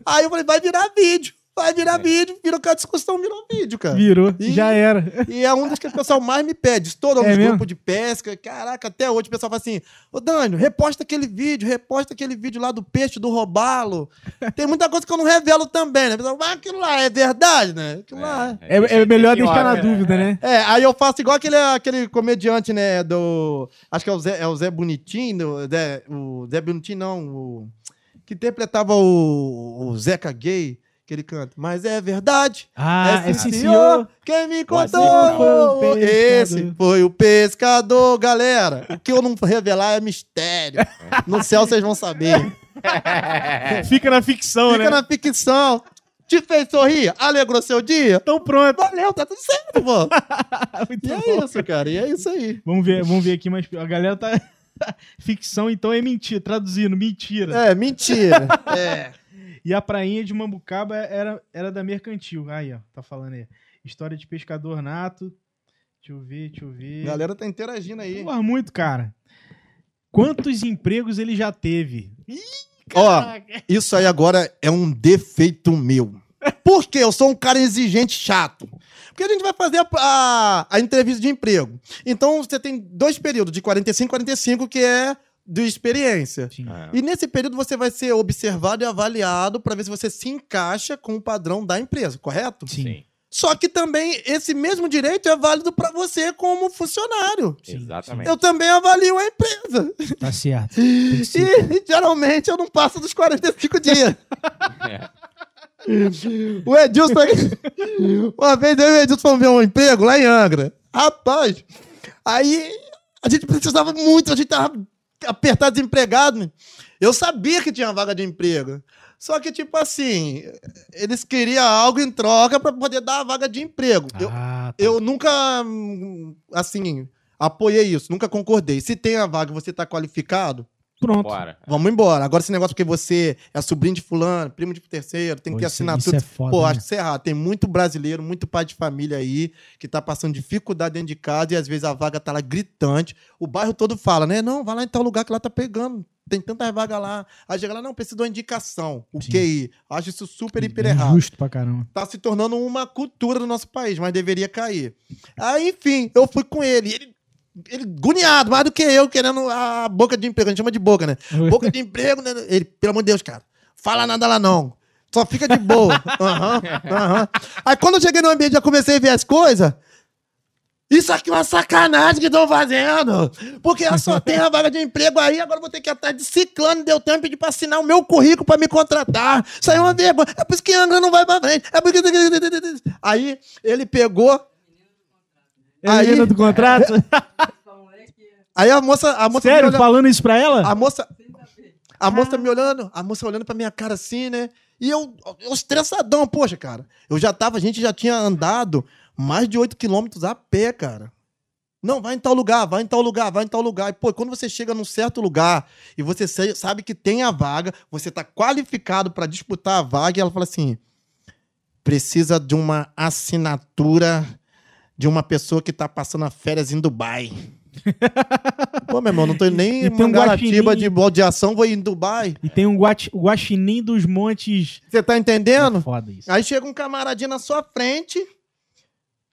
aí eu falei, vai virar vídeo. Vai virar vídeo. Virou que a discussão virou vídeo, cara. Virou, Ih. já era. [laughs] E é um dos que o pessoal mais me pede. Estourou É grupos de pesca. Caraca, até hoje o pessoal fala assim: Ô Dânio, reposta aquele vídeo, reposta aquele vídeo lá do peixe, do robalo. [laughs] Tem muita coisa que eu não revelo também, né? O pessoal, mas aquilo lá é verdade, né? Aquilo lá é. É, é melhor Tem que deixar na olha, dúvida, né? É, aí eu faço igual aquele, aquele comediante, né, do... Acho que é o Zé, é o Zé Bonitinho, o Zé, o Zé Bonitinho não, o... Que interpretava o, o Zeca Gay, que ele canta. Mas é verdade, Ah, é sim, esse senhor. quem me foi contou. o Esse foi o pescador, galera. O que eu não revelar é mistério. No céu vocês vão saber. [laughs] Fica na ficção, Fica né? na ficção. Te fez sorrir? Alegrou seu dia? Então pronto. Valeu, tá tudo certo, pô. [laughs] E bom. é isso, cara. E é isso aí. Vamos ver, vamos ver aqui, mas a galera tá. [laughs] Ficção, então é mentira. Traduzindo, mentira. É, mentira. é. E a prainha de Mambucaba era, era da mercantil. Aí, ó, tá falando aí. História de pescador nato. Deixa eu ver, deixa eu ver. A galera tá interagindo aí. Porra, muito, cara. Quantos empregos ele já teve? Ó, isso aí agora é um defeito meu. Por quê? Eu sou um cara exigente chato. Porque a gente vai fazer a, a, a entrevista de emprego. Então você tem dois períodos, de 45 e 45, que é de experiência. Sim. É. E nesse período você vai ser observado e avaliado para ver se você se encaixa com o padrão da empresa, correto? Sim. Só que também esse mesmo direito é válido para você como funcionário. Sim, Exatamente. Eu também avalio a empresa. Tá certo. [laughs] E geralmente eu não passo dos 45 dias. [laughs] É. O Edilson. Uma vez eu e o Edilson fomos ver um emprego lá em Angra. Rapaz, aí a gente precisava muito, a gente tava apertado desempregado. né? Eu sabia que tinha vaga de emprego. Só que, tipo assim, eles queriam algo em troca para poder dar a vaga de emprego. Eu, Ah, tá. eu nunca, assim, apoiei isso, nunca concordei. Se tem a vaga e você tá qualificado, Pronto. Bora. Vamos embora. Agora, esse negócio porque você é sobrinho de fulano, primo de terceiro, tem Pô, que isso- assinar isso tudo. é foda, Pô, né? acho que isso é errado. Tem muito brasileiro, muito pai de família aí, que tá passando dificuldade dentro de casa e às vezes a vaga tá lá gritante. O bairro todo fala, né? Não, vai lá em tal lugar que lá tá pegando. Tem tanta vaga lá. Aí chega lá, não, precisa de uma indicação. O Sim. QI. Acho isso super, hiper errado Injusto pra caramba. tá se tornando uma cultura do nosso país, mas deveria cair. Aí, enfim, eu fui com ele. Ele, ele goniado, mais do que eu, querendo a boca de emprego. A gente chama de boca, né? [laughs] Boca de emprego, né? Ele, pelo amor de Deus, cara, fala nada lá não. Só fica de boa. [laughs] Aham, aham. Aí quando eu cheguei no ambiente, já comecei a ver as coisas. Isso aqui é uma sacanagem que estão fazendo. Porque eu só tenho a vaga de emprego aí, agora vou ter que ir atrás de ciclano, deu tempo de pedir pra assinar o meu currículo pra me contratar. Isso aí é uma vergonha. É por isso que Angra não vai pra frente. É porque... Aí ele pegou. Aí- do contrato? [laughs] Aí a moça. A moça Sério? olha- Falando isso pra ela? A moça. A moça me olhando, a moça olhando pra minha cara assim, né? E eu, eu estressadão, poxa, cara. Eu já tava, a gente já tinha andado mais de 8 quilômetros a pé, cara. Não, vai em tal lugar, vai em tal lugar, vai em tal lugar. E, pô, quando você chega num certo lugar e você sabe que tem a vaga, você tá qualificado pra disputar a vaga, e ela fala assim: precisa de uma assinatura de uma pessoa que tá passando as férias em Dubai. [laughs] Pô, meu irmão, não tô nem E em tem um guaxinim. de baldeação, vou em Dubai. E tem um o guaxinim dos montes. Você tá entendendo? É foda isso. Aí chega um camaradinho na sua frente,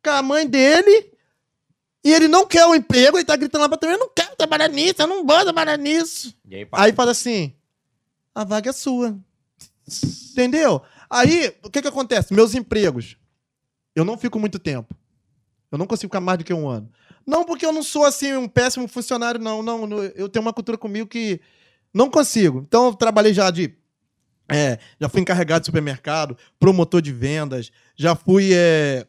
com a mãe dele, e ele não quer o emprego, ele tá gritando lá pra trás, eu não quero trabalhar nisso, eu não vou trabalhar nisso. E aí, Aí fala assim, a vaga é sua. Entendeu? Aí, o que que acontece? Meus empregos, eu não fico muito tempo. Eu não consigo ficar mais do que um ano. Não porque eu não sou, assim, um péssimo funcionário, não. Não, eu tenho uma cultura comigo que não consigo. Então, eu trabalhei já de... é, já fui encarregado de supermercado, promotor de vendas, já fui... é,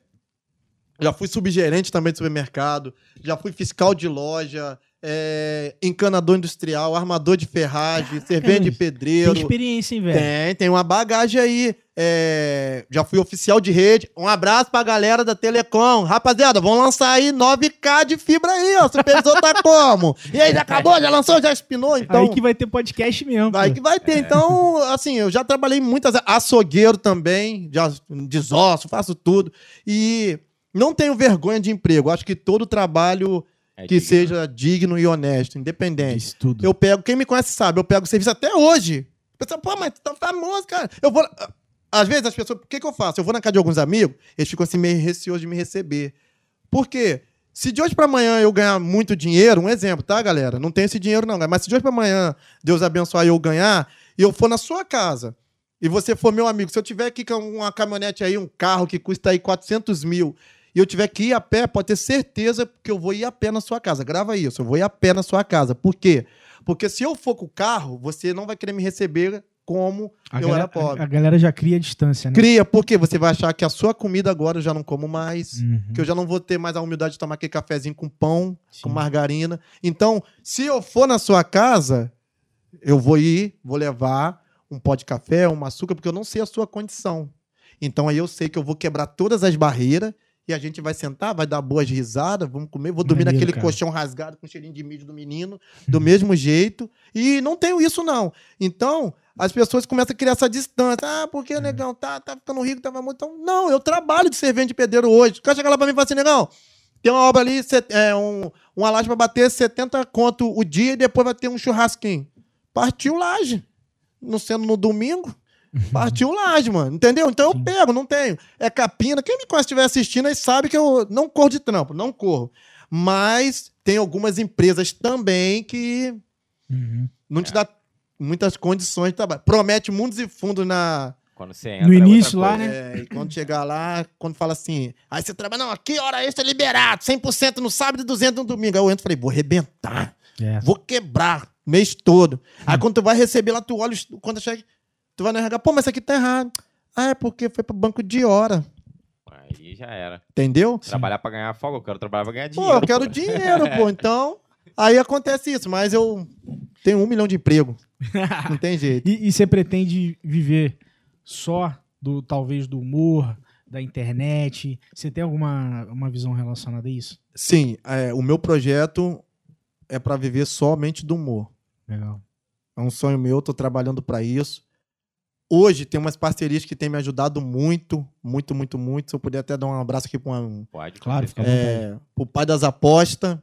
já fui subgerente também de supermercado, já fui fiscal de loja, é, encanador industrial, armador de ferragem, servente de Tem pedreiro. experiência, hein, velho? Tem, tem uma bagagem aí. É, já fui oficial de rede. Um abraço pra galera da Telecom. Rapaziada, vamos lançar aí 9K de fibra aí, ó. Supervisor tá [laughs] como? E aí, já acabou? Já lançou? Já espinou? Então, Aí que vai ter podcast mesmo. pô. que vai ter. Então, assim, eu já trabalhei muitas... Açougueiro também, já desosso, faço tudo. E não tenho vergonha de emprego. Acho que todo trabalho É que digno. seja digno e honesto, independente. Isso tudo. Eu pego, quem me conhece sabe, eu pego serviço até hoje. Pessoal, pô, mas tu tá famoso, cara. Eu vou. Às vezes as pessoas, o que, que eu faço? Eu vou na casa de alguns amigos, eles ficam assim meio receosos de me receber. Por quê? Se de hoje pra amanhã eu ganhar muito dinheiro, um exemplo, tá, galera? Não tenho esse dinheiro, não, mas se de hoje pra amanhã Deus abençoar e eu ganhar, e eu for na sua casa, e você for meu amigo, se eu tiver aqui com uma caminhonete aí, um carro que custa aí 400 mil, e eu tiver que ir a pé, pode ter certeza que eu vou ir a pé na sua casa. Grava isso, eu vou ir a pé na sua casa. Por quê? Porque se eu for com o carro, você não vai querer me receber como A eu galera, era pobre. a, a galera já cria distância, né? Cria, porque você vai achar que a sua comida agora eu já não como mais, Uhum. que eu já não vou ter mais a humildade de tomar aquele cafezinho com pão, com Sim. margarina. Então, se eu for na sua casa, eu vou ir, vou levar um pó de café, um açúcar, porque eu não sei a sua condição. Então aí eu sei que eu vou quebrar todas as barreiras e a gente vai sentar, vai dar boas risadas, vamos comer, vou dormir Maneiro, naquele cara. colchão rasgado com cheirinho de mídia do menino, do mesmo jeito. E não tenho isso, não. Então, as pessoas começam a criar essa distância. Ah, É. porque, negão, tá, tá ficando rico, tava muito. Então, não, eu trabalho de servente de pedreiro hoje. O cara chega lá pra mim e fala assim, negão, tem uma obra ali, é, um, uma laje pra bater 70 conto o dia e depois vai ter um churrasquinho. Partiu laje. Não sendo no domingo. Partiu laje, mano. Entendeu? Então Sim. eu pego, não tenho. É capina. Quem me conhece estiver assistindo aí sabe que eu não corro de trampo, não corro. Mas tem algumas empresas também que Uhum. não te dá muitas condições de trabalho. Promete mundos e fundos na. Quando você entra, No é início lá, né? É, e quando chegar lá, quando fala assim, aí você trabalha, não, aqui hora extra é liberado, 100% no sábado e 200 no domingo. Aí eu entro e falei, vou arrebentar, É. vou quebrar o mês todo. Aí quando tu vai receber lá, tu olha, quando chega, tu vai no RH, pô, mas isso aqui tá errado. Ah, é porque foi pro banco de hora, Aí já era. entendeu? Trabalhar pra ganhar folga, eu quero trabalhar pra ganhar Pô, dinheiro. eu quero dinheiro, pô. [laughs] Então, aí acontece isso, mas eu tenho um milhão de emprego. [laughs] Não tem jeito. E, e você pretende viver só do talvez do humor, da internet? Você tem alguma uma visão relacionada a isso? Sim, é, o meu projeto é pra viver somente do humor. Legal. É um sonho meu, tô trabalhando pra isso. Hoje tem umas parcerias que têm me ajudado muito, muito, muito, muito. Se eu puder até dar um abraço aqui para um, Pode. Claro, fica é, o pai das apostas,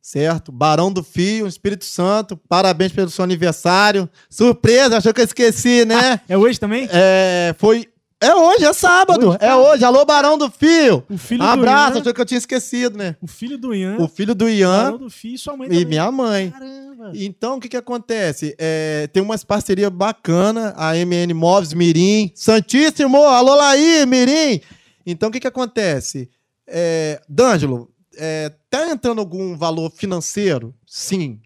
certo? Barão do Fio, Espírito Santo. Parabéns pelo seu aniversário. Surpresa, achou que eu esqueci, né? É hoje também? É, foi. É hoje, é sábado. Hoje, é hoje. Alô, Barão do Fio. O filho abraço, do Ian. achou que eu tinha esquecido, né? O filho do Ian. O filho do o Ian barão do filho e sua mãe e também. minha mãe. Caramba. Então, o que que acontece? É, tem umas parcerias bacanas, a MN Móveis Mirim, Santíssimo, alô Laí, Mirim. Então, o que que acontece? É, D'Angelo, é, tá entrando algum valor financeiro? Sim.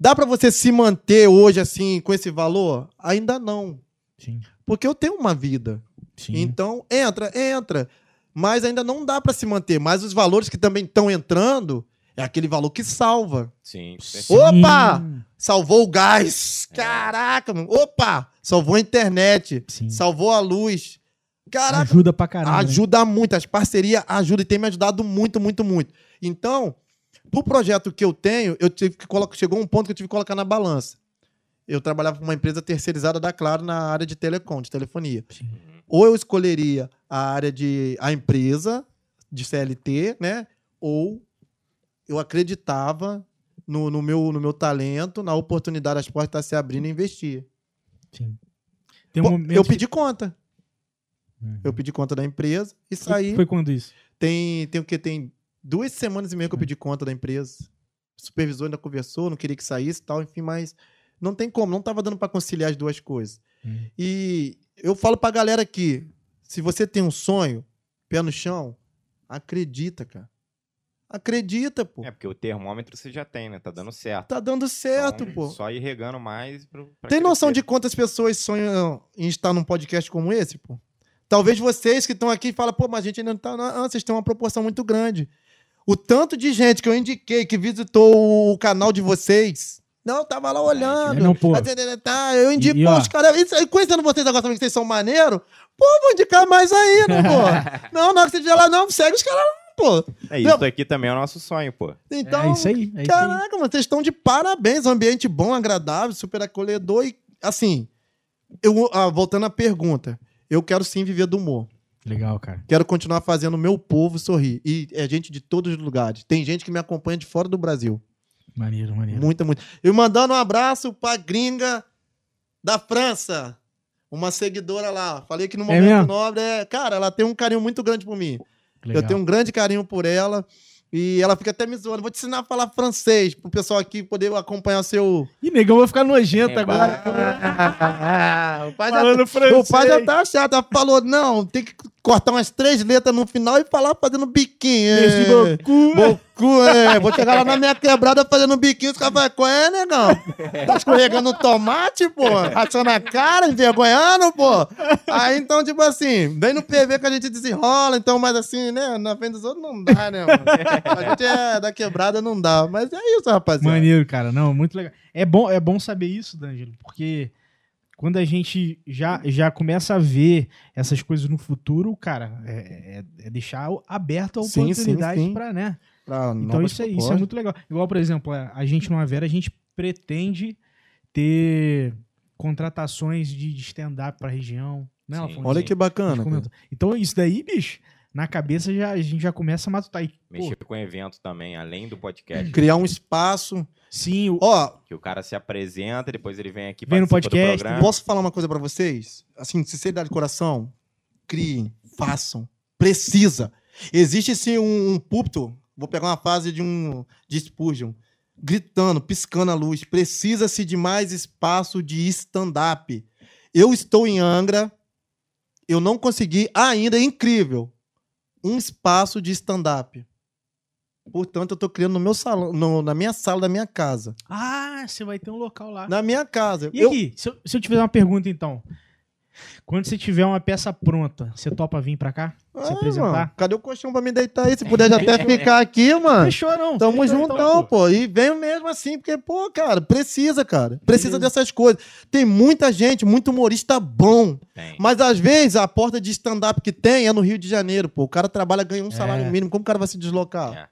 Dá pra você se manter hoje, assim, com esse valor? Ainda não. Sim, Porque eu tenho uma vida. sim. Então, entra, entra. Mas ainda não dá pra se manter. Mas os valores que também estão entrando É aquele valor que salva. Sim. Sim. Opa! Salvou o gás. Caraca, mano. Opa! Salvou a internet. Sim. Salvou a luz. Caraca, Ajuda pra caramba. né? ajuda muito. As parcerias ajudam e tem me ajudado muito, muito, muito. Então, pro projeto que eu tenho, eu tive que colocar. Chegou um ponto que eu tive que colocar na balança. Eu trabalhava com uma empresa terceirizada da Claro na área de telecom, de telefonia. Sim. Ou eu escolheria a área de a empresa de CLT, né? Ou eu acreditava no, no meu, no meu talento, na oportunidade, as portas se abrindo e investir. Sim. Um eu que- pedi conta. Uhum. Eu pedi conta da empresa e saí. Foi quando isso? Tem, tem o que? Tem duas semanas e meia que eu pedi conta da empresa. O supervisor ainda conversou, não queria que saísse e tal, enfim, mas não tem como, não tava dando para conciliar as duas coisas. Hum. E eu falo pra galera aqui, se você tem um sonho, pé no chão, acredita, cara. Acredita, pô. É, porque o termômetro você já tem, né? Tá dando certo. Tá dando certo, Então, pô. Só ir regando mais. Pro, pra Tem noção de quantas pessoas sonham em estar num podcast como esse, pô? Talvez vocês que estão aqui falam, pô, mas a gente ainda não tá. Não, vocês têm uma proporção muito grande. O tanto de gente que eu indiquei que visitou o canal de vocês. Não, tava lá olhando. Não, pô. Tá, eu indico E- e, os caras. Conhecendo vocês agora também que vocês são maneiro, pô, vou indicar mais ainda, pô. [laughs] não, na hora que você estiver lá, não, segue os caras, pô. É, isso aqui também é o nosso sonho, pô. Então, é isso aí. É isso aí. Caraca, mano, vocês estão de parabéns. Um ambiente bom, agradável, super acolhedor. E, assim, eu, ah, voltando à pergunta, eu quero sim viver do humor. Legal, cara. Quero continuar fazendo o meu povo sorrir. E é gente de todos os lugares. Tem gente que me acompanha de fora do Brasil. Maneiro, maneiro. Muita, muito. E mandando um abraço pra gringa da França. Uma seguidora lá. Falei que no É momento mesmo? nobre é. Cara, ela tem um carinho muito grande por mim. Legal. Eu tenho um grande carinho por ela. E ela fica até me zoando. Vou te ensinar a falar francês pro pessoal aqui poder acompanhar seu. Ih, negão, vai ficar nojento É, agora. [laughs] o pai já, Falando o francês. pai já tá chato. Ela falou: não, tem que cortar umas três letras no final e falar fazendo biquinho. Merci É. beaucoup. Bocu, é. Vou chegar lá na minha quebrada fazendo biquinho. Os caras falam: qual é, negão? Tá escorregando tomate, pô? Rachando a cara, envergonhando, pô? Aí então, tipo assim, vem no PV que a gente desenrola, então, mas assim, né? Na frente dos outros não dá, né, mano? A gente é da quebrada, não dá. Mas é isso, rapaziada. Maneiro, cara. Não, muito legal. É bom, é bom saber isso, D'Angelo, porque quando a gente já, já começa a ver essas coisas no futuro, cara, é, é- é deixar aberto a sim. pra, né? Pra Então isso é, isso é muito legal. Igual, por exemplo, a a gente no Avera, a gente pretende ter contratações de, stand-up pra região. Né? Olha que A bacana. Então isso daí, bicho, na cabeça já, a gente já começa a matutar. E, pô, Mexer com evento também, além do podcast. Criar um espaço. sim, o, Ó, Que o cara se apresenta, depois ele vem aqui Vem no podcast. Posso falar uma coisa pra vocês? Assim, sinceridade de coração, criem, façam, precisa. Existe sim um, um púlpito, vou pegar uma fase de um de Spurgeon, gritando, piscando a luz, precisa-se de mais espaço de stand-up. Eu estou em Angra, eu não consegui ainda, é incrível, um espaço de stand-up. Portanto, eu estou criando no meu salão, no- na minha sala da minha casa. Ah, você vai ter um local lá. Na minha casa. E Eu- aqui, se eu, se eu te fizer uma pergunta, então. Quando você tiver uma peça pronta, você topa vir pra cá? Se Ah, apresentar? mano, cadê o colchão pra me deitar aí? Se puder já até [laughs] ficar aqui, mano. Fechou, não. Tamo Fechou, juntão, então, pô. E venho mesmo assim, porque, pô, cara, precisa, cara. Precisa Beleza. dessas coisas. Tem muita gente, muito humorista bom. Tem. Mas às vezes a porta de stand-up que tem é no Rio de Janeiro, pô. O cara trabalha, ganha um salário É. mínimo. Como o cara vai se deslocar? É.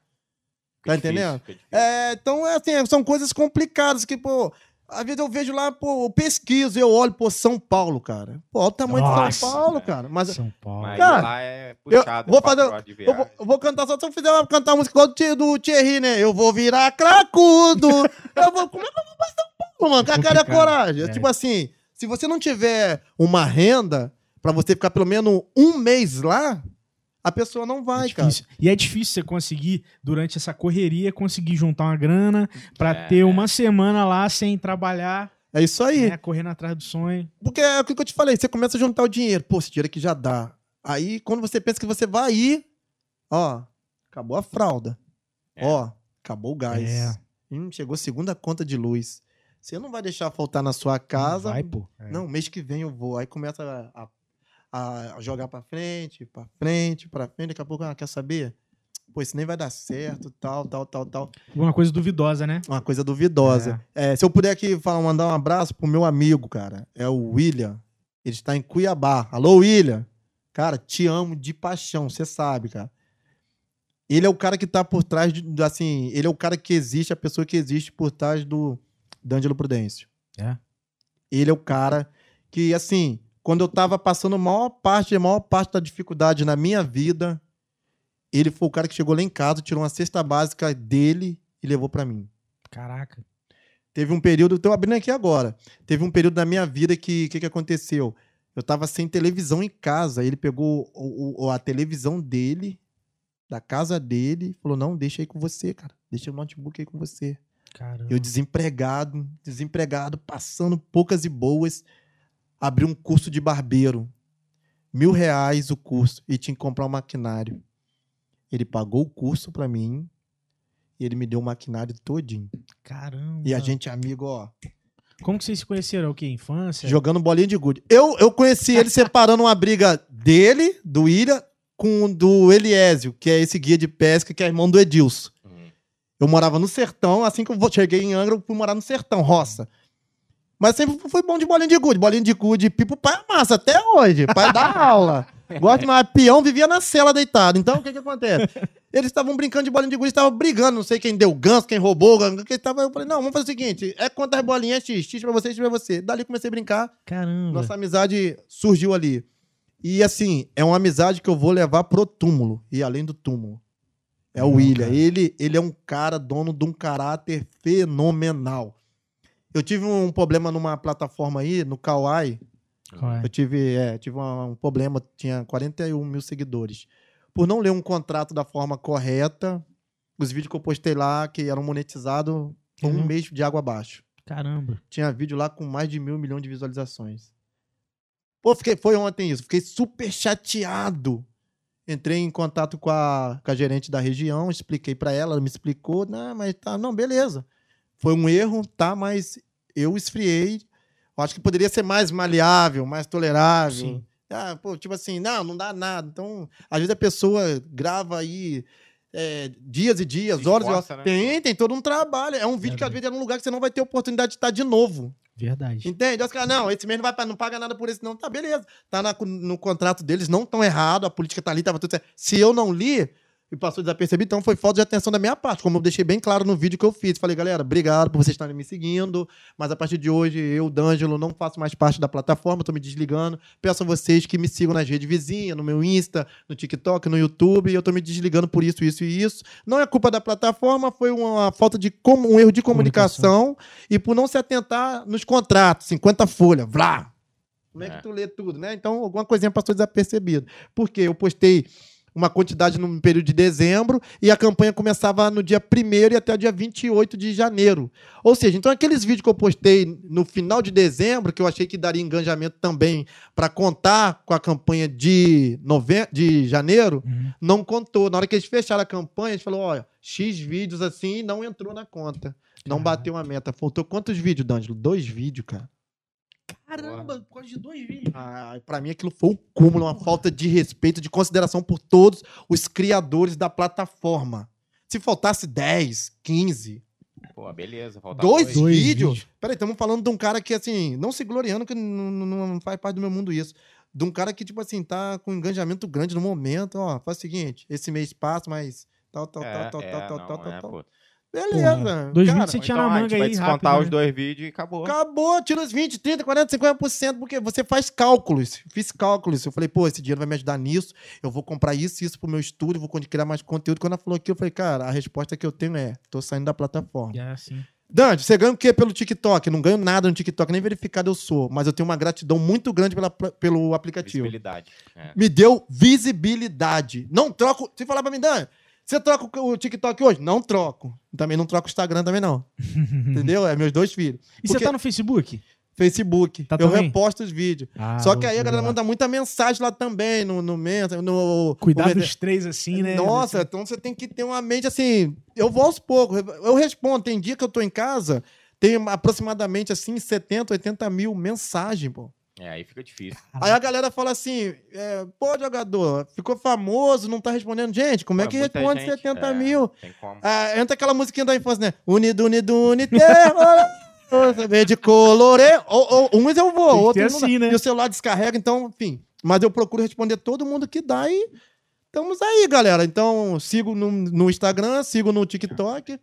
Tá entendendo? É, então, é assim, são coisas complicadas que, pô. Às vezes eu vejo lá, pô, eu pesquiso, eu olho, pô, São Paulo, cara. Pô, olha o tamanho de Nossa. São Paulo, cara. Mas São Paulo. Mas Cara, lá é eu puxado. vou quatro fazer- de Eu vou, eu vou cantar só se eu fizer uma, cantar uma música igual do, do Thierry, né? Eu vou virar cracudo. [laughs] eu vou. Como é que eu vou pra São Paulo, mano? Com a cara e a complicado. coragem. É. Tipo assim, se você não tiver uma renda pra você ficar pelo menos um mês lá, a pessoa não vai, É cara. E é difícil você conseguir, durante essa correria, conseguir juntar uma grana pra É. ter uma semana lá sem trabalhar, É isso aí. né, correndo atrás do sonho. Porque é aquilo que eu te falei, você começa a juntar o dinheiro. Pô, esse dinheiro aqui já dá. Aí, quando você pensa que você vai ir, ó, acabou a fralda. É. Ó, acabou o gás. É. Hum, chegou a segunda conta de luz. Você não vai deixar faltar na sua casa. Vai, pô. É. Não, mês que vem eu vou. Aí começa a, a- a jogar pra frente, pra frente, pra frente. Daqui a pouco, ah, quer saber? pô, isso nem vai dar certo, tal, tal, tal, tal. Uma coisa duvidosa, né? Uma coisa duvidosa. É, se eu puder aqui falar, mandar um abraço pro meu amigo, cara, é o William. Ele está em Cuiabá. Alô, William. Cara, te amo de paixão, você sabe, cara. Ele é o cara que tá por trás, de, assim, ele é o cara que existe, a pessoa que existe por trás do D'Angelo Prudêncio. É. Ele é o cara que, assim, quando eu tava passando a maior parte, a maior parte da dificuldade na minha vida, ele foi o cara que chegou lá em casa, tirou uma cesta básica dele e levou pra mim. Caraca. Teve um período, tô abrindo aqui agora. Teve um período na minha vida que que, que aconteceu? Eu tava sem televisão em casa. Ele pegou o- o- a televisão dele, da casa dele, falou: Não, deixa aí com você, cara. Deixa o notebook aí com você. Caramba. Eu desempregado, desempregado, passando poucas e boas, abri um curso de barbeiro. Mil reais o curso e tinha que comprar um maquinário. Ele pagou o curso pra mim e ele me deu o maquinário todinho. Caramba. E a gente é amigo, ó, Como que vocês se conheceram? O quê? Infância? jogando bolinha de gude. Eu, eu conheci ele separando uma briga dele, do William, com o do Eliésio, que é esse guia de pesca, que é irmão do Edilson. Uhum. Eu morava no sertão, assim que eu cheguei em Angra, eu fui morar no sertão, roça. Mas sempre foi bom de bolinha de gude. Bolinha de gude, pipo, pai é massa, até hoje. Pai dá aula. [laughs] Gosto mais. Peão vivia na cela deitado. Então, o que que acontece? Eles estavam brincando de bolinha de gude, estavam brigando. Não sei quem deu ganso, quem roubou. Quem tava... Eu falei, não, vamos fazer o seguinte. É quantas bolinhas, X. X pra você, X pra você. Dali comecei a brincar. Caramba. Nossa amizade surgiu ali. E assim, é uma amizade que eu vou levar pro túmulo. E além do túmulo. É o William. Ele, ele é um cara dono de um caráter fenomenal. Eu tive um problema numa plataforma aí, no Kawaii. É? Eu tive, é, tive um problema, tinha 41 mil seguidores. Por não ler um contrato da forma correta, os vídeos que eu postei lá, que eram monetizados, um Uhum. mês de água abaixo. Caramba. Tinha vídeo lá com mais de mil milhões de visualizações. Pô, fiquei, foi ontem isso. Fiquei super chateado. Entrei em contato com a, com a gerente da região, expliquei pra ela, ela me explicou. Não, mas tá, não, beleza. Foi um erro, tá, mas eu esfriei. Eu acho que poderia ser mais maleável, mais tolerável. Sim. Ah, pô, tipo assim, não, não dá nada. Então, às vezes a pessoa grava aí é, dias e dias, Se horas e horas. né? Tem, tem todo um trabalho. É um vídeo que às vezes é num lugar que você não vai ter oportunidade de estar de novo. Verdade. Entende? Os caras, não, esse mês não, vai, não paga nada por esse, não. Tá, beleza. Tá na- no contrato deles, não tão errado, a política tá ali, tava tudo certo. Se eu não li e passou desapercebido, então foi falta de atenção da minha parte, como eu deixei bem claro no vídeo que eu fiz. Falei, galera, obrigado por vocês estarem me seguindo, mas a partir de hoje, eu, D'Angelo, não faço mais parte da plataforma, tô me desligando. Peço a vocês que me sigam nas redes vizinhas, no meu Insta, no TikTok, no YouTube, e eu tô me desligando por isso, isso e isso. Não é culpa da plataforma, foi uma falta de com- um erro de comunicação, e por não se atentar nos contratos, 50 folhas, vlá. Como é É. que tu lê tudo, né? Então, alguma coisinha passou desapercebido. Porque eu postei uma quantidade no período de dezembro e a campanha começava no dia 1 e até o dia 28 de janeiro. Ou seja, então aqueles vídeos que eu postei no final de dezembro, que eu achei que daria engajamento também para contar com a campanha de, nove... de janeiro, Uhum. não contou. Na hora que eles fecharam a campanha, eles falaram: olha, X vídeos assim não entrou na conta. Não bateu a meta. Faltou quantos vídeos, D'Angelo? Dois vídeos, cara. Caramba, por causa de dois vídeos. Ah, pra mim aquilo foi o cúmulo, uma falta de respeito, de consideração por todos os criadores da plataforma. Se faltasse 10, 15, Pô, beleza. Falta dois, Dois vídeos. vídeos. Peraí, estamos falando de um cara que, assim, não se gloriando, que não, faz parte do meu mundo isso. De um cara que, tipo assim, tá com engajamento grande no momento. Ó, faz o seguinte: esse mês passa, mas tal, tal, É, tal, tal, é, tal, tal, não, tal, tal, é, tal. pô. Beleza. Dois cara, vídeos você tinha então, na manga gente vai aí descontar rápido, os né? dois vídeos e acabou. Acabou, tira os 20, 30, 40, 50%, porque você faz cálculos. Fiz cálculos. Eu falei, pô, esse dinheiro vai me ajudar nisso. Eu vou comprar isso e isso pro meu estúdio, vou criar mais conteúdo. Quando ela falou aqui, eu falei, cara, a resposta que eu tenho é: tô saindo da plataforma. É assim. Dante, você ganha o quê pelo TikTok? Não ganho nada no TikTok, nem verificado eu sou. Mas eu tenho uma gratidão muito grande pela, pelo aplicativo. Visibilidade. É. Me deu visibilidade. Não troco. Você falar pra mim, Dan, você troca o TikTok hoje? Não troco. Também não troco o Instagram também, não. [laughs] Entendeu? É meus dois filhos. E Porque- você tá no Facebook? Facebook. Tá eu também? reposto os vídeos. Ah, Só que aí a galera manda muita mensagem lá também, no, no, men- no Cuidar dos três assim, né? Nossa, então você tem que ter uma mente assim. Eu vou aos poucos. Eu respondo. Tem dia que eu tô em casa, tem aproximadamente assim 70, 80 mil mensagens, pô. É, aí fica difícil. Aí a galera fala assim: é, pô, jogador, ficou famoso, não tá respondendo. Gente, como é que muita responde gente, 70 é, mil? Tem como. Ah, entra aquela musiquinha da infância, né? Unido, unido, verde colore. Ou, ou, uns eu vou, outros ter não dá. assim, né? E o celular descarrega, então, enfim. Mas eu procuro responder todo mundo que dá e estamos aí, galera. Então, sigo no, no Instagram, sigo no TikTok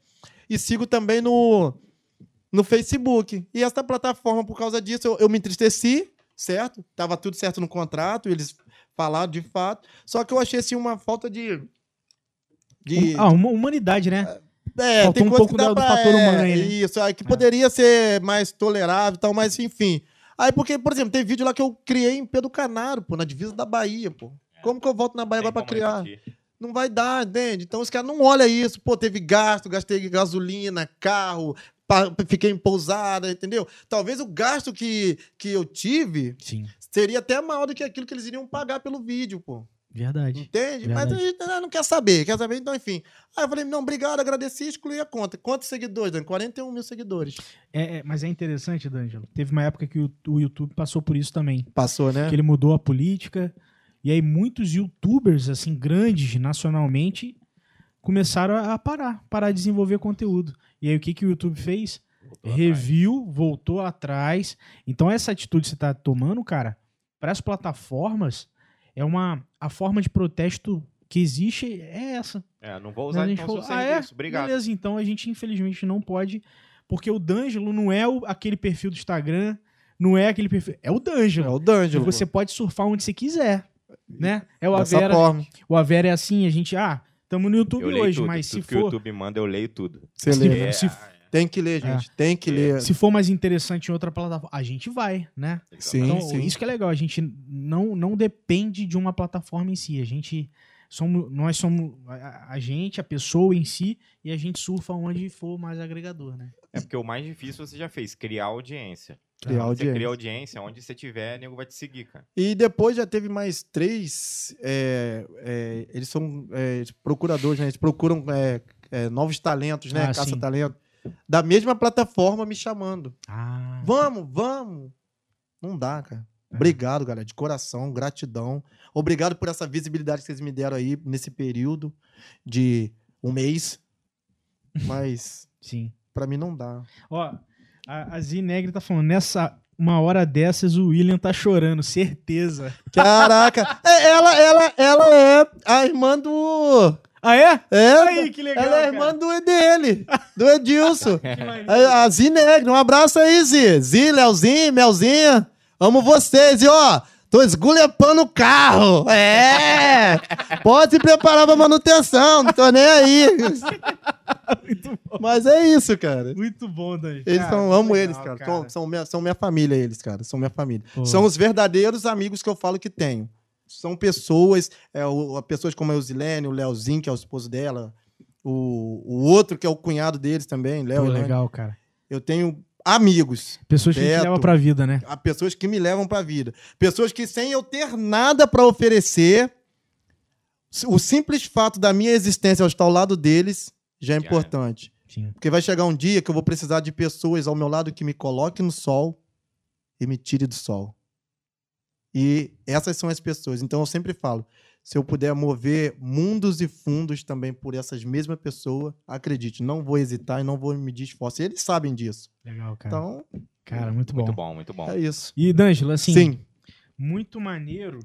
e sigo também no, no Facebook. E essa plataforma, por causa disso, eu, eu me entristeci, certo? Tava tudo certo no contrato, eles falaram de fato. Só que eu achei assim uma falta de. de Ah, uma humanidade, né? é, Faltou tem um coisa pouco que dá do- do pra- fator é, humano aí, né? Isso, aí que poderia ser mais tolerável e tal, mas enfim. Aí, porque, por exemplo, tem vídeo lá que eu criei em Pedro Canaro, pô, na divisa da Bahia, pô. Como que eu volto na Bahia Tem agora pra criar? repetir. Não vai dar, entende? Então os caras não olham isso. Pô, teve gasto, gastei gasolina, carro, fiquei em pousada, entendeu? Talvez o gasto que, que eu tive Sim. seria até maior do que aquilo que eles iriam pagar pelo vídeo, pô. Verdade. Entende? Mas Verdade. a gente ah, não quer saber, quer saber, então, enfim. Aí eu falei, não, obrigado, agradeci e excluí a conta. Quantos seguidores, Dan? 41 mil seguidores. É, é, mas é interessante, D'Angelo. Teve uma época que o, o YouTube passou por isso também. Passou, né? Que ele mudou a política. E aí muitos youtubers, assim, grandes nacionalmente, começaram a parar, parar de desenvolver conteúdo. E aí o que, que o YouTube fez? Voltou atrás. Reviu, voltou atrás. Então essa atitude que você tá tomando, cara, para as plataformas, é uma. A forma de protesto que existe é essa. É, não vou usar a gente então seu falou, ah, é? serviço. Obrigado. Beleza, então a gente infelizmente não pode, porque o D'Angelo não é o- aquele perfil do Instagram, não é aquele perfil, é o É D'Angelo. o E D'Angelo. você pode surfar onde você quiser, né? É o Dessa Avera, forma. o Avera é assim, a gente, ah, estamos no YouTube hoje, tudo. mas tudo se que o for, YouTube manda, eu leio tudo. Você se, lê. É, se, Tem que ler, gente. Tem que ler. se for mais interessante em outra plataforma, a gente vai, né? Sim, Então, sim. isso que é legal, a gente não, não depende de uma plataforma em si, a gente somos nós somos a, a gente, a pessoa em si, e a gente surfa onde for mais agregador, né? É porque o mais difícil você já fez, criar audiência. Criar Você audiência. cria audiência, onde você tiver, nego vai te seguir, cara. E depois já teve mais três. é, é, eles são é, procuradores, né? Eles procuram é, é, novos talentos, né? Ah. Caça-talento. Da mesma plataforma me chamando. Ah, Vamos, vamos. Não dá, cara. É. Obrigado, galera. De coração, gratidão. Obrigado por essa visibilidade que vocês me deram aí nesse período de um mês. [laughs] Mas sim. pra mim não dá. Ó, a, a Zinegre tá falando, nessa uma hora dessas o William tá chorando, certeza. Caraca! É, ela, ela, ela é a irmã do. Ah, é? É, Aí, que legal, ela é irmã do dele, do Edilson. [laughs] A, a um abraço aí, Zi. Zi, Leozinho, Melzinha. Amo vocês. E ó, tô esgulepando o carro. É! [laughs] Pode se preparar pra manutenção, não tô nem aí. Muito bom. Mas é isso, cara. Muito bom, Dani. Eles Cara, são, amo legal, eles, cara. São, são, minha, são minha família, eles, cara. São minha família. Pô. São os verdadeiros amigos que eu falo que tenho. São pessoas, é, o, pessoas como a Eusilene, o Leozinho, que é o esposo dela, o, o outro que é o cunhado deles também, Léo. Pô, legal, cara. Eu tenho amigos, Pessoas que a gente Beto. leva pra vida, né? a pessoas que me levam pra vida. Pessoas que, sem eu ter nada pra oferecer, o simples fato da minha existência ao estar ao lado deles já é Já é. importante. Porque vai chegar um dia que eu vou precisar de pessoas ao meu lado que me coloquem no sol e me tire do sol. E essas são as pessoas. Então eu sempre falo, se eu puder mover mundos e fundos também por essas mesmas pessoas, acredite, não vou hesitar e não vou me esforço. E eles sabem disso. Legal, cara. Então, cara, muito bom. Muito bom, muito bom. é isso. E, D'Angelo, assim, Sim. muito maneiro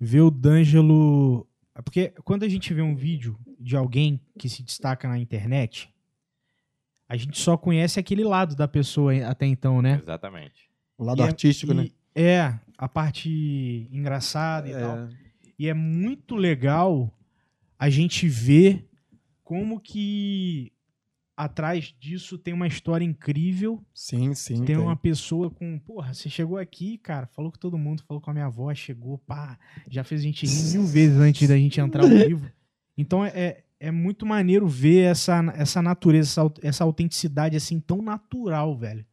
ver o D'Angelo. Porque quando a gente vê um vídeo de alguém que se destaca na internet, a gente só conhece aquele lado da pessoa até então, né? Exatamente. O lado E é- artístico, e- né? É, a parte engraçada e tal. E é muito legal a gente ver como que atrás disso tem uma história incrível. Sim, sim. tem uma pessoa com. Porra, você chegou aqui, cara, falou com todo mundo, falou com a minha avó, chegou, pá, já fez a gente rir mil vezes antes da gente entrar ao vivo. Então é, é, muito maneiro ver essa, essa natureza, essa, essa autenticidade assim tão natural, velho.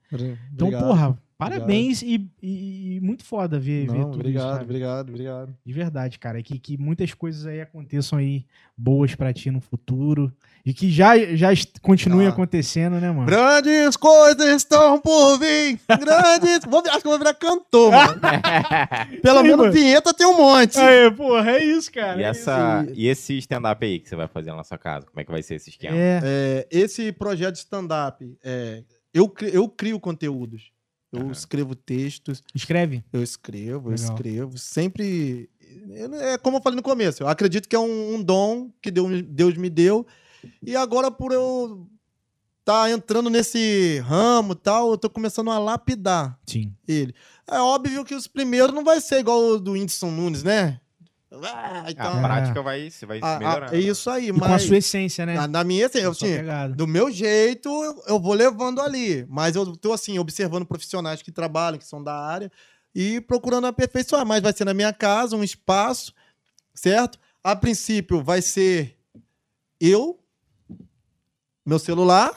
Então, Obrigado. porra, Parabéns e, e- e muito foda ver, ver Não, tudo obrigado, isso, obrigado, obrigado. De verdade, cara. Que, que muitas coisas aí aconteçam aí boas pra ti no futuro. E que já, já continuem Ah. acontecendo, né, mano? Grandes coisas estão por vir. Grandes. [laughs] Vou, acho que eu vou virar cantor, mano. [laughs] Pelo Sim, menos mano. vinheta tem um monte. Aê, porra, é isso, cara. E, é essa, isso. e esse stand-up aí que você vai fazer na sua casa? Como é que vai ser esse esquema? É, É, esse projeto de stand-up, é, eu, eu crio conteúdos. Eu Aham. escrevo textos, escreve. eu escrevo, eu Legal. escrevo. Sempre. eu- É como eu falei no começo, eu acredito que é um, um dom que Deus, Deus me deu. E agora, por eu estar entrando nesse ramo e tal, eu tô começando a lapidar Sim. ele. É óbvio que os primeiros não vai ser igual o do Whindersson Nunes, né? Ah, A então, prática vai, você vai ah, melhorando. é isso aí, E com a mas sua essência, né? na, na minha essência, a pegada. do meu jeito, eu, eu vou levando ali. Mas eu tô, assim, observando profissionais que trabalham, que são da área, e procurando aperfeiçoar. Mas vai ser na minha casa, um espaço, certo? A princípio, vai ser eu, meu celular,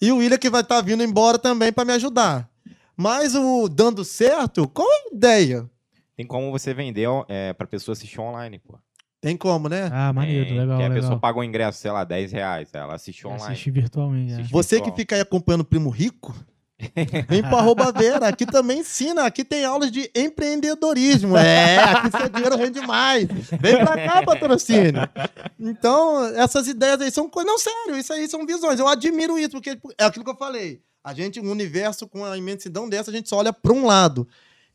e o William que vai estar vindo embora também para me ajudar. Mas o dando certo, qual a ideia? Tem como você vender é, pra pessoa assistir online, pô. Tem como, né? Ah, maneiro, Tem, legal, que a legal. pessoa pagou o ingresso, sei lá, 10 reais. Ela assiste online. Assistir virtualmente. é. Assiste Você que virtual. fica aí acompanhando o Primo Rico, [laughs] vem para arroba Vera. Aqui também ensina. Aqui tem aulas de empreendedorismo. É, aqui seu dinheiro rende mais. Vem pra cá, patrocínio. Então, essas ideias aí são coisas. Não, sério, isso aí são visões. Eu admiro isso, porque é aquilo que eu falei. A gente, um universo com a imensidão dessa, a gente só olha para um lado.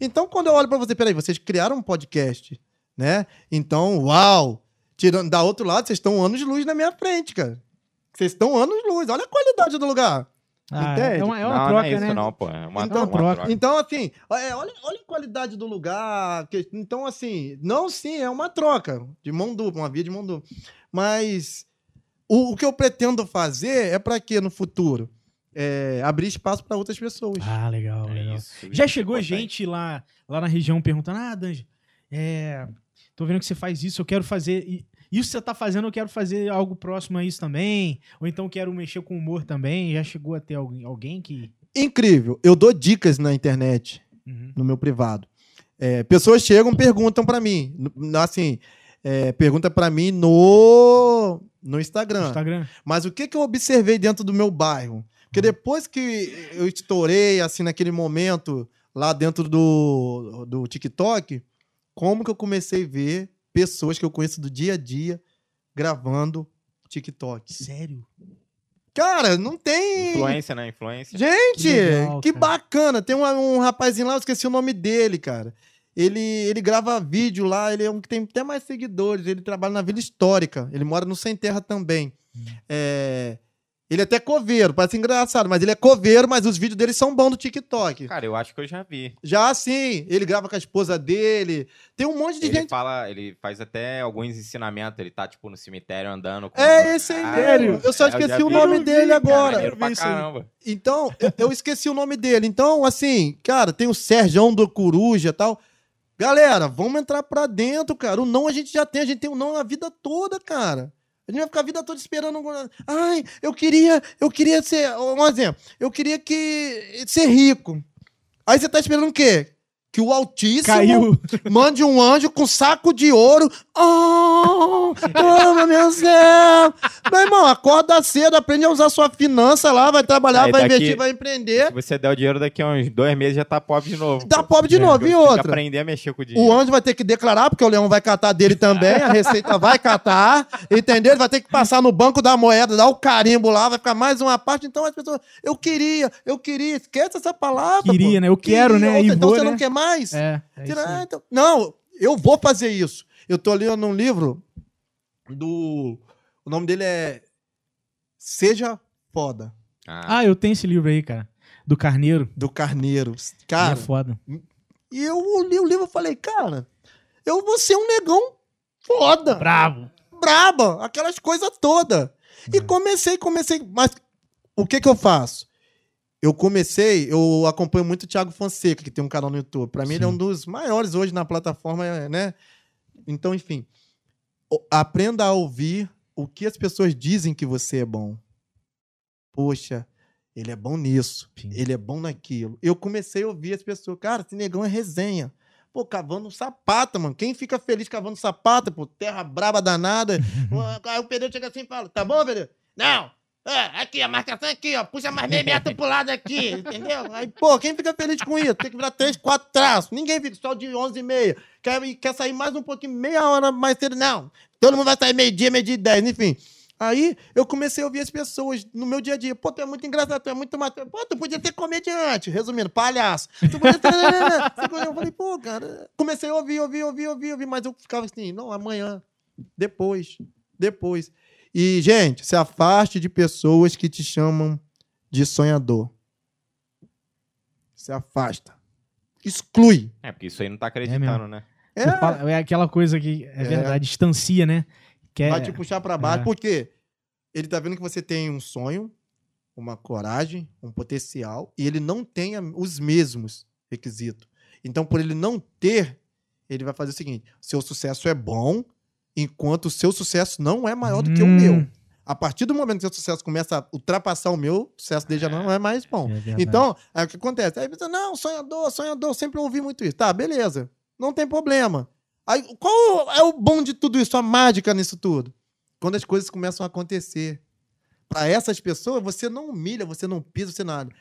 Então, quando eu olho para você, peraí, vocês criaram um podcast, né? Então, uau! Tirando da outro lado, vocês estão anos de luz na minha frente, cara. Vocês estão anos de luz. Olha a qualidade do lugar. Ah, Entende? é uma, é uma não, troca, não é isso né? não, pô. É uma, Então, uma troca. Então, assim, é, olha, olha a qualidade do lugar. que- então, assim, não sim, é uma troca de mão dupla, uma via de mão dupla. Mas o, o que eu pretendo fazer é para quê no futuro? É, abrir espaço para outras pessoas. Ah, legal, É legal. isso, Já isso é chegou importante. gente lá, lá na região perguntando: Ah, Danji, é, tô vendo que você faz isso, eu quero fazer. Isso que você tá fazendo, eu quero fazer algo próximo a isso também. Ou então quero mexer com humor também. Já chegou a ter alguém, alguém que. Incrível. Eu dou dicas na internet, Uhum. no meu privado. É, pessoas chegam, perguntam para mim, assim, é, pergunta para mim no no Instagram. Instagram. Mas o que, que eu observei dentro do meu bairro? Porque depois que eu estourei, assim, naquele momento, lá dentro do, do TikTok, como que eu comecei a ver pessoas que eu conheço do dia a dia gravando TikTok? Sério? Cara, não tem. Influência, né? Influência. Gente, Que legal, que bacana. Tem um, um rapazinho lá, eu esqueci o nome dele, cara. Ele, ele grava vídeo lá, ele é um que tem até mais seguidores. Ele trabalha na Vila Histórica. Ele mora no Sem Terra também. Hum. É, ele é até coveiro, parece engraçado, mas ele é coveiro, mas os vídeos dele são bons do TikTok. Cara, eu acho que eu já vi. Já sim, ele grava com a esposa dele. Tem um monte de Ele gente. fala, ele faz até alguns ensinamentos. Ele tá, tipo, no cemitério andando. Com... É esse aí, Ah. Eu só esqueci o vi. nome Eu dele vi, cara, agora. Vi caramba. Então, eu, eu esqueci o nome dele. Então, assim, cara, tem o Serjão do Coruja e tal. Galera, vamos entrar pra dentro, cara. O não a gente já tem, a gente tem o não a vida toda, cara. A gente vai ficar a vida toda esperando. Ai, eu queria, eu queria ser. Um exemplo, eu queria que ser rico. Aí você tá esperando o quê? Que o Altíssimo Caiu. mande um anjo com saco de ouro. Oh, oh meu céu! Meu irmão, acorda cedo, aprende a usar sua finança lá, vai trabalhar, Aí vai daqui- investir, vai empreender. Se você der o dinheiro daqui a uns dois meses, já tá pobre de novo. Tá pobre de novo. E que outra? aprender a mexer com o dinheiro. O anjo vai ter que declarar, porque o leão vai catar dele também, a receita vai catar, entendeu? Ele vai ter que passar no banco da moeda, dar o carimbo lá, vai ficar mais uma parte. Então as pessoas, eu queria, eu queria, esquece essa palavra. Queria, pô. né? Eu quero, né? Outra, E então vou, você né? não quer mais? É. é Tira- isso aí. ah, então- não, eu vou fazer isso. Eu tô lendo um livro do. O nome dele é Seja Foda, Ah, Ah, eu tenho esse livro aí, cara. Do Carneiro. do Carneiro. Ele Cara, é foda. e eu li o livro e falei, cara, eu vou ser um negão foda. Bravo. braba, aquelas coisas todas. E comecei, comecei. Mas o que que eu faço? Eu comecei, eu acompanho muito o Thiago Fonseca, que tem um canal no YouTube. Pra mim, ele é um dos maiores hoje na plataforma, né? Então, enfim. o- Aprenda a ouvir o que as pessoas dizem que você é bom. Poxa, Ele é bom nisso. Sim. Ele é bom naquilo. Eu comecei a ouvir as pessoas. Cara, esse negão é resenha. Pô, cavando sapata, mano. Quem fica feliz cavando sapata, pô? Terra braba danada. [laughs] Aí o Pedro chega assim e fala: Tá bom, Pedro? Não. É, aqui, a marcação aqui, ó. Puxa mais meio metro [laughs] pro lado aqui, entendeu? Aí, pô, quem fica feliz com isso? Tem que virar três, quatro traços. Ninguém fica só de 11 e meia. Quer, quer sair mais um pouquinho, meia hora mais cedo. Não. Todo mundo vai sair meio-dia, meio-dia e dez, enfim. Aí eu comecei a ouvir as pessoas no meu dia a dia. Pô, tu é muito engraçado, tu é muito matéria. Pô, tu podia ser comediante. Resumindo, palhaço. Tu podia ser. [laughs] eu falei, pô, cara. Comecei a ouvir, ouvir, ouvir, ouvir, ouvir. Mas eu ficava assim, não, amanhã. Depois. Depois. E, gente, se afaste de pessoas que te chamam de sonhador. Se afasta. Exclui. É, porque isso aí não tá acreditando, né? É, fala- é aquela coisa que é, É. verdade, distancia, né? Que é- vai te puxar pra baixo. É. Porque ele tá vendo que você tem um sonho, uma coragem, um potencial, e ele não tem os mesmos requisitos. Então, por ele não ter, ele vai fazer o seguinte: seu sucesso é bom, enquanto o seu sucesso não é maior do que o Hum. meu. A partir do momento que o seu sucesso começa a ultrapassar o meu, o sucesso dele já não é mais bom. É. Então, aí o que acontece? Aí você, não, sonhador, sonhador, sempre ouvi muito isso. Tá, beleza. Não tem problema. Aí, qual é o bom de tudo isso, a mágica nisso tudo? Quando as coisas começam a acontecer. Para essas pessoas, você não humilha, você não pisa, você nada.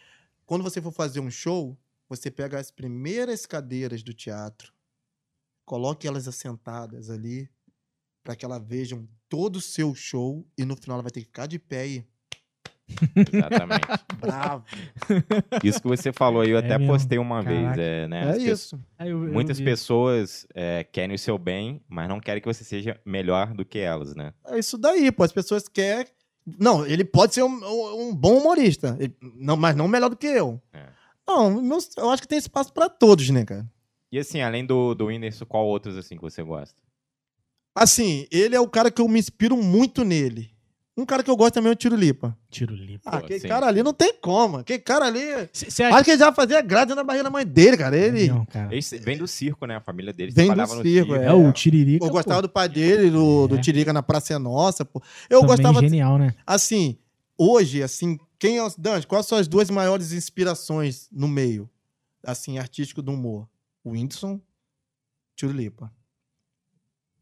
Quando você for fazer um show, você pega as primeiras cadeiras do teatro, coloque elas assentadas ali, para que elas vejam todo o seu show e no final ela vai ter que ficar de pé e Exatamente. [laughs] bravo. Isso que você falou aí, eu É até mesmo. postei uma Caraca. vez. É, né, É pessoas- isso. Aí eu- eu Muitas vi. pessoas é, querem o seu bem, mas não querem que você seja melhor do que elas, né? É isso daí, pô. As pessoas querem. Não, ele pode ser um, um- um bom humorista, ele- não, mas não melhor do que eu. É. Não, meus- eu acho que tem espaço pra todos, né, cara? E assim, além do, do Whindersson, qual outros assim que você gosta? Assim, ele é o cara que eu me inspiro muito nele. Um cara que eu gosto também é o Tiro Lipa. Tiro limpo. Ah, aquele sim. cara ali não tem como. Aquele cara ali. Você acha Acho que ele já fazia grade na barriga da mãe dele, cara. Ele. Não, cara. Esse vem do circo, né? A família dele Vem do trabalhava no circo, É, o Tiririca. Eu gostava pô, do pai dele, do, do É. Tirica na Praça é Nossa, pô. Eu também gostava. genial, né? Assim, hoje, assim, quem é. Dante, quais são as duas maiores inspirações no meio, assim, artístico do humor? O Whindersson, Tiro Lipa.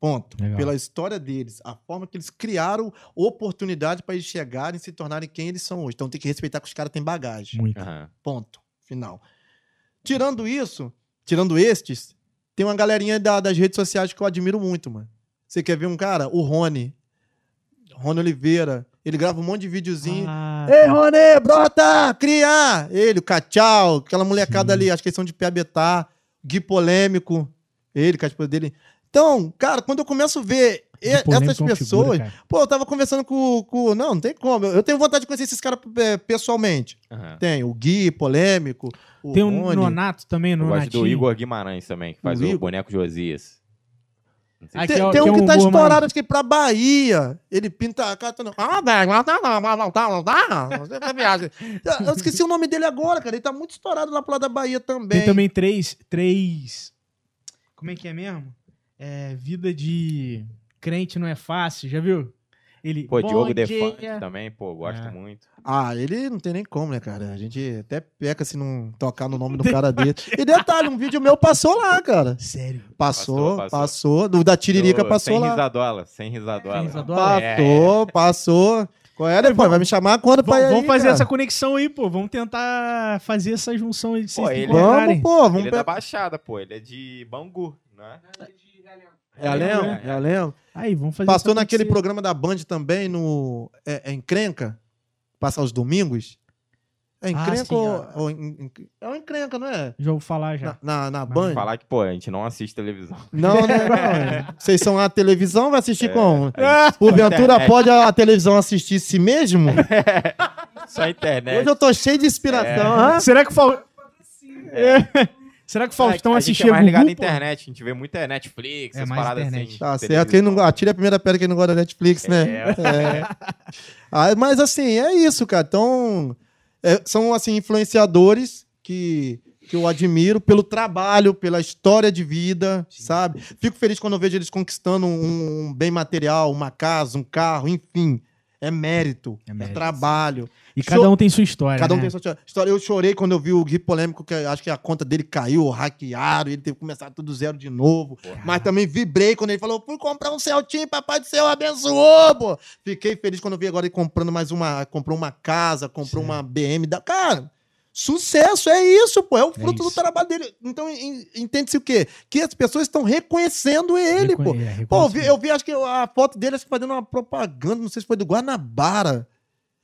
Ponto. Legal. Pela história deles, a forma que eles criaram oportunidade para eles chegarem e se tornarem quem eles são hoje. Então tem que respeitar que os caras têm bagagem. Muito. Aham. Ponto. Final. Tirando isso, tirando estes, tem uma galerinha da- das redes sociais que eu admiro muito, mano. Você quer ver um cara? O Rony. Rony Oliveira. Ele grava um monte de videozinho. Ah, Ei, Rony, brota! Criar! Ele, o Cachau, aquela molecada Sim. ali, acho que eles são de Piabetá. Gui Polêmico. Ele, com a esposa dele. Então, cara, quando eu começo a ver e- essas é pessoas. figura, pô, eu tava conversando com, com. Não, não tem como. Eu eu tenho vontade de conhecer esses caras é, pessoalmente. aham. Tem o Gui, polêmico. O Tem o Rony. Nonato também, Eu no gosto do Igor Guimarães também, que faz O o, boneco Josias. Não sei Aqui Tem, é tem que é um que um tá gourmand. estourado, acho que pra Bahia. Ele pinta a cara. tá Ah, velho, não tá, não, não, não tá, não tá. Tá viagem. Eu- Eu esqueci o nome dele agora, cara. Ele tá muito estourado lá pro lado da Bahia também. Tem também três, três. Como é que é mesmo? É, vida de crente não é fácil, já viu? Ele. Pô, Diogo dia. Defante também, pô, gosto É. muito. Ah, ele não tem nem como, né, cara? A gente até peca se não tocar no nome do cara dele. [laughs] E detalhe, um vídeo meu passou lá, cara. Sério. Passou, Passou, passou. passou. Do, da Tiririca passou sem lá. risadola, sem risadola. Sem risadola? É. Passou, passou. Qual é, depois? Vai me chamar quando pra Vamos, ir aí, vamos fazer cara? essa conexão aí, pô. Vamos tentar fazer essa junção aí de vocês Pô, ele-. Vamos, pô. Vamos Ele é da Baixada, pô, ele é de Bangu, né? É a Lemo? É. É a Lemo? Aí, vamos fazer Passou naquele acontecer. programa da Band também, no. É, é Encrenca? Passa aos domingos? É Ah, Encrenca sim, ou, ó. ou en- en- É o Encrenca, não é? Já vou falar já. Na, na, na Band? Falar que, pô, a gente não assiste televisão. Não, né? [laughs] Não, é. Vocês são a televisão, vai assistir É, como? gente- Porventura internet. pode a, a televisão assistir si mesmo? [laughs] Só a internet. Hoje eu tô cheio de inspiração. hã? Será que o Fal... É. Será que o Faustão É, a gente assistia é mais ligado Gugu, na pô? internet, a gente vê muita Netflix, É essas mais paradas internet. assim. Tá certo. Quem não, atire a primeira pedra quem não gosta da Netflix, né? É. É. Ah, mas assim, é isso, cara. Então, é, são assim, influenciadores que, que eu admiro pelo trabalho, pela história de vida, sabe? Fico feliz quando eu vejo eles conquistando um, um bem material, uma casa, um carro, enfim. É mérito, É é, mérito. trabalho. E cada um tem sua história. Cada um né? tem sua história. Eu chorei quando eu vi o Gui polêmico, que acho que a conta dele caiu, hackearam, ele teve que começar tudo zero de novo. Mas também vibrei quando ele falou: fui comprar um Celtinho, papai do céu abençoou, pô. Fiquei feliz quando eu vi agora ele comprando mais uma. Comprou uma casa, comprou uma BM. Da... Cara, sucesso, é isso, pô. É o fruto do isso. trabalho dele. Então, en- entende-se o quê? Que as pessoas estão reconhecendo ele, pô. Reconhe- é, Pô, eu vi, eu vi, acho que a foto dele, acho que fazendo uma propaganda, não sei se foi do Guanabara.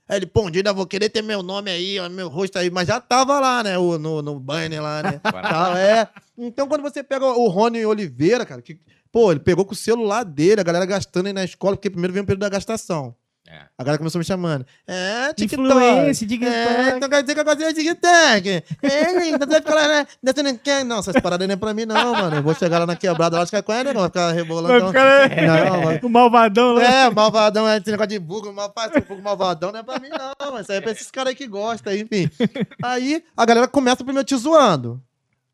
Aí ele, pô, um dia ainda vou querer ter meu nome aí, meu rosto aí, mas já tava lá, né, o, no, no banner lá, né. [laughs] É. Então, quando você pega o Rony Oliveira, cara, que, pô, ele pegou com o celular dele, a galera gastando aí na escola, porque primeiro veio o período da gastação. É. A galera começou me chamando. É, TikTok. Influência, TikTok. É, então quer dizer que eu gostei de TikTok. É, você vai ficar lá, né? Não quer? Não, essas paradas não é pra mim, não, mano. Eu vou chegar lá na quebrada, lá, acho que é com ele, não vai ficar rebolando. Vai não. ficar Não, vai- o [laughs] malvadão lá. é, malvadão, é esse negócio de vulgo, mal, faz, vulgo malvadão não é pra mim, não. Mas isso aí é pra esses caras aí que gostam, enfim. Aí a galera começa primeiro te zoando.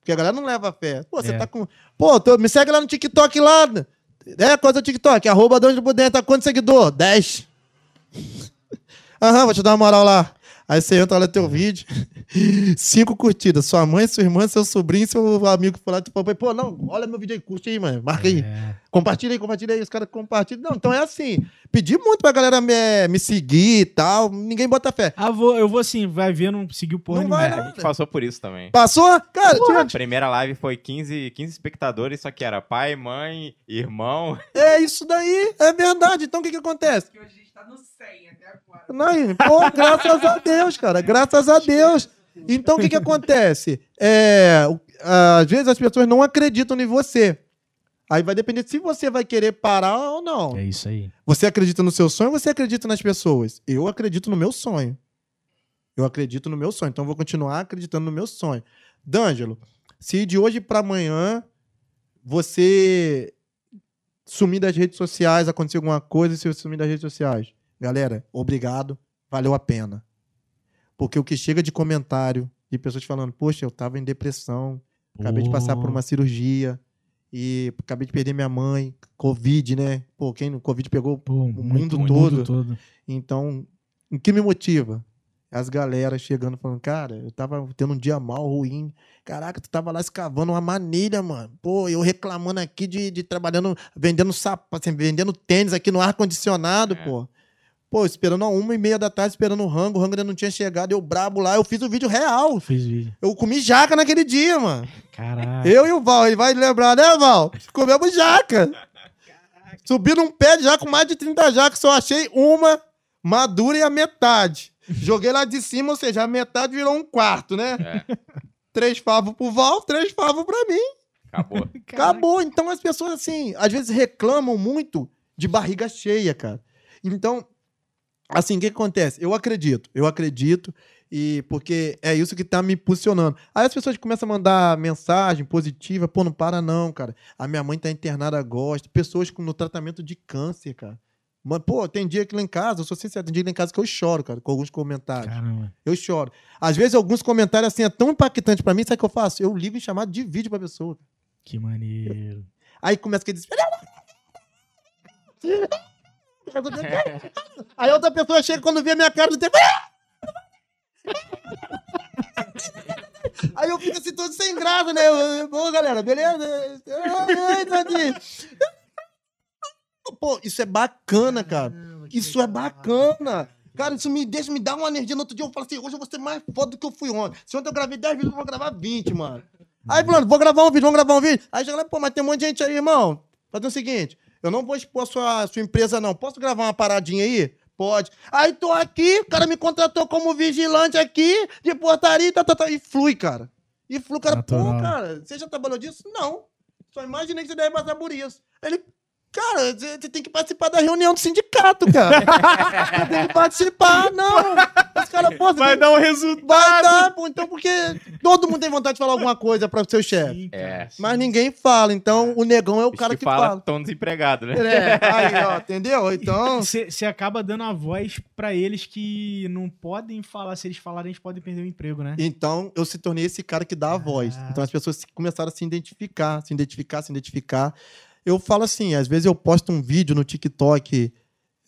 Porque a galera não leva fé. Pô, você É. tá com. Pô, tô- me segue lá no TikTok lá. É, qual é o teu TikTok? Arroba dentro. Tá quanto seguidor? 10. Aham, vou te dar uma moral lá. Aí você entra lá no teu vídeo, [laughs] cinco curtidas. Sua mãe, sua irmã, seu sobrinho, seu amigo foi lá e falou, pô, não, olha meu vídeo aí, curte aí, mano. Marca aí. É. Compartilha aí, compartilha aí, os caras compartilham. Não, então é assim. Pedi muito pra galera me, me seguir e tal. Ninguém bota fé. Ah, vou, eu vou assim, vai ver, não seguiu porra Não nenhuma. vai, É, não. a gente passou por isso também. Passou? Cara, A tinha- primeira live foi 15, 15 espectadores, só que era pai, mãe, irmão. é isso daí. É verdade. Então o que que acontece? Que hoje a tá no 100 até agora. Não, pô, graças a Deus, cara. Graças a Deus. Então o que que acontece? É, às vezes as pessoas não acreditam em você. Aí vai depender se você vai querer parar ou não. É isso aí. Você acredita no seu sonho ou você acredita nas pessoas? Eu acredito no meu sonho. Eu acredito no meu sonho. Então eu vou continuar acreditando no meu sonho. D'Angelo, se de hoje para amanhã você sumir das redes sociais, acontecer alguma coisa, se eu sumir das redes sociais, galera, obrigado, valeu a pena. Porque o que chega de comentário de pessoas falando, poxa, eu tava em depressão, acabei de passar por uma cirurgia e acabei de perder minha mãe, Covid, né? Pô, quem no Covid pegou Pô, o mundo todo. mundo todo. Então, o que me motiva? As galera chegando falando, cara, eu tava tendo um dia mal, ruim. Caraca, tu tava lá escavando uma manilha, mano. Pô, eu reclamando aqui de, de trabalhando, vendendo sapato, assim, vendendo tênis aqui no ar-condicionado, É. pô. Pô, esperando a uma e meia da tarde, esperando o rango, o rango ainda não tinha chegado, eu brabo lá, eu fiz o vídeo real. Fez vídeo. Eu comi jaca naquele dia, mano. Caraca. Eu e o Val, ele vai lembrar, né, Val? Comemos jaca. Subi num pé de jaca com mais de 30 jacas, só achei uma madura e a metade. Joguei lá de cima, ou seja, a metade virou um quarto, né? É. Três favos pro Val, três favos pra mim. Acabou. [laughs] Acabou. Então as pessoas, assim, às vezes reclamam muito de barriga cheia, cara. Então, assim, o que, que acontece? Eu acredito, eu acredito, e porque é isso que tá me impulsionando. Aí as pessoas começam a mandar mensagem positiva, pô, não para não, cara. A minha mãe tá internada, gosta. Pessoas com- no tratamento de câncer, cara. Mas, pô, tem dia que lá em casa, eu sou sincero, tem dia lá em casa que eu choro, cara, com alguns comentários. Caramba. Eu choro. Às vezes, alguns comentários assim é tão impactante pra mim, sabe o que eu faço? Eu ligo em chamado de vídeo pra pessoa. Que maneiro. Aí começa aquele. Aí outra pessoa chega quando vê a minha cara no tempo. Aí eu fico assim todo sem graça, né? Ô, galera, beleza? Pô, isso é bacana, cara. Isso é bacana. Cara, isso me deixa, me dá uma energia. No outro dia eu falo assim, hoje eu vou ser mais foda do que eu fui ontem. Se ontem eu gravei 10 vídeos, eu vou gravar 20, mano. Aí, Bruno, vou gravar um vídeo, vamos gravar um vídeo. Aí lá, pô, mas tem um monte de gente aí, irmão. Fazer o seguinte, eu não vou expor a sua, sua empresa, não. Posso gravar uma paradinha aí? Pode. Aí tô aqui, o cara me contratou como vigilante aqui, de portaria, tá, tá, tá, e flui, cara. E flui, cara, pô, Natural. cara, você já trabalhou disso? Não. Só imaginei que você deve passar por isso. Ele, cara, você tem que participar da reunião do sindicato, cara. [laughs] você tem que participar, não. Os caras, pô, Vai tem- dar um resultado. Vai dar, pô, então, porque todo mundo tem vontade de falar alguma coisa para o seu chefe. É. Mas ninguém fala, então o negão é o Os cara que, que fala fala. estão desempregados, né? É, aí, ó, [laughs] entendeu? Então, Você acaba dando a voz pra eles que não podem falar. Se eles falarem, eles podem perder o emprego, né? então eu se tornei esse cara que dá a voz. Ah. Então as pessoas começaram a se identificar, se identificar, se identificar. Eu falo assim, às vezes eu posto um vídeo no TikTok.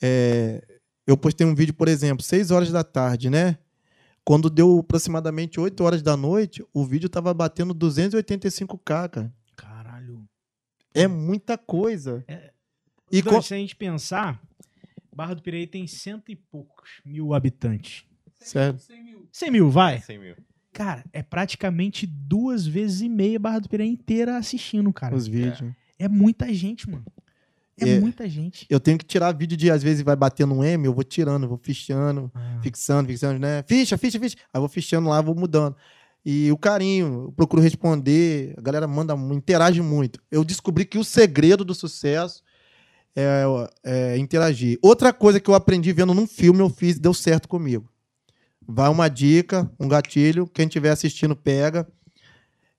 é, eu postei um vídeo, por exemplo, 6 horas da tarde, né? Quando deu aproximadamente 8 horas da noite, o vídeo tava batendo 285k, cara. Caralho. É muita coisa. É. E Então, co- se a gente pensar, Barra do Piraí tem cento e poucos mil habitantes. Sério. 100 mil. 100 mil, vai. 100 mil. Cara, é praticamente duas vezes e meia Barra do Piraí inteira assistindo, cara. os vídeos. É muita gente, mano. É, É. muita gente. Eu tenho que tirar vídeo de, às vezes, vai bater no M, eu vou tirando, vou fichando, Ah, fixando, fixando, né? Ficha, ficha, ficha. Aí eu vou fichando lá, vou mudando. E o carinho, eu procuro responder, a galera manda, interage muito. Eu descobri que o segredo do sucesso é, é interagir. Outra coisa que eu aprendi vendo num filme, eu fiz, deu certo comigo. Vai uma dica, um gatilho, quem estiver assistindo pega.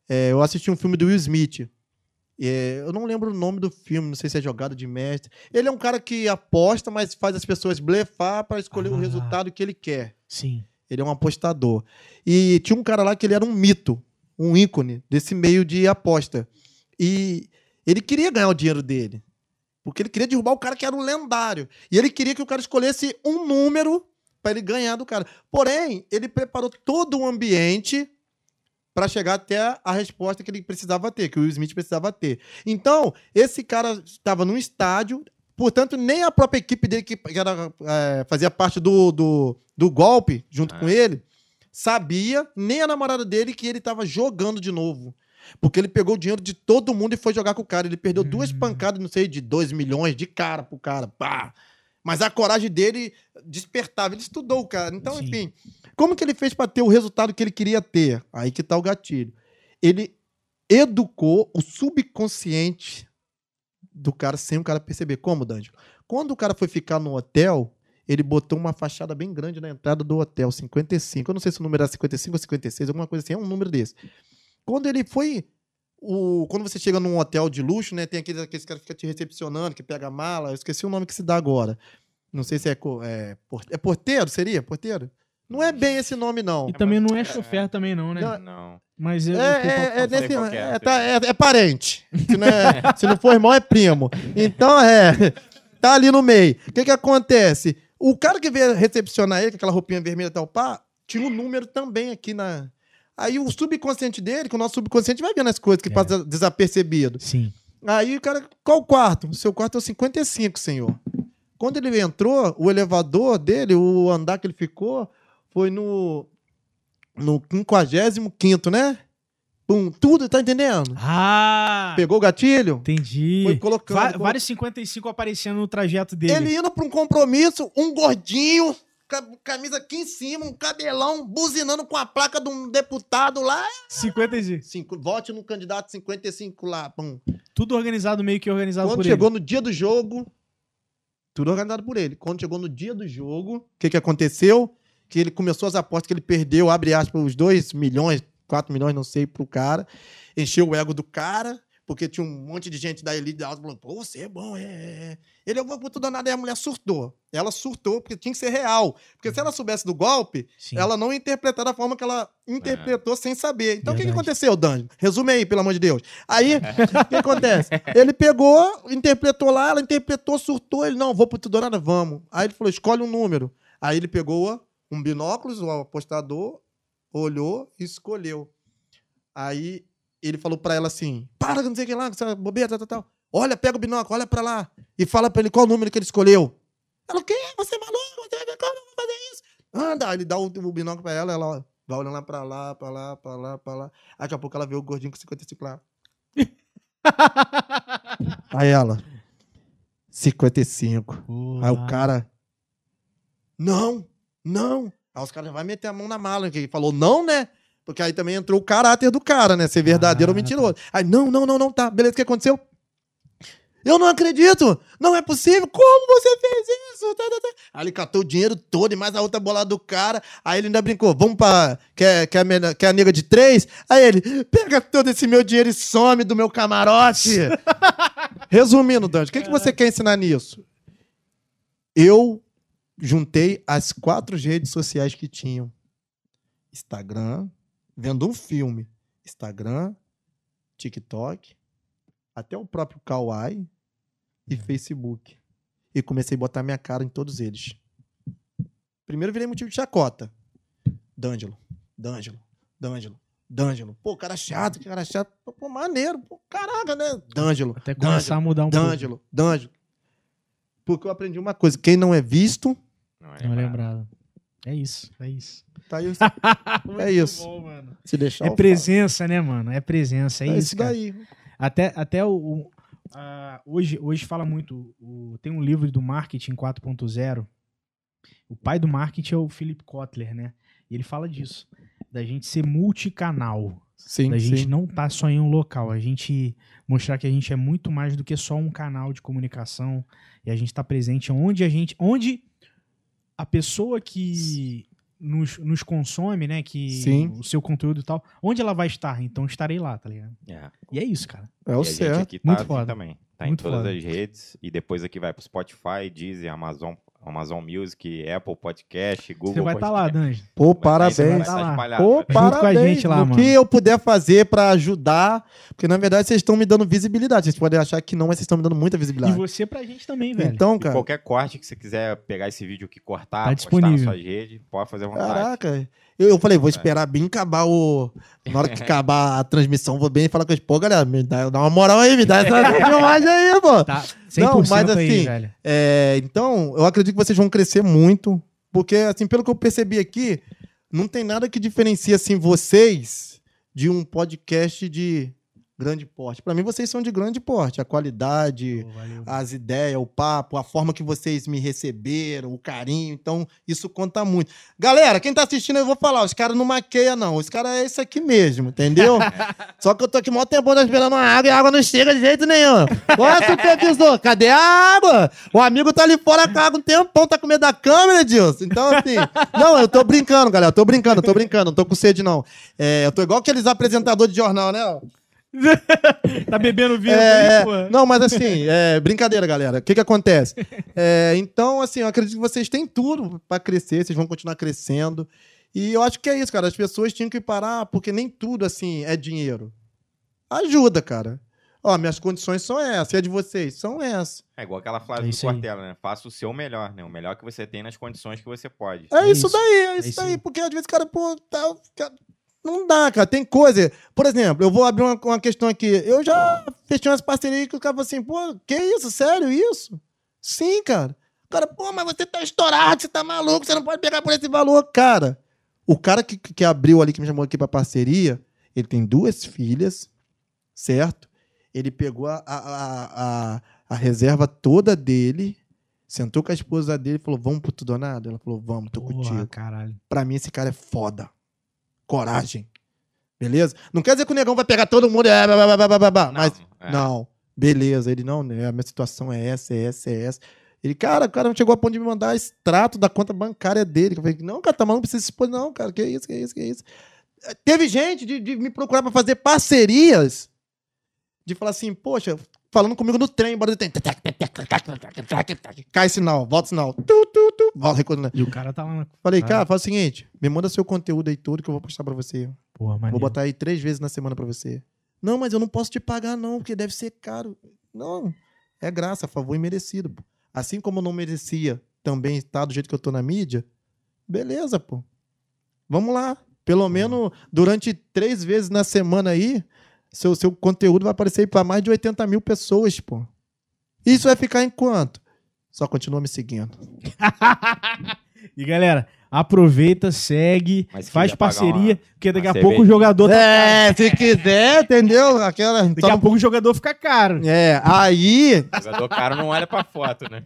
É, eu assisti um filme do Will Smith. É, eu não lembro o nome do filme, não sei se é Jogada de Mestre. Ele é um cara que aposta, mas faz as pessoas blefar para escolher o Ah. resultado que ele quer. sim. Ele é um apostador. E tinha um cara lá que ele era um mito, um ícone desse meio de aposta. E ele queria ganhar o dinheiro dele. Porque ele queria derrubar o cara que era um lendário. E ele queria que o cara escolhesse um número para ele ganhar do cara. Porém, ele preparou todo o ambiente para chegar até a resposta que ele precisava ter, que o Will Smith precisava ter. Então, esse cara estava num estádio, portanto, nem a própria equipe dele, que era, é, fazia parte do, do, do golpe junto Ah. com ele, sabia, nem a namorada dele, que ele estava jogando de novo. Porque ele pegou o dinheiro de todo mundo e foi jogar com o cara. Ele perdeu duas Hum. pancadas, não sei, de 2 milhões de cara pro cara. Pá! Mas a coragem dele despertava. Ele estudou o cara. Então, Sim. enfim. Como que ele fez para ter o resultado que ele queria ter? Aí que tá o gatilho. Ele educou o subconsciente do cara sem o cara perceber. Como, D'Angelo? Quando o cara foi ficar no hotel, ele botou uma fachada bem grande na entrada do hotel, 55. Eu não sei se o número era 55 ou 56, alguma coisa assim, é um número desse. Quando ele foi. O, quando você chega num hotel de luxo, né? Tem aqueles, aqueles caras que ficam te recepcionando, que pega a mala. Eu esqueci o nome que se dá agora. Não sei se é, é, é porteiro, seria? Porteiro? Não é bem esse nome, não. E também não é é- chofer também não, né? Não, Não. Mas eu, É, é, é, é, é, sei tá- é- é parente. Se não, é- [laughs] se não for irmão, é primo. Então, é. Tá ali no meio. O que que acontece? O cara que veio recepcionar ele, com aquela roupinha vermelha e tal, pá, tinha um número também aqui na. Aí o subconsciente dele, que o nosso subconsciente vai vendo as coisas que É. passa desapercebido. Sim. Aí o cara, qual quarto? O seu quarto é o 55, senhor. Quando ele entrou, o elevador dele, o andar que ele ficou, foi no. No 55, né? Pum, tudo, tá entendendo? Ah! Pegou o gatilho? Entendi. Foi colocando. Va- vários 55 aparecendo no trajeto dele. Ele indo pra um compromisso, um gordinho, ca- camisa aqui em cima, um cabelão, buzinando com a placa de um deputado lá. 55. Cinco, vote no candidato 55 lá. Pum. Tudo organizado, meio que organizado Quando por chegou no dia do jogo, tudo organizado por ele. Quando chegou no dia do jogo, o que, que aconteceu? Que ele começou as apostas que ele perdeu, abre aspas, os 2 milhões, 4 milhões, não sei, pro cara. Encheu o ego do cara, porque tinha um monte de gente da elite da alta falando, pô, você é bom, é, é, é. Ele, eu vou por tudo nada, e a mulher surtou. Ela surtou, porque tinha que ser real. Porque se ela soubesse do golpe. Sim. ela não ia interpretar da forma que ela interpretou sem saber. Então, o que, que aconteceu, Danjo? Resume aí, pelo amor de Deus. Aí, [laughs] o que acontece? Ele pegou, interpretou lá, ela interpretou, surtou. Ele, não, vou pro tudo nada, vamos. Aí ele falou, escolhe um número. Aí ele pegou um binóculos, o apostador, olhou e escolheu. Aí ele falou pra ela assim, para, não sei o que lá, essa bobeira, tal, tal, tal. Olha, pega o binóculo, olha pra lá. E fala pra ele qual o número que ele escolheu. Ela, o quê? Você é maluco? Você- Como eu vou fazer isso? Anda, ele dá o, o binóculo pra ela, ela vai olhando lá pra lá, pra lá, pra lá, pra lá. Aí daqui a pouco ela vê o gordinho com 55 lá. [laughs] Aí ela, 55. Aí o cara, não, não. Aí os caras vão meter a mão na mala, que ele falou não, né? Porque aí também entrou o caráter do cara, né? Ser verdadeiro Ah, ou mentiroso. Aí, não, não, não, não, tá. Beleza, o que aconteceu? Eu não acredito! Não é possível! Como você fez isso? Tá, tá, tá. Aí ele catou o dinheiro todo e mais a outra bolada do cara. Aí ele ainda brincou: vamos pra. Quer, quer, a quer a nega de três? Aí ele, pega todo esse meu dinheiro e some do meu camarote. [laughs] Resumindo, Dante, o que, que você quer ensinar nisso? Eu juntei as quatro redes sociais que tinham: Instagram, vendo um filme, Instagram, TikTok, até o próprio Kawaii e Facebook. E comecei a botar minha cara em todos eles. Primeiro virei motivo de chacota. D'Angelo, D'Angelo, D'Angelo, D'Angelo. Pô, cara chato, que cara chato. Pô, maneiro, pô, caraca, né? D'Angelo, Até começar a mudar um pouco. D'Angelo, D'Angelo. Porque eu aprendi uma coisa, quem não é visto, Não Não é lembrado. É isso, é isso. tá aí. [laughs] É isso. bom, mano. Se deixar. É presença, né, mano? É presença, é, É isso, cara. daí. Até, até o. o- hoje, hoje fala muito. o- tem um livro do Marketing 4.0. O pai do marketing é o Philip Kotler, né? E ele fala disso. Da gente ser multicanal. Sim, da gente sim. não estar só em um local. A gente mostrar que a gente é muito mais do que só um canal de comunicação. E a gente está presente onde a gente. Onde a pessoa que nos, nos consome, né? Que Sim. o seu conteúdo e tal, onde ela vai estar? Então estarei lá, tá ligado? É. E é isso, cara. É E o a gente certo. aqui tá Muito foda. também. Tá Muito em todas foda. as redes. E depois aqui vai pro Spotify, Deezer, Amazon, Amazon Music, Apple Podcast, Google Você vai estar lá, Podcast. Danjo. Pô, tá- parabéns. vai tá tá lá. Pô, tá- Junto com a parabéns. gente lá, o mano. que eu puder fazer pra ajudar, porque na verdade vocês estão me dando visibilidade. Vocês podem achar que não, mas vocês estão me dando muita E visibilidade. você pra gente também, velho. Então, E cara, qualquer corte que você quiser pegar esse vídeo aqui, cortar, Tá postar disponível. na sua rede, pode fazer à vontade. caraca. Eu, eu falei, vou esperar bem acabar o. Na hora que acabar a transmissão, vou bem falar com eles. Pô, galera, me dá, dá uma moral aí, me dá essa [laughs] filmagem aí, pô. Tá 100% Não, mas aí, assim, velho. É, então, eu acredito que vocês vão crescer muito, porque, assim, pelo que eu percebi aqui, não tem nada que diferencie, assim, vocês de um podcast de grande porte. Pra mim, vocês são de grande porte. A qualidade, valeu. as ideias, o papo, a forma que vocês me receberam, o carinho. Então, isso conta muito. Galera, quem tá assistindo, eu vou falar, os caras não maqueiam, não. Os caras é isso aqui mesmo, entendeu? [laughs] Só que eu tô aqui mó tempo esperando uma água e a água não chega de jeito nenhum. Ô, [laughs] supervisor, cadê a água? O amigo tá ali fora com a água um tempão, tá com medo da câmera, Dilson. Então, assim... [laughs] Não, eu tô brincando, galera. Eu tô brincando, eu tô brincando. Não tô com sede, não. É, eu tô igual aqueles apresentadores de jornal, né? [laughs] Tá bebendo vinho É, aí, pô. não, mas assim, é, brincadeira, galera. O que que acontece? É, então, assim, eu acredito que vocês têm tudo pra crescer, vocês vão continuar crescendo. E eu acho que é isso, cara. As pessoas tinham que parar, porque nem tudo, assim, é dinheiro. Ajuda, cara. Ó, minhas condições são essas, e a de vocês são essas. É igual aquela É frase do isso aí. Cortella, né? Faça o seu melhor, né? O melhor que você tem nas condições que você pode. É, É isso, isso. daí, é isso isso daí. aí. Porque às vezes, cara, pô, tá, cara, não dá, cara. Tem coisa. Por exemplo, eu vou abrir uma, uma questão aqui. Eu já fechei umas parcerias que o cara falou assim, pô, que isso? Sério isso? Sim, cara. O cara, pô, mas você tá estourado, você tá maluco, você não pode pegar por esse valor. Cara, o cara que, que abriu ali, que me chamou aqui pra parceria, ele tem duas filhas, certo? Ele pegou a, a, a, a, reserva toda dele, sentou com a esposa dele e falou: Vamos pro tudo ou nada? Ela falou: Vamos, tô Porra, contigo. caralho. Pra mim, esse cara é foda. Coragem. Beleza? Não quer dizer que o negão vai pegar todo mundo. É, blá, blá, blá, blá, mas é. não, beleza. Ele não, né? A minha situação é essa, é essa, é essa. Ele, cara, o cara não chegou a ponto de me mandar extrato da conta bancária dele. Eu falei, não, cara, tá maluco, não precisa se expor, não, cara. Que isso, que isso, que isso. Teve gente de, de me procurar pra fazer parcerias. De falar assim, poxa, falando comigo no trem, do trem. Cai sinal, volta sinal. Tu, tu, tu, volta, recuo, E o cara tá lá na. Falei, Ah. cara, faz o seguinte, me manda seu conteúdo aí tudo que eu vou postar pra você. Porra, Vou maneiro. botar aí três vezes na semana pra você. Não, mas eu não posso te pagar não, porque deve ser caro. Não, é graça, favor imerecido. Pô. Assim como eu não merecia também estar do jeito que eu tô na mídia, beleza, pô. Vamos lá. Pelo menos durante três vezes na semana aí, seu, seu conteúdo vai aparecer aí pra mais de 80 mil pessoas, pô. Isso vai ficar em quanto? Só continua me seguindo. [laughs] E galera, aproveita, segue, faz parceria, uma- porque daqui a pouco o jogador tá É, se quiser, entendeu? Aquela. Daqui a pouco o jogador fica caro. É, aí O jogador caro não olha pra foto, né?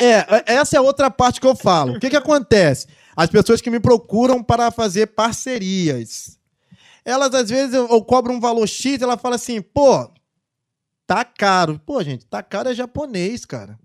É, essa é outra parte que eu falo. O que que acontece? As pessoas que me procuram para fazer parcerias. Elas, às vezes, eu, eu cobro um valor X, ela fala assim, pô, tá caro. Pô, gente, tá caro é japonês, cara.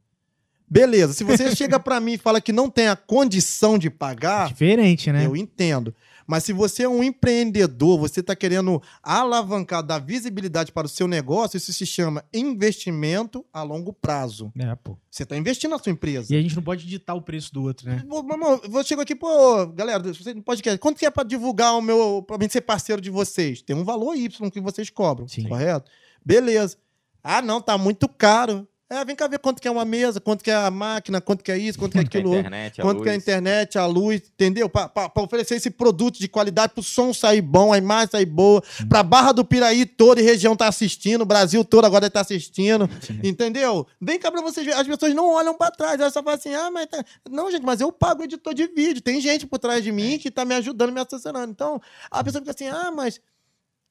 Beleza, se você [laughs] chega pra mim e fala que não tem a condição de pagar, Diferente, né? eu entendo. Mas se você é um empreendedor, você está querendo alavancar, dar visibilidade para o seu negócio, isso se chama investimento a longo prazo. É, pô. Você está investindo na sua empresa. E a gente não pode ditar o preço do outro, né? Mamão, eu chego aqui, pô, galera, você não pode querer. Quanto que é pra divulgar o meu. pra mim ser parceiro de vocês? Tem um valor Y que vocês cobram, Sim. correto? Beleza. Ah, não, tá muito caro. É, vem cá ver quanto que é uma mesa, quanto que é a máquina, quanto que é isso, quanto que é [laughs] é a aquilo internet, a Quanto que é a luz. internet, a luz, entendeu? Pra oferecer esse produto de qualidade, pro som sair bom, a imagem sair boa, pra Barra do Piraí toda e região tá assistindo, o Brasil todo agora tá assistindo, entendeu? Vem cá pra vocês verem, as pessoas não olham pra trás, elas só falam assim, ah, mas... Tá... Não, gente, mas eu pago editor de vídeo, tem gente por trás de mim que tá me ajudando, me assessorando. Então, a pessoa fica assim, ah, mas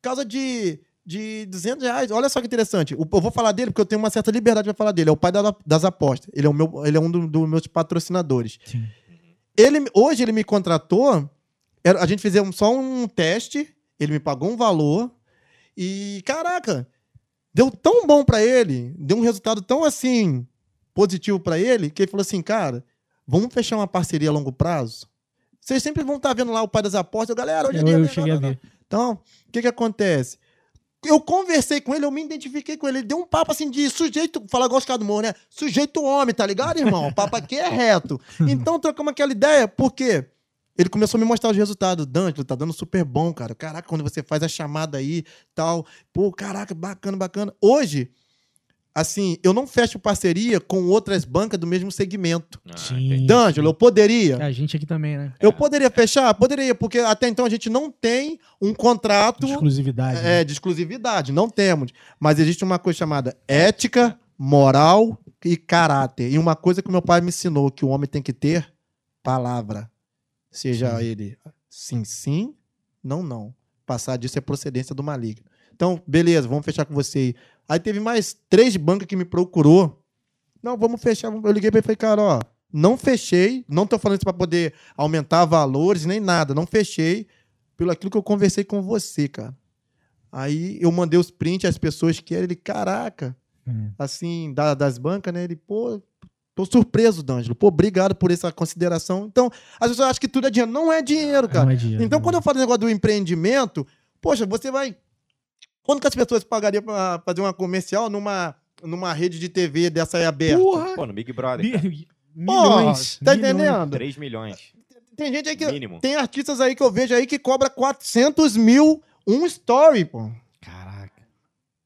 causa de, de 200 reais. Olha só que interessante. Eu vou falar dele porque eu tenho uma certa liberdade para falar dele. É o pai da- das apostas. Ele é, o meu, ele é um do- dos meus patrocinadores. Sim. Ele, hoje ele me contratou. A gente fez só um teste. Ele me pagou um valor. E, caraca, deu tão bom para ele. Deu um resultado tão assim positivo para ele que ele falou assim, cara, vamos fechar uma parceria a longo prazo? Vocês sempre vão estar vendo lá o pai das apostas. Galera, hoje é Eu, dia eu não, cheguei a ver. Então, o que que acontece? Eu conversei com ele, eu me identifiquei com ele. Ele deu um papo assim de sujeito, fala igual os caras do Moro, né? Sujeito homem, tá ligado, irmão? O papo aqui é reto. [laughs] Então, trocamos aquela ideia, porque ele começou a me mostrar os resultados. D'Angelo, tá dando super bom, cara. Caraca, quando você faz a chamada aí, tal. Pô, caraca, bacana, bacana. Hoje, assim, eu não fecho parceria com outras bancas do mesmo segmento. Ah, Sim. D'Angelo, eu poderia. A gente aqui também, né? Eu poderia fechar? Poderia, porque até então a gente não tem um contrato Exclusividade. né? é, de exclusividade, não temos. Mas existe uma coisa chamada ética, moral e caráter. E uma coisa que meu pai me ensinou que o homem tem que ter, palavra. Seja ele sim, sim, não, não. Passar disso é procedência do maligno. Então, beleza, vamos fechar com você aí. Aí teve mais três bancas que me procurou. Não, vamos fechar. Eu liguei pra ele e falei, cara, ó, não fechei. Não tô falando isso pra poder aumentar valores nem nada. Não fechei pelo aquilo que eu conversei com você, cara. Aí eu mandei os prints às pessoas que ele, caraca, Hum. assim, da- das bancas, né? Ele, pô, tô surpreso, D'Angelo. Pô, obrigado por essa consideração. Então, as pessoas acham que tudo é dinheiro. Não é dinheiro, cara. Não é dinheiro, Então, não. quando eu falo negócio do empreendimento, poxa, você vai. Quanto que as pessoas pagariam pra fazer uma comercial numa, numa rede de TV dessa aí aberta? Porra! Pô, no Big Brother. cara. Mi- Milhões. tá milhões. entendendo? 3 milhões. Tem gente aí que. Mínimo. Tem artistas aí que eu vejo aí que cobra 400 mil um story, pô. Caraca.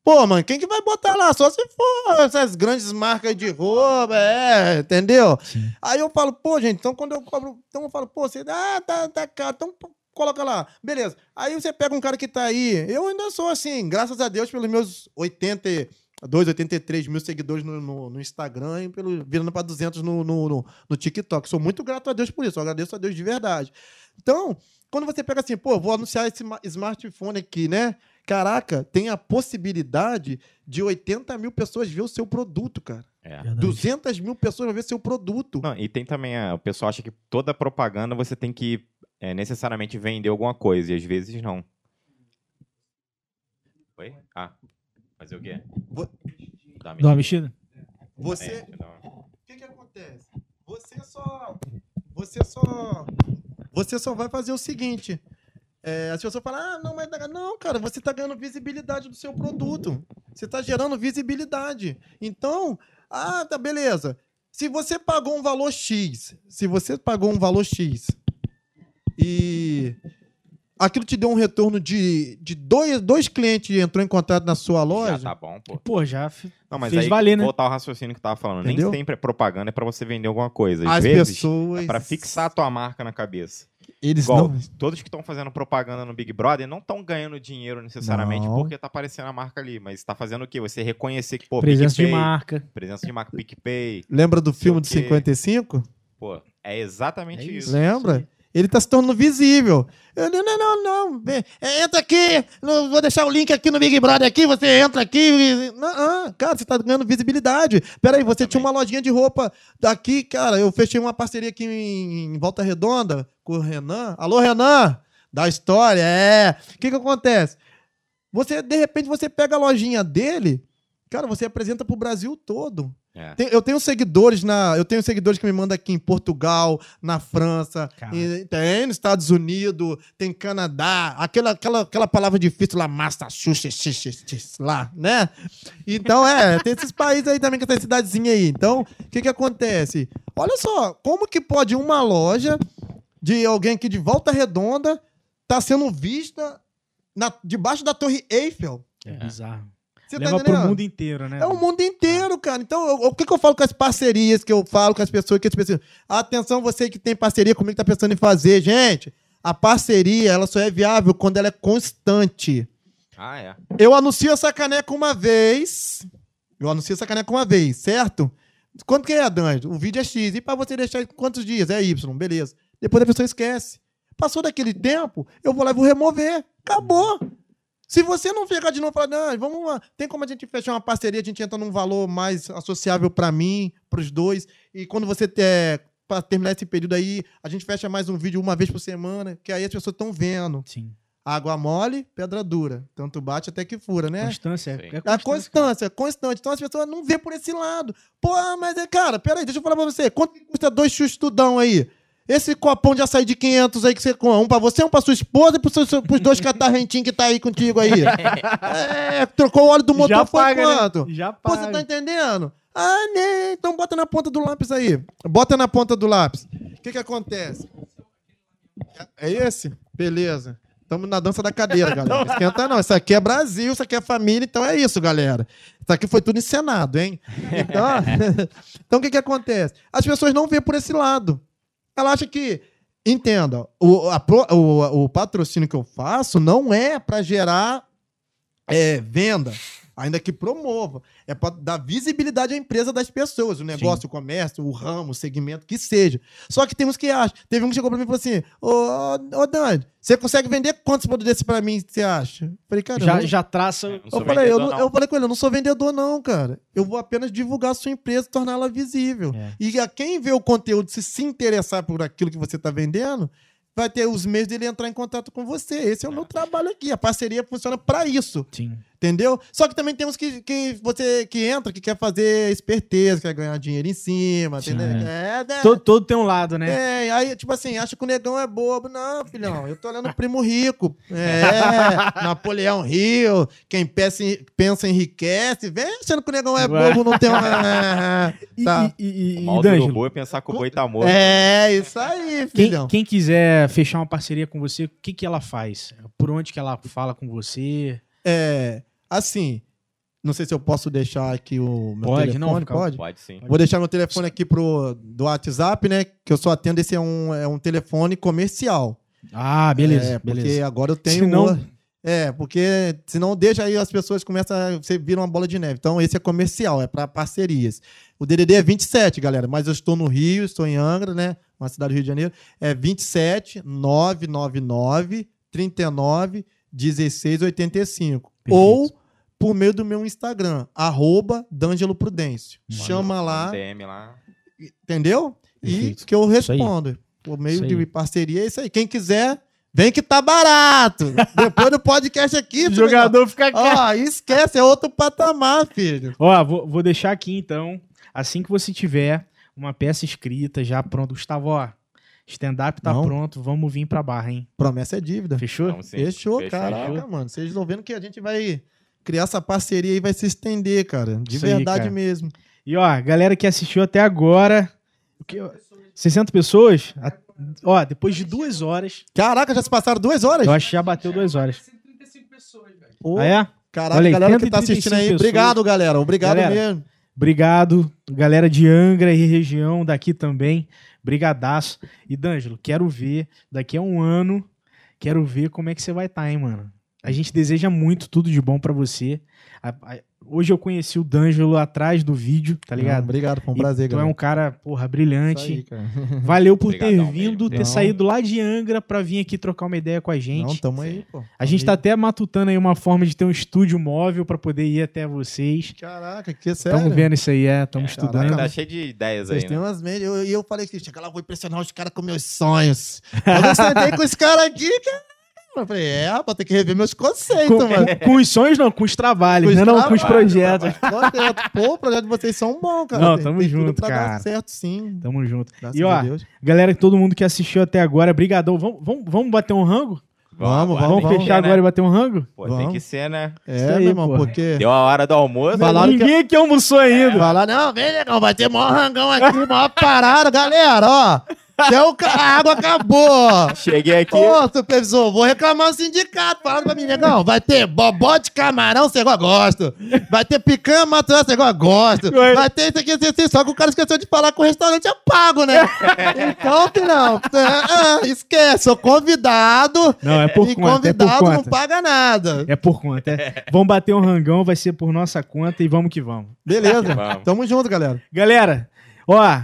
Pô, mano, quem que vai botar lá? Só se for essas grandes marcas de roupa, é, entendeu? Sim. Aí eu falo, pô, gente, então quando eu cobro, então eu falo, pô, você, ah, tá, tá caro, então pô, coloca lá. Beleza. Aí você pega um cara que tá aí, eu ainda sou assim, graças a Deus, pelos meus 82, 83 mil seguidores no, no, no Instagram e pelo, virando pra 200 no, no, no, no TikTok. Sou muito grato a Deus por isso, eu agradeço a Deus de verdade. Então, quando você pega assim, pô, vou anunciar esse ma- smartphone aqui, né? Caraca, tem a possibilidade de 80 mil pessoas ver o seu produto, cara. É. Verdade. 200 mil pessoas vão ver seu produto. Não, e tem também, a- o pessoal acha que toda propaganda você tem que é, necessariamente vender alguma coisa, e às vezes não. Oi? Ah, fazer o quê? Vo- Dá Dá uma mexida? Você, É, dá uma- o que que acontece? Você só, você só, você só vai fazer o seguinte. É, as pessoas falam, ah, não, mas não, cara, você está ganhando visibilidade do seu produto. Você está gerando visibilidade. Então, ah, tá beleza. Se você pagou um valor X, se você pagou um valor X e aquilo te deu um retorno de, de dois, dois clientes entrou em contato na sua Já loja, tá bom, pô. Pô, já f- Não, mas fez aí, valer, né? voltar ao raciocínio que eu tava falando. Entendeu? Nem sempre é propaganda é pra você vender alguma coisa. Às as vezes, pessoas é pra fixar a tua marca na cabeça. eles Igual, não todos que estão fazendo propaganda no Big Brother não estão ganhando dinheiro necessariamente Não. porque tá aparecendo a marca ali, mas tá fazendo o quê? Você reconhecer que, pô, presença de PicPay, marca. presença de marca PicPay, Lembra do filme de sei o quê. 55? pô, é exatamente É isso. isso. Ele tá se tornando visível. Eu, não, não, não, não. É, Entra aqui. não, Vou deixar o link aqui no Big Brother aqui. Você entra aqui. e- Não, ah, cara, você tá ganhando visibilidade. Peraí, você tinha uma lojinha de roupa daqui, cara. Eu fechei uma parceria aqui em Volta Redonda com o Renan. Alô, Renan? Da história, é. O que que acontece? Você, de repente, você pega a lojinha dele, cara, você apresenta pro Brasil todo. É. Tem- eu tenho seguidores na. Eu tenho seguidores que me mandam aqui em Portugal, na França, em- tem nos Estados Unidos, tem Canadá, aquela, aquela, aquela palavra difícil lá, Massachusetts, lá, né? Então, é, tem esses países aí também, que tem cidadezinha aí. Então, o que que acontece? Olha só, como que pode uma loja de alguém aqui de Volta Redonda tá sendo vista na, debaixo da Torre Eiffel? É bizarro. Você tá Leva pro entendendo? mundo inteiro, né? É o mundo inteiro, cara. Então, eu- o que, que eu falo com as parcerias que eu falo com as pessoas que as pessoas. Atenção, você que tem parceria comigo, que tá pensando em fazer, gente. A parceria, ela só é viável quando ela é constante. Ah, é. Eu anuncio essa caneca uma vez. Eu anuncio essa caneca uma vez, certo? Quanto que é, Danjo? O vídeo é X. E pra você deixar quantos dias? É Y, beleza. Depois a pessoa esquece. Passou daquele tempo, eu vou lá e vou remover. Acabou. Se você não ficar de novo e falar, não, vamos lá, tem como a gente fechar uma parceria, a gente entra num valor mais associável pra mim, pros dois, e quando você ter, pra terminar esse período aí, a gente fecha mais um vídeo uma vez por semana, que aí as pessoas estão vendo. Sim. Água mole, pedra dura. Tanto bate até que fura, né? Constância. É, é A constância. constância, é constante. Então as pessoas não vê por esse lado. Pô, mas é, cara, peraí, deixa eu falar pra você. Quanto custa dois chustudão aí? Esse copão de açaí de 500 aí que você compra, um pra você, um pra sua esposa e pros, seus, pros dois [laughs] catarrentinhos que tá aí contigo aí. [laughs] é, trocou o óleo do motor, Já foi paga, né? quanto? Já Pô, paga. você tá entendendo? Ah, né? Então bota na ponta do lápis aí. Bota na ponta do lápis. O que que acontece? É esse? Beleza. Estamos na dança da cadeira, galera. [laughs] Não esquenta não. Isso aqui é Brasil, isso aqui é família, então é isso, galera. Isso aqui foi tudo encenado, hein? Então, então o que que acontece? As pessoas não vêem por esse lado. Ela acha que, entenda, o, a o, o patrocínio que eu faço não é para gerar é, venda, ainda que promova. É para dar visibilidade à empresa das pessoas, o negócio, o comércio, o ramo, o segmento, que seja. Só que temos que achar. Teve um que chegou para mim e falou assim: Ô, ô Dani, você consegue vender quantos produtos desses para mim, você acha? Eu falei, cara, eu Já, já traça. Não eu falei, eu, não- não. eu falei com ele, eu não sou vendedor, não, cara. Eu vou apenas divulgar a sua empresa e torná-la visível. É. E a quem vê o conteúdo, se se interessar por aquilo que você está vendendo, vai ter os meios dele entrar em contato com você. Esse é o meu trabalho aqui. A parceria funciona para isso. Sim. Entendeu? Só que também temos que, que você que entra, que quer fazer esperteza, quer ganhar dinheiro em cima, Sim, entendeu? é. É, né? Todo, todo tem um lado, né? É, aí, tipo assim, acha que o negão é bobo. Não, filhão, eu tô olhando o primo rico. É, [laughs] Napoleão Rio, quem pensa, em- pensa enriquece. Vem achando que o negão é bobo, não tem uma. [laughs] E, Tá. e, e, O e, mal do D'Angelo, urubu é pensar que o boi tá morto. É, isso aí, quem, filhão. quem quiser fechar uma parceria com você, o que, que ela faz? Por onde que ela fala com você? É, assim, não sei se eu posso deixar aqui o meu Pode, telefone, não, fica- pode? Pode sim. Vou deixar meu telefone aqui pro do WhatsApp, né? Que eu só atendo esse é um, é um telefone comercial. Ah, beleza, É, porque beleza. agora eu tenho. Senão- o- É, porque senão deixa aí as pessoas começam a. Você vira uma bola de neve. Então, esse é comercial, é para parcerias. O DDD é 27, galera, mas eu estou no Rio, estou em Angra, né? Uma cidade do Rio de Janeiro. É 27 999 39 16 85. Perfeito. Ou por meio do meu Instagram, arroba D'Angelo Prudêncio. Chama lá, DM lá. entendeu? Perfeito. E que eu respondo. Por meio de parceria, é isso aí. Quem quiser, vem que tá barato. [laughs] Depois do podcast aqui, O jogador fica. Ó, esquece, é outro patamar, filho. Ó, vou, vou deixar aqui então. Assim que você tiver uma peça escrita já pronto, Gustavo, ó, stand-up tá Não. pronto, vamos vir pra barra, hein? Promessa é dívida. Fechou? Fechou, Fechou. caraca, mano. Vocês estão vendo que a gente vai criar essa parceria e vai se estender, cara. De Isso aí, verdade cara. mesmo. E ó, galera que assistiu até agora, que- 60 pessoas? A- Ó, depois de duas horas, Caraca, já se passaram duas horas? eu acho que já bateu duas horas. 135 pessoas, velho. Ah, é? Caraca, Olha aí, galera que tá 135 assistindo aí. pessoas. Obrigado, galera. Obrigado Galera, mesmo. Obrigado, galera de Angra e região daqui também. Brigadaço. E D'Angelo, quero ver daqui a um ano, quero ver como é que você vai estar, hein, mano. A gente deseja muito tudo de bom pra você. A- a- hoje eu conheci o D'Angelo atrás do vídeo, tá Não, ligado? obrigado, foi um E prazer, tu é um cara, porra, brilhante. aí, cara. [laughs] Valeu por Obrigadão ter vindo, mesmo. ter Não. saído lá de Angra pra vir aqui trocar uma ideia com a gente. Não, tamo aí, pô. a gente tá até matutando aí uma forma de ter um estúdio móvel pra poder ir até vocês. Caraca, que sério. Estamos vendo isso aí, é, estamos É, estudando. caraca. Tá cheio de ideias Vocês aí, têm né? umas meias. eu- E eu, falei que chega lá, eu vou impressionar os caras com meus sonhos. Quando [laughs] eu sentei com esse cara aqui, cara. Eu falei, é, rapaz, tem que rever meus conceitos, Com, mano. com- com os sonhos, não, com os trabalhos, Com os né? Não, com os projetos. Projeto. Pô, o projeto de vocês são bons, cara. Não, Tem- tamo tem tudo junto, pra dar cara. certo, sim. Tamo junto. Graças E ó, a Deus. galera, todo mundo que assistiu até agora, brigadão. Vamos, vamos, vamos bater um rango? Vamos, agora Vamos, tem que fechar ser, né? agora e bater um rango? Pô, tem Vamos. que ser, né? Isso É, aí, meu irmão, porque... Deu a hora do almoço. Falaram que- Ninguém aqui almoçou ainda. Falar, não, vem, negão, vai ter mó rangão aqui, mó parada, galera, ó. Até o ca- a água acabou. Cheguei aqui. Ô, supervisor, vou reclamar no sindicato. Falando pra mim, negão, vai ter bobó de camarão, você igual gosto. Vai ter picanha matuada, você igual gosto. Vai ter isso aqui, isso aqui. Só que o cara esqueceu de falar que o restaurante é pago, né? Então, filhão, ah, esquece, sou convidado. Não, é por e conta, é por convidado não conta. paga nada. É por conta. é. Vamos bater um rangão, vai ser por nossa conta e vamos que vamos. Beleza. Vamos. Tamo junto, galera. Galera, ó,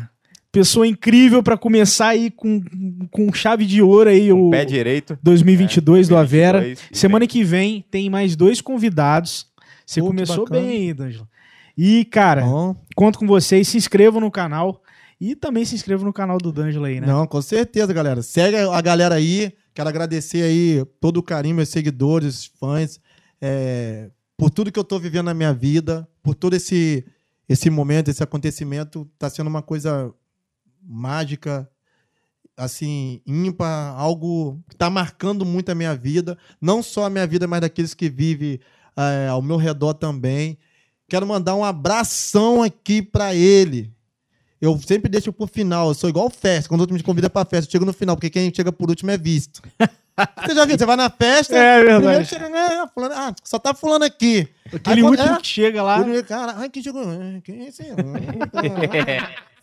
pessoa incrível pra começar aí com, com chave de ouro aí o Pé direito. 2022 do Avera. 2022, e Semana que vem tem mais dois convidados. Você Pô, começou bacana. bem aí, D'Angelo. E, cara, Bom. conto com vocês, se inscrevam no canal e também se inscrevam no canal do D'Angelo aí, né? Não, com certeza, galera. Segue a galera aí. Quero agradecer aí todo o carinho, meus seguidores, fãs, é, por tudo que eu tô vivendo na minha vida, por todo esse, esse momento, esse acontecimento. Tá sendo uma coisa mágica, assim, ímpar, algo que tá marcando muito a minha vida. Não só a minha vida, mas daqueles que vivem é, ao meu redor também. Quero mandar um abração aqui pra ele. Eu sempre deixo pro final. Eu sou igual festa. Quando o outro me convida pra festa, eu chego no final, porque quem chega por último é visto. [laughs] Você já viu? Você vai na festa, É verdade. primeiro chega, né, fulano, ah, só tá fulano aqui. Aquele Aí, último é, que chega lá. Cara, ai, quem chegou? Quem é esse?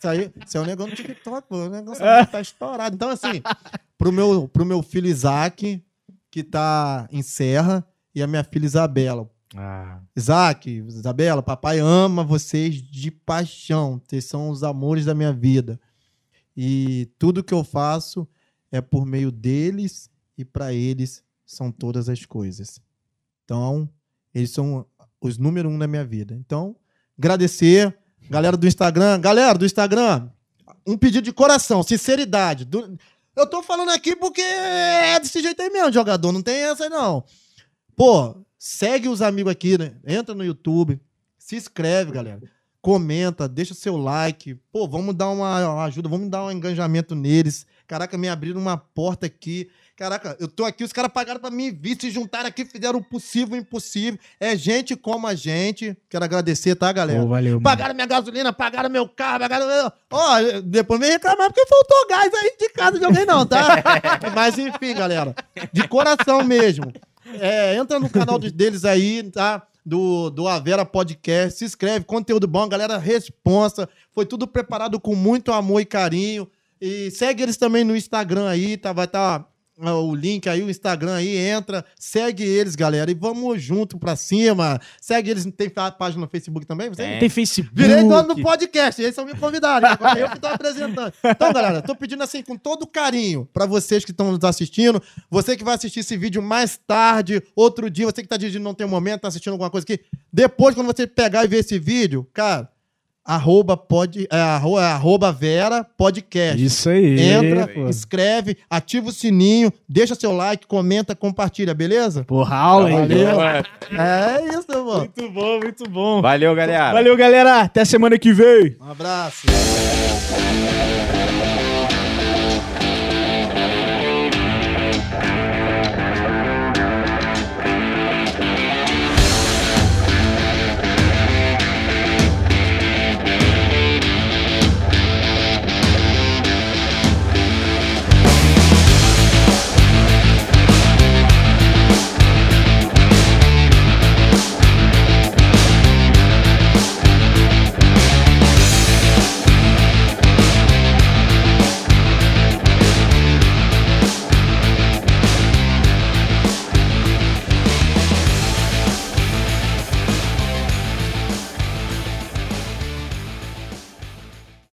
Aí, isso é um negócio no TikTok, pô. O negócio tá estourado. Então, assim, pro meu, pro meu filho Isaac, que tá em Serra, e a minha filha Isabela. Ah, Isaac, Isabela, papai ama vocês de paixão. Vocês são os amores da minha vida. E tudo que eu faço é por meio deles e para eles são todas as coisas. Então, eles são os número um na minha vida. Então, agradecer. Galera do Instagram, galera do Instagram, um pedido de coração, sinceridade. Do- Eu tô falando aqui porque é desse jeito aí mesmo, jogador. Não tem essa, aí, não. Pô, segue os amigos aqui, né? Entra no YouTube, se inscreve, galera. Comenta, deixa o seu like. Pô, vamos dar uma ajuda, vamos dar um engajamento neles. Caraca, me abriram uma porta aqui. Caraca, eu tô aqui, os caras pagaram pra mim vir, se juntaram aqui, fizeram o possível e o impossível. É gente como a gente. Quero agradecer, tá, galera? pô, valeu, mano. Pagaram minha gasolina, pagaram meu carro, pagaram. Ó, depois vem reclamar porque faltou gás aí de casa de alguém, não, tá? [laughs] Mas enfim, galera. De coração mesmo. É, entra no canal de- deles aí, tá? Do, do Avera Podcast. Se inscreve, conteúdo bom, galera. Responsa. Foi tudo preparado com muito amor e carinho. E segue eles também no Instagram aí, tá? Vai estar. O link aí, o Instagram aí, entra, segue eles, galera, e vamos junto pra cima. Segue eles, tem página no Facebook também? Você Tem. Tem Facebook. Virei dono do podcast, eles são me convidaram, agora eu que tô apresentando. Então, galera, tô pedindo assim com todo carinho pra vocês que estão nos assistindo, você que vai assistir esse vídeo mais tarde, outro dia, você que tá dirigindo não tem um momento, tá assistindo alguma coisa aqui, depois quando você pegar e ver esse vídeo, cara, arroba, pod, é, arroba, arroba Vera Podcast. Isso aí. Entra, pô. inscreve, ativa o sininho, deixa seu like, comenta, compartilha, beleza? Porra, aula, hein? Valeu. É isso, mano. Muito bom, muito bom. Valeu, galera. Valeu, galera. Até semana que vem. Um abraço.